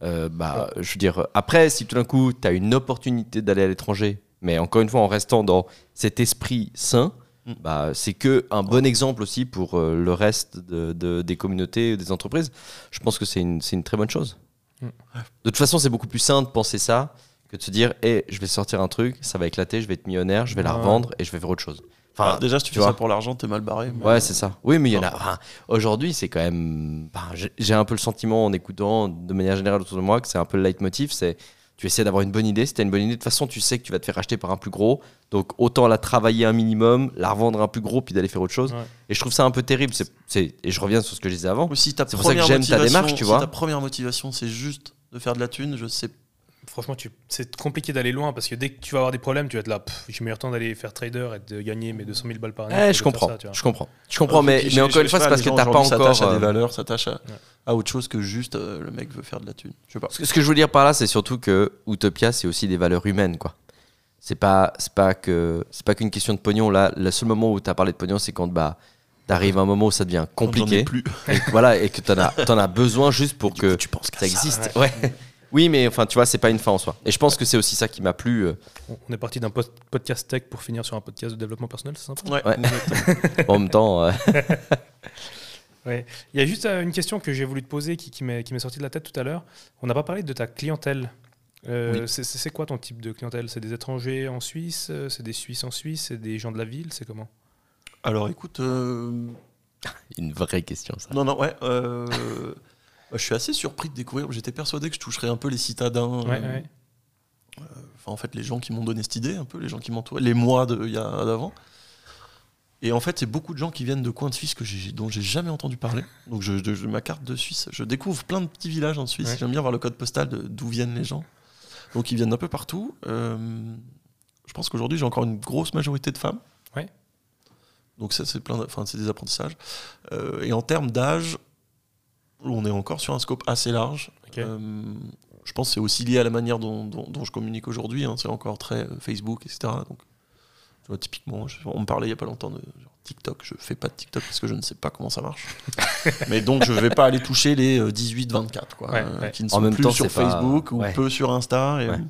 B: euh, bah, je veux dire, après, si tout d'un coup, tu as une opportunité d'aller à l'étranger, mais encore une fois, en restant dans cet esprit sain,
D: Mm.
B: bah, c'est que un bon exemple aussi pour euh, le reste de- de- des communautés, des entreprises. Je pense que c'est une, c'est une très bonne chose.
A: Mm.
B: De toute façon, c'est beaucoup plus sain de penser ça que de se dire, Eh, je vais sortir un truc, ça va éclater, je vais être millionnaire, je vais la revendre et je vais faire autre chose. Enfin,
D: déjà, si tu,
B: tu
D: fais ça pour l'argent, t'es mal barré. mais-
B: Ouais, c'est ça. Oui, mais il y en a. Enfin, Aujourd'hui, c'est quand même. enfin, j'ai- un peu le sentiment en écoutant de manière générale autour de moi que c'est un peu le leitmotiv. C'est tu essaies d'avoir une bonne idée. Si tu as une bonne idée, de toute façon, tu sais que tu vas te faire acheter par un plus gros. Donc autant la travailler un minimum, la revendre un plus gros, puis d'aller faire autre chose.
A: Ouais.
B: Et je trouve ça un peu terrible. Et je reviens sur ce que je disais avant.
D: Si
B: C'est pour ça que j'aime ta démarche, tu
D: si
B: vois.
D: ta première motivation, c'est juste de faire de la thune, je sais
A: Franchement, tu... c'est compliqué d'aller loin parce que dès que tu vas avoir des problèmes, tu vas être là. pff, J'ai meilleur temps d'aller faire trader et de gagner mes 200 000 balles par année.
B: Eh, je comprends.
A: ça, tu vois.
B: je comprends. Je comprends. Mais, encore une fois, c'est parce que t'as pas encore.
D: s'attachent à des
B: euh,
D: valeurs, s'attachent à, à autre chose que juste euh, le mec veut faire de la thune. Je sais pas.
B: Ce que- ce que je veux dire par là, c'est surtout que Utopia, c'est aussi des valeurs humaines, quoi. C'est pas, c'est pas que, c'est pas qu'une question de pognon. Là, le seul moment où tu as parlé de pognon, c'est quand bah, t'arrives à un moment où ça devient
D: Quand j'en ai
B: compliqué,
D: plus.
B: et que, voilà, et que t'en as, t'en as besoin juste pour que
D: coup, tu penses
B: ça
D: ça.
B: existe. Ouais. Oui, mais enfin, tu vois, c'est pas une fin en soi. Et je pense que c'est aussi ça qui m'a plu. euh.
A: On est parti d'un podcast tech pour finir sur un podcast de développement personnel, c'est sympa.
D: Ouais,
B: Ouais. en même temps, euh,
A: Ouais. Il y a juste euh, une question que j'ai voulu te poser qui, qui m'est qui m'est sortie de la tête tout à l'heure. On n'a pas parlé de ta clientèle. Euh, c'est- quoi ton type de clientèle? C'est des étrangers en Suisse C'est des Suisses en Suisse C'est des gens de la ville C'est comment?
D: Alors écoute, euh,
B: une vraie question, ça.
D: non, non, ouais. Euh, bah, je suis assez surpris de découvrir. J'étais persuadé que je toucherais un peu les citadins.
A: Ouais,
D: euh,
A: ouais.
D: Enfin, en fait, les gens qui m'ont donné cette idée, un peu, les gens qui m'entouraient, les mois d'avant. Et en fait, c'est beaucoup de gens qui viennent de coins de Suisse que dont j'ai jamais entendu parler. Donc, je, je- je- ma carte de Suisse, je découvre plein de petits villages en Suisse.
A: Ouais.
D: J'aime bien voir le code postal d'où viennent les gens. Donc, ils viennent d'un peu partout. Euh, je pense qu'aujourd'hui, j'ai encore une grosse majorité de femmes.
A: Ouais.
D: Donc, ça, c'est plein, enfin, c'est des apprentissages. Euh, et en termes d'âge, on est encore sur un scope assez large. Euh, je pense que c'est aussi lié à la manière dont, dont- dont je communique aujourd'hui. hein. C'est encore très euh, Facebook, etc. Donc, tu vois, typiquement, je- on me parlait il n'y a pas longtemps de genre, TikTok. Je fais pas de TikTok parce que je ne sais pas comment ça marche. Mais donc, je vais pas aller toucher les 18-24, quoi,
A: Ouais,
D: euh,
A: ouais.
D: qui ne
B: En
D: sont
B: même
D: plus
B: temps,
D: sur
B: pas-
D: Facebook ou
B: ouais.
D: peu sur Insta. et-
B: Ouais.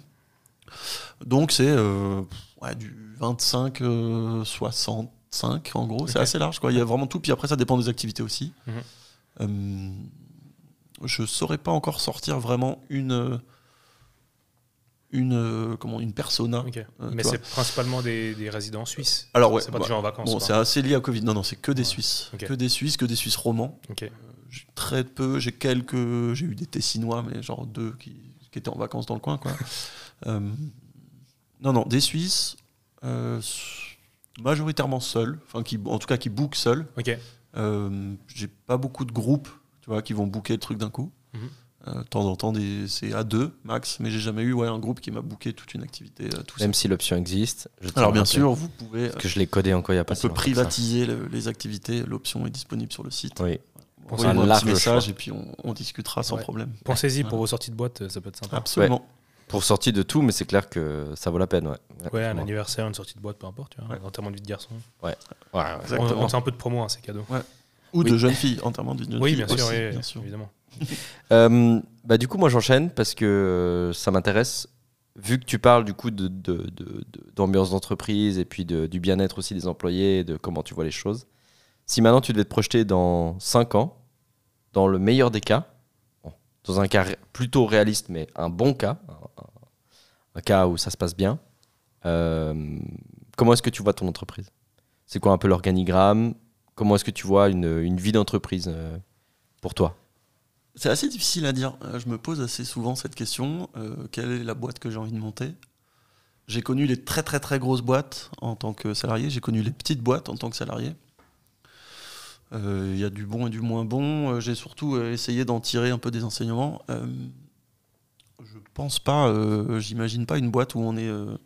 D: Donc, c'est euh, ouais, du 25, euh, 65 en gros. C'est assez large. Quoi. Il y a vraiment tout. Puis après, ça dépend des activités aussi.
A: Mhm.
D: Euh, je saurais pas encore sortir vraiment une une euh, comment une persona. Euh,
A: Mais c'est principalement des, des résidents suisses.
D: Alors ouais,
A: c'est pas
D: bah,
A: des gens en vacances.
D: Bon, c'est assez lié à Covid. Non, non, c'est que des
A: Ouais.
D: Suisses, que des Suisses, que des Suisses romans.
A: Ok.
D: J'ai très peu, j'ai quelques, j'ai eu des Tessinois, mais genre deux qui, qui étaient en vacances dans le coin, quoi. Euh, non, non, des Suisses, majoritairement seuls, enfin qui, en tout cas qui bookent seuls. Euh, j'ai pas beaucoup de groupes, tu vois, qui vont booker le truc d'un coup.
A: Mhm.
D: Euh, de temps en temps, des- c'est à deux max, mais j'ai jamais eu ouais, un groupe qui m'a booké toute une activité euh, tout.
B: Même si l'option existe. je
D: Alors bien sûr, vous pouvez,
B: Parce que je l'ai codé encore il y a pas
D: on
B: si
D: peut privatiser le- les activités. L'option est disponible sur le site.
B: Oui.
D: Envoyez-moi
B: un
D: un
B: large
D: petit message
B: choix.
D: et puis on, on discutera sans
A: Ouais.
D: problème.
A: Pensez-y
D: Voilà.
A: pour vos sorties de boîte, ça peut être sympa.
D: Absolument.
B: Pour sortir de tout, mais c'est clair que ça vaut la peine. Ouais,
A: Ouais, un anniversaire, une sortie de boîte, peu importe. Tu vois,
D: Ouais.
A: Enterrement de vie de garçon.
B: Ouais, ouais.
A: On,
D: Exactement.
A: on fait un peu de promo, hein, c'est cadeau.
D: Ou
B: Oui.
D: de jeunes filles, entièrement de jeunes
A: Oui,
D: filles
A: bien sûr, oui,
D: bien sûr.
A: évidemment.
B: Euh, bah, du coup, moi, j'enchaîne parce que euh, ça m'intéresse. Vu que tu parles du coup de, de- de- de- d'ambiance d'entreprise et puis de- du bien-être aussi des employés de comment tu vois les choses, si maintenant tu devais te projeter dans 5 ans, dans le meilleur des cas, dans un cas plutôt réaliste, mais un bon cas, cas où ça se passe bien, euh, comment est-ce que tu vois ton entreprise? C'est quoi un peu l'organigramme? Comment est-ce que tu vois une, une vie d'entreprise euh, pour toi?
D: C'est assez difficile à dire. Euh, Je me pose assez souvent cette question. quelle est la boîte que j'ai envie de monter? J'ai connu les très très très grosses boîtes en tant que salarié. J'ai connu les petites boîtes en tant que salarié. Il y a du bon et du moins bon. J'ai surtout essayé d'en tirer un peu des enseignements. Je pense pas, euh, j'imagine pas une boîte où on est euh,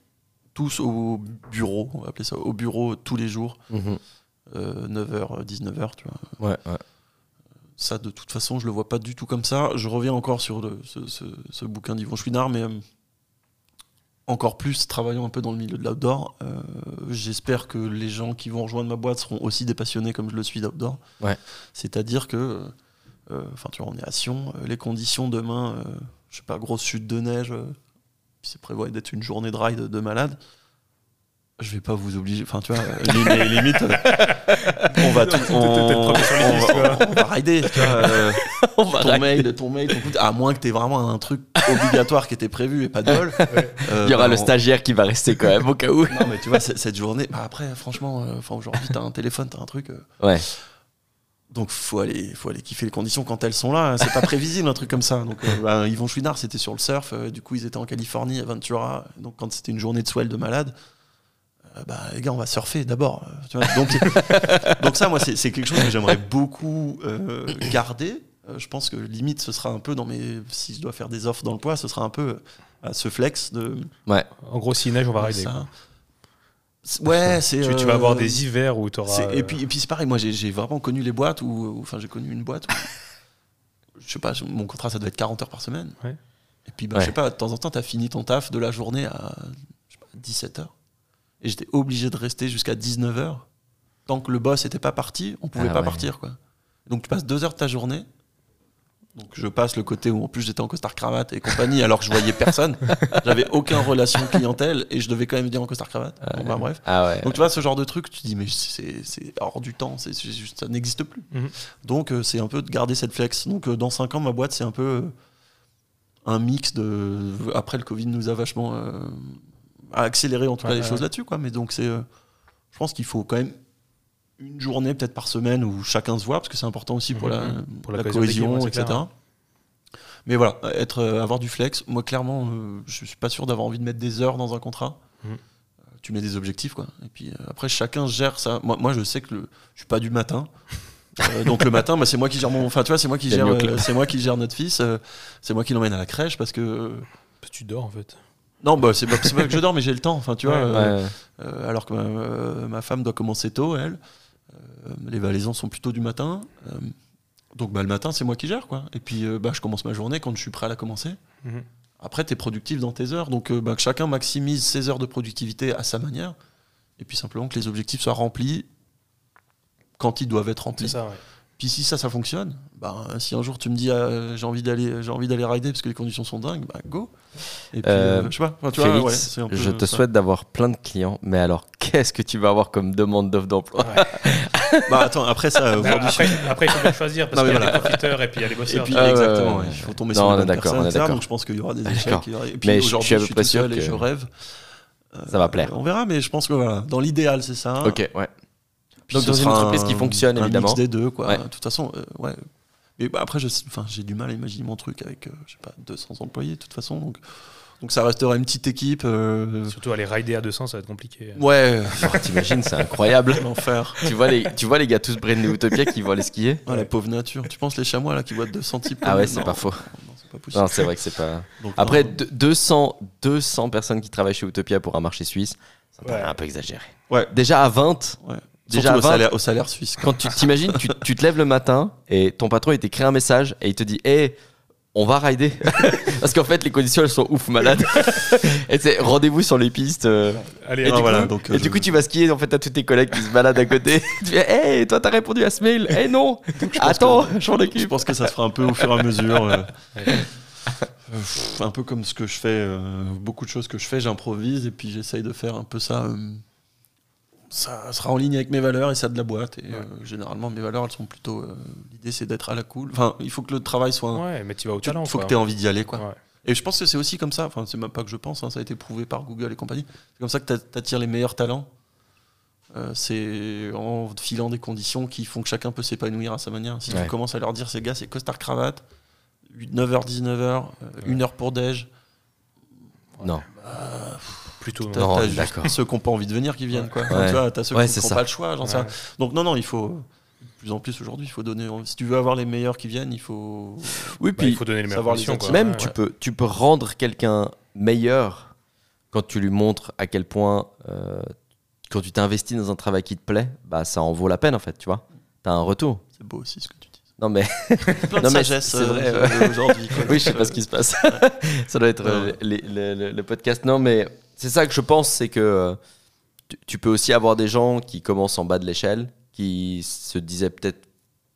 D: tous au bureau, on va appeler ça, au bureau tous les jours,
B: Mhm.
D: euh, 9h, 19h, tu vois.
B: Ouais, ouais.
D: Ça, de toute façon, je le vois pas du tout comme ça. Je reviens encore sur le- ce, ce- ce bouquin d'Yvon Chouinard, mais encore plus travaillant un peu dans le milieu de l'outdoor. euh, J'espère que les gens qui vont rejoindre ma boîte seront aussi des passionnés comme je le suis d'outdoor.
B: Ouais.
D: C'est-à-dire que, euh, enfin, tu vois, on est à Sion, les conditions demain, euh, je sais pas, grosse chute de neige, euh, c'est prévu d'être une journée de ride de malade. Je vais pas vous obliger, enfin tu vois, les, limites, euh, on va tout, on, va- on va rider, tu vois, euh,
B: On va
D: ton
B: rider.
D: mail, ton mail, ton coup à moins que t'aies vraiment un truc obligatoire qui était prévu et pas de bol. Euh,
B: Il y aura
D: bah,
B: le
D: on-
B: stagiaire qui va rester quand même au cas où.
D: Non mais tu vois, cette journée, bah après franchement, euh, aujourd'hui t'as un téléphone, t'as un truc.
B: Ouais.
D: Donc faut aller, faut aller kiffer les conditions quand elles sont là. C'est pas prévisible un truc comme ça. Donc euh, bah, Yvon Chouinard, c'était sur le surf. euh, du coup, ils étaient en Californie, à Ventura. Donc quand c'était une journée de swell de malade, euh, bah les gars, on va surfer d'abord. donc, donc ça, moi, c'est quelque chose que j'aimerais beaucoup euh, garder. Euh, je pense que limite, ce sera un peu dans mes. Si je dois faire des offres dans le poids, ce sera un peu à ce flex de.
A: En gros, s'il neige, on va rider.
D: ça. Ouais, c'est.
A: Tu, tu vas avoir
D: euh,
A: des hivers où tu auras.
D: Et puis, et puis c'est pareil, moi j'ai j'ai vraiment connu les boîtes où, enfin j'ai connu une boîte où, je sais pas, mon contrat ça devait être 40 heures par semaine.
A: Ouais.
D: Et puis bah,
B: Ouais.
D: je sais pas, de temps en temps t'as fini ton taf de la journée à je sais pas, 17 heures. Et j'étais obligé de rester jusqu'à 19 heures. Tant que le boss était pas parti, on pouvait
B: Ah
D: pas
B: ouais.
D: partir quoi. Donc tu passes deux heures de ta journée. Donc je passe le côté où en plus j'étais en costard cravate et compagnie alors que je voyais personne. J'avais aucune relation clientèle et je devais quand même venir en costard cravate. Donc, bah, bref.
B: Ah ouais.
D: Donc tu vois ce genre de truc, tu te dis mais c'est c'est hors du temps, c'est c'est juste- ça n'existe plus.
A: Mhm.
D: Donc euh, c'est un peu de garder cette flex. Donc euh, dans 5 ans ma boîte c'est un peu euh, un mix de après le Covid nous a vachement euh, accéléré en tout cas
A: Ouais,
D: les
A: ouais,
D: choses là-dessus quoi. Mais donc c'est euh, je pense qu'il faut quand même une journée peut-être par semaine où chacun se voit parce que c'est important aussi pour,
A: Mhm.
D: la,
A: Pour la
D: la
A: cohésion
D: etc.
A: clair.
D: Mais voilà, être, euh, avoir du flex. Moi, clairement, euh, je suis pas sûr d'avoir envie de mettre des heures dans un contrat.
A: Mhm.
D: Euh, Tu mets des objectifs, quoi. Et puis euh, après, chacun gère ça. Moi, moi je sais que le, je suis pas du matin. Donc le matin, bah, c'est moi qui gère mon. Enfin, tu vois, c'est moi qui gère. c'est moi qui gère notre fils. c'est moi qui l'emmène à la crèche parce que.
A: Tu dors en fait.
D: non, bah c'est pas, que je dors, mais j'ai le temps. Enfin, tu vois.
A: Ouais,
B: Ouais.
D: alors que ma, ma femme doit commencer tôt, elle. Euh, les valaisans sont plutôt du matin. Euh, donc bah, le matin, c'est moi qui gère. Quoi. Et puis euh, bah, je commence ma journée quand je suis prêt à la commencer.
A: Mhm.
D: Après, tu es productif dans tes heures. Donc bah, que chacun maximise ses heures de productivité à sa manière. Et puis simplement que les objectifs soient remplis quand ils doivent être
A: C'est
D: remplis.
A: ça, ouais.
D: Puis si ça, ça fonctionne, bah, si un jour tu me dis euh, j'ai envie d'aller j'ai envie d'aller rider parce que les conditions sont dingues, bah go. Et puis
B: Euh,
D: euh, je sais pas, vois, ouais, un peu
B: je te
D: ça.
B: souhaite d'avoir plein de clients, mais alors qu'est-ce que tu vas avoir comme demande d'offre d'emploi
D: Bah attends, après ça,
A: après, après, il faut bien choisir parce qu'il y a
D: voilà.
A: des profiteurs et puis il y a les
D: Et
A: bosseurs.
D: puis
B: Ah,
D: exactement,
B: ouais,
D: il faut tomber
B: Non,
D: sur les personnes,
B: on est
D: etc.
B: d'accord.
D: Donc je pense qu'il y aura des
B: D'accord.
D: échecs. il y aura- Et puis
B: Mais je- je
D: aujourd'hui,
B: suis à
D: je
B: peu
D: suis
B: près
D: tout
B: sûr
D: seul et
B: que-
D: je rêve.
B: Ça va plaire.
D: On verra, mais je pense que voilà, dans l'idéal, c'est ça.
B: Ok, ouais.
D: Puis
B: Donc
D: ce
B: dans une entreprise
D: un-
B: qui fonctionne,
D: un
B: évidemment.
D: mix des deux, quoi.
B: Ouais.
D: De toute façon, euh, ouais. Mais bah, après, j'ai du mal à imaginer mon truc avec, euh, je sais pas, 200 employés, de toute façon. Donc, donc ça restera une petite équipe. euh,
A: Surtout aller rider à 200, ça va être compliqué.
D: Ouais,
B: Oh, T'imagines, c'est incroyable.
D: l'enfer.
B: tu, vois les, tu vois les gars tous brainés Utopia qui vont aller skier
D: Ah, la pauvre nature. Tu penses les chamois là qui voient 200 types
B: Ah ouais, c'est pas faux.
D: Non, c'est pas possible.
B: Non, c'est vrai que c'est pas.
D: Donc,
B: Après,
D: non.
B: de- 200, 200 personnes qui travaillent chez Utopia pour un marché suisse, ça me paraît un peu exagéré.
D: Ouais.
B: Déjà à 20,
D: Ouais.
B: Déjà
D: au
B: 20,
D: salaire, au salaire suisse. quoi.
B: quand tu t'imagines, tu, tu te lèves le matin et ton patron il t'écrit un message et il te dit Hé, on va rider. Parce qu'en fait, les conditions elles sont ouf malades. et c'est rendez-vous sur les pistes. euh.
A: Allez,
B: Et,
D: Ah,
B: du,
D: voilà,
B: coup,
D: donc,
B: et
D: euh,
B: du
D: je-
B: coup, tu vas skier en fait à tous tes collègues qui se baladent à côté. tu fais Hé, toi t'as répondu à ce mail Eh non Attends, je m'en
D: Je
B: occupe.
D: pense que ça se fera un peu au fur et à mesure. euh. Euh, un peu comme ce que je fais, euh, beaucoup de choses que je fais, j'improvise et puis j'essaye de faire un peu ça. euh, ça sera en ligne avec mes valeurs et ça de la boîte. Et euh, généralement, mes valeurs, elles sont plutôt. euh, L'idée, c'est d'être à la cool. Enfin, il faut que le travail soit.
A: Ouais, mais tu vas au
D: Il
A: talent.
D: faut
A: quoi.
D: que tu aies envie d'y aller, quoi.
A: Ouais.
D: Et je pense que c'est aussi comme ça, enfin c'est même pas que je pense, hein, ça a été prouvé par Google et compagnie, c'est comme ça que tu attires les meilleurs talents. Euh, c'est en filant des conditions qui font que chacun peut s'épanouir à sa manière. Si tu commences à leur dire, ces gars, c'est costard cravate, 9h, 19h, 1h pour déj,
B: Non.
A: Plutôt.
D: t'as
B: Non,
D: t'as juste
B: d'accord.
D: ceux qui n'ont pas envie de venir qui viennent. Quoi.
B: Ouais.
D: tu vois, t'as ceux
B: Ouais,
D: qui n'ont pas le choix, j'en sais
A: Ouais.
D: rien. Donc non, non, il faut, De plus en plus aujourd'hui, il faut donner. Si tu veux avoir les meilleurs qui viennent, il faut.
B: Oui,
A: Bah,
B: puis
A: il faut donner les
D: savoir
A: quoi.
B: même
A: Ouais,
B: tu, peux, tu peux rendre quelqu'un meilleur quand tu lui montres à quel point, euh, quand tu t'investis dans un travail qui te plaît, bah, ça en vaut la peine en fait, tu vois. Tu as un retour.
D: C'est beau aussi ce que tu dis.
B: Non mais
D: Plein de
B: Non, mais
D: sagesse
B: c'est
D: euh,
B: vrai,
D: euh, aujourd'hui. quoi.
B: oui, je sais pas ce qui se passe. ça doit être euh, les- le, le podcast. Non, mais c'est ça que je pense, c'est que euh, tu, tu peux aussi avoir des gens qui commencent en bas de l'échelle, qui se disaient peut-être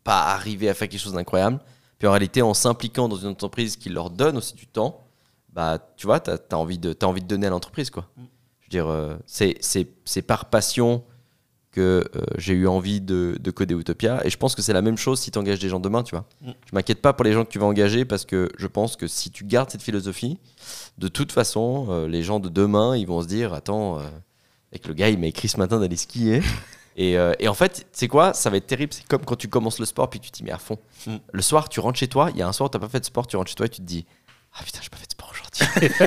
B: pas arriver à faire quelque chose d'incroyable. Puis en réalité, en s'impliquant dans une entreprise qui leur donne aussi du temps, bah, tu vois, tu as, envie de, envie de donner à l'entreprise. quoi.
D: Mm.
B: Je veux dire, euh, c'est, par passion que euh, j'ai eu envie de, de coder Utopia. Et je pense que c'est la même chose si tu engages des gens demain, tu vois.
D: Mm.
B: Je m'inquiète pas pour les gens que tu vas engager parce que je pense que si tu gardes cette philosophie, de toute façon, euh, les gens de demain, ils vont se dire Attends, euh, avec le gars, il m'a écrit ce matin d'aller skier. et, euh, et en fait, c'est quoi? Ça va être terrible. C'est comme quand tu commences le sport puis que tu t'y mets à fond.
D: Mm.
B: Le soir, tu rentres chez toi. Il y a un soir où tu pas fait de sport, tu rentres chez toi et tu te dis Ah putain, j'ai pas fait de sport aujourd'hui.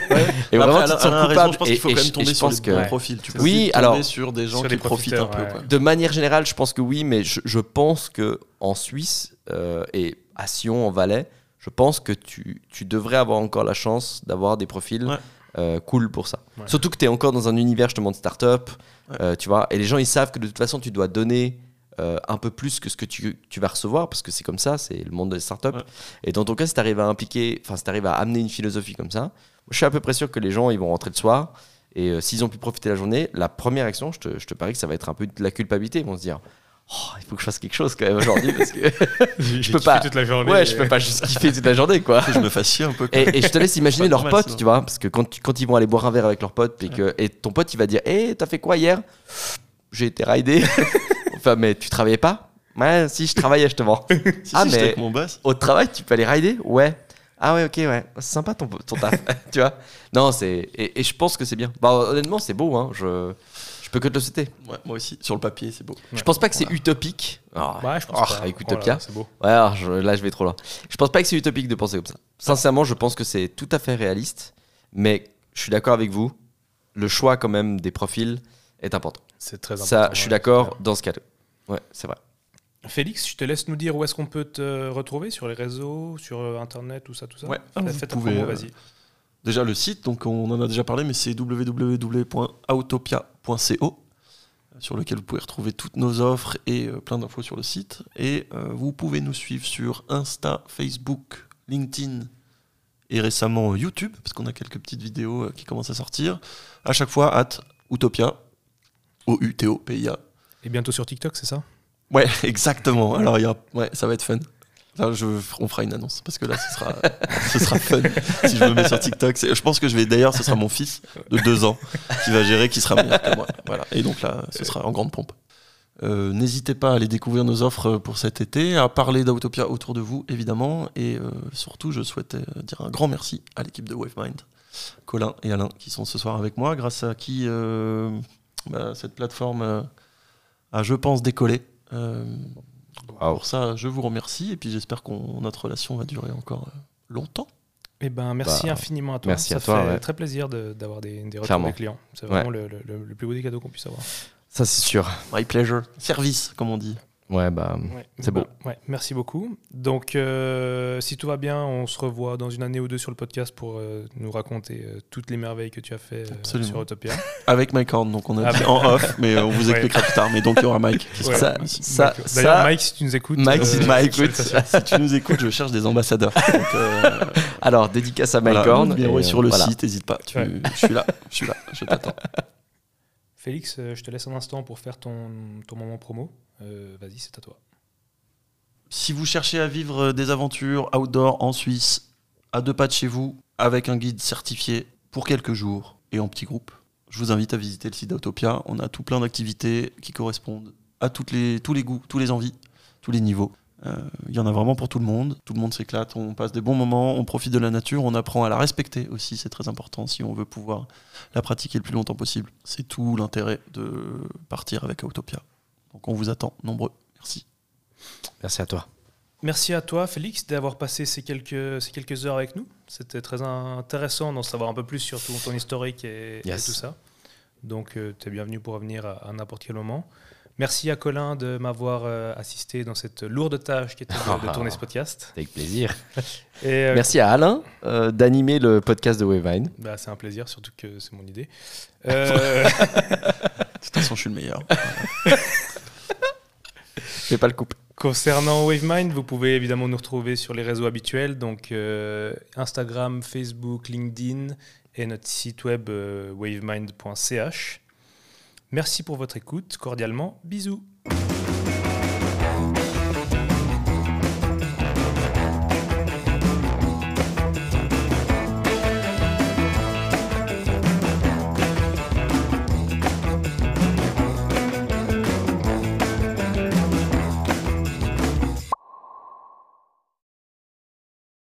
B: et
D: Après,
B: vraiment, tu te sens coupable.
D: je pense
B: Et-
D: qu'il faut
B: et
D: quand
B: je-
D: même
B: et
D: tomber sur
B: pense
D: les
B: que-
D: bons
A: Ouais.
D: profils. Tu peux
B: Oui,
D: aussi tomber
B: alors-
D: sur des gens
A: Sur
D: qui profitent un peu. quoi.
B: De manière générale, je pense que oui, mais je, je pense que en Suisse euh, et à Sion, en Valais, je pense que tu, tu devrais avoir encore la chance d'avoir des profils
D: Ouais.
B: euh, cool pour ça.
A: Ouais.
B: Surtout que tu es encore dans un univers justement de start-up,
D: Ouais.
B: euh, tu vois, et les gens ils savent que de toute façon tu dois donner euh, un peu plus que ce que tu, tu vas recevoir parce que c'est comme ça, c'est le monde des startups. Et dans ton cas, si tu arrives à impliquer, enfin si tu arrives à amener une philosophie comme ça, je suis à peu près sûr que les gens ils vont rentrer le soir et s'ils ont pu profiter de la journée, la première action, je te, je te parie que ça va être un peu de la culpabilité. Ils vont se dire, oh, il faut que je fasse quelque chose quand même aujourd'hui parce que
A: Je
B: peux pas-
A: toute la journée.
B: ouais, je peux pas juste kiffer toute la journée quoi.
D: Je me fasse chier un peu.
B: Et, et je te laisse imaginer leurs potes, tu vois, parce que quand, tu- quand ils vont aller boire un verre avec leurs potes, et, que, et ton pote il va dire Hé, t'as fait quoi hier? J'ai été raidé. enfin, mais tu travaillais pas? Ouais, si, je travaillais justement.
D: Si,
B: Ah,
D: si,
B: mais-
D: avec mon boss.
B: Au travail, tu peux aller rider? Ouais. Ah ouais, ok, ouais. C'est sympa ton, ton taf, tu vois. Non, c'est. Et, et je pense que c'est bien. Bah, honnêtement, c'est beau, hein. Je, je peux que te le citer.
D: Ouais, moi aussi. Sur le papier, c'est beau.
B: Je pense pas que c'est utopique. Ah,
A: Ouais, je pense
B: ah,
A: pas.
B: avec
A: Oh là
B: Utopia.
A: là, c'est beau.
B: Ouais, alors, je- là, je vais trop loin. Je pense pas que c'est utopique de penser comme ça. Sincèrement, je pense que c'est tout à fait réaliste. Mais je suis d'accord avec vous. Le choix, quand même, des profils est important.
A: C'est très important.
B: Ça, je suis
A: ouais,
B: d'accord dans ce cas-là. Ouais, c'est vrai.
A: Félix, je te laisse nous dire où est-ce qu'on peut te retrouver sur les réseaux, sur euh, Internet, tout ça, tout ça.
D: Ouais,
A: Fais-
D: vous pouvez,
A: promo,
D: euh,
A: vas-y.
D: Déjà le site, donc on en a déjà parlé, mais c'est www.autopia.co sur lequel vous pouvez retrouver toutes nos offres et euh, plein d'infos sur le site. Et euh, vous pouvez nous suivre sur Insta, Facebook, LinkedIn et récemment euh, YouTube, parce qu'on a quelques petites vidéos euh, qui commencent à sortir. À chaque fois, at Utopia, O-U-T-O-P-I-A.
A: Et bientôt sur TikTok, c'est ça?
D: Ouais, exactement. Alors, il y a... ouais, ça va être fun. Là, je... On fera une annonce parce que là, ce sera, ce sera fun si je me mets sur TikTok. Je pense que je vais d'ailleurs, ce sera mon fils de deux ans qui va gérer, qui sera meilleur que moi. Voilà. Et donc là, ce sera en grande pompe. Euh, N'hésitez pas à aller découvrir nos offres pour cet été, à parler d'Autopia autour de vous, évidemment. Et euh, surtout, je souhaitais dire un grand merci à l'équipe de WaveMind, Colin et Alain, qui sont ce soir avec moi, grâce à qui euh, bah, cette plateforme euh, a, je pense, décollé.
B: Waouh.
D: pour ça, je vous remercie et puis j'espère que notre relation va durer encore euh, longtemps.
A: Eh ben, merci
B: Bah,
A: infiniment à toi.
B: merci
A: ça
B: à toi,
A: fait
B: ouais.
A: très plaisir de- d'avoir des, des retours
B: Clairement.
A: des clients. C'est
B: Ouais.
A: vraiment le, le- le plus beau des cadeaux qu'on puisse avoir.
B: Ça, c'est sûr.
D: My pleasure. Service, comme on dit.
B: Ouais, bah.
A: Ouais.
B: C'est
A: Bah,
B: beau.
A: ouais, merci beaucoup. Donc, euh, si tout va bien, on se revoit dans une année ou deux sur le podcast pour euh, nous raconter euh, toutes les merveilles que tu as fait euh, sur Utopia.
D: Avec Mike Horn, donc on a
A: Ah
D: dit en off, mais on vous
A: Ouais.
D: expliquera plus tard. Mais donc il y aura Mike
A: Ouais.
B: Ça, ça,
A: Mike, si tu nous écoutes,
B: Mike, si tu m'écoutes.
A: salutations.
D: Si tu nous écoutes, je cherche des ambassadeurs. Donc, euh,
B: Alors, dédicace à Mike
D: voilà,
B: Horn.
D: le est sur le
B: voilà.
D: site, n'hésite pas. Tu-
A: Ouais.
D: Je suis là, je suis là, je t'attends.
A: Félix, je te laisse un instant pour faire ton, ton moment promo. Euh, Vas-y, c'est à toi.
D: Si vous cherchez à vivre des aventures outdoor en Suisse, à deux pas de chez vous, avec un guide certifié pour quelques jours et en petit groupe, je vous invite à visiter le site d'Autopia. On a tout plein d'activités qui correspondent à tous les goûts, tous les envies, tous les niveaux. Euh, Il y en a vraiment pour tout le monde. Tout le monde s'éclate, on passe des bons moments, on profite de la nature, on apprend à la respecter aussi, c'est très important si on veut pouvoir la pratiquer le plus longtemps possible. C'est tout l'intérêt de partir avec Autopia. Donc on vous attend nombreux. Merci.
B: Merci à toi.
A: Merci à toi, Félix, d'avoir passé ces quelques, ces quelques heures avec nous. C'était très intéressant d'en savoir un peu plus sur tout ton historique et, tout ça. Donc, tu es bienvenu pour revenir à, à n'importe quel moment. Merci à Colin de m'avoir euh, assisté dans cette lourde tâche qui était de, de tourner ce podcast.
B: Avec plaisir.
A: Et, euh,
B: Merci à Alain euh, d'animer le podcast de Wavine.
A: bah, c'est un plaisir, surtout que c'est mon idée. Euh,
D: De toute façon, je suis le meilleur.
B: Je vais pas le couper.
A: Concernant WaveMind, vous pouvez évidemment nous retrouver sur les réseaux habituels, donc euh, Instagram, Facebook, LinkedIn et notre site web euh, wavemind.ch. Merci pour votre écoute, cordialement, bisous.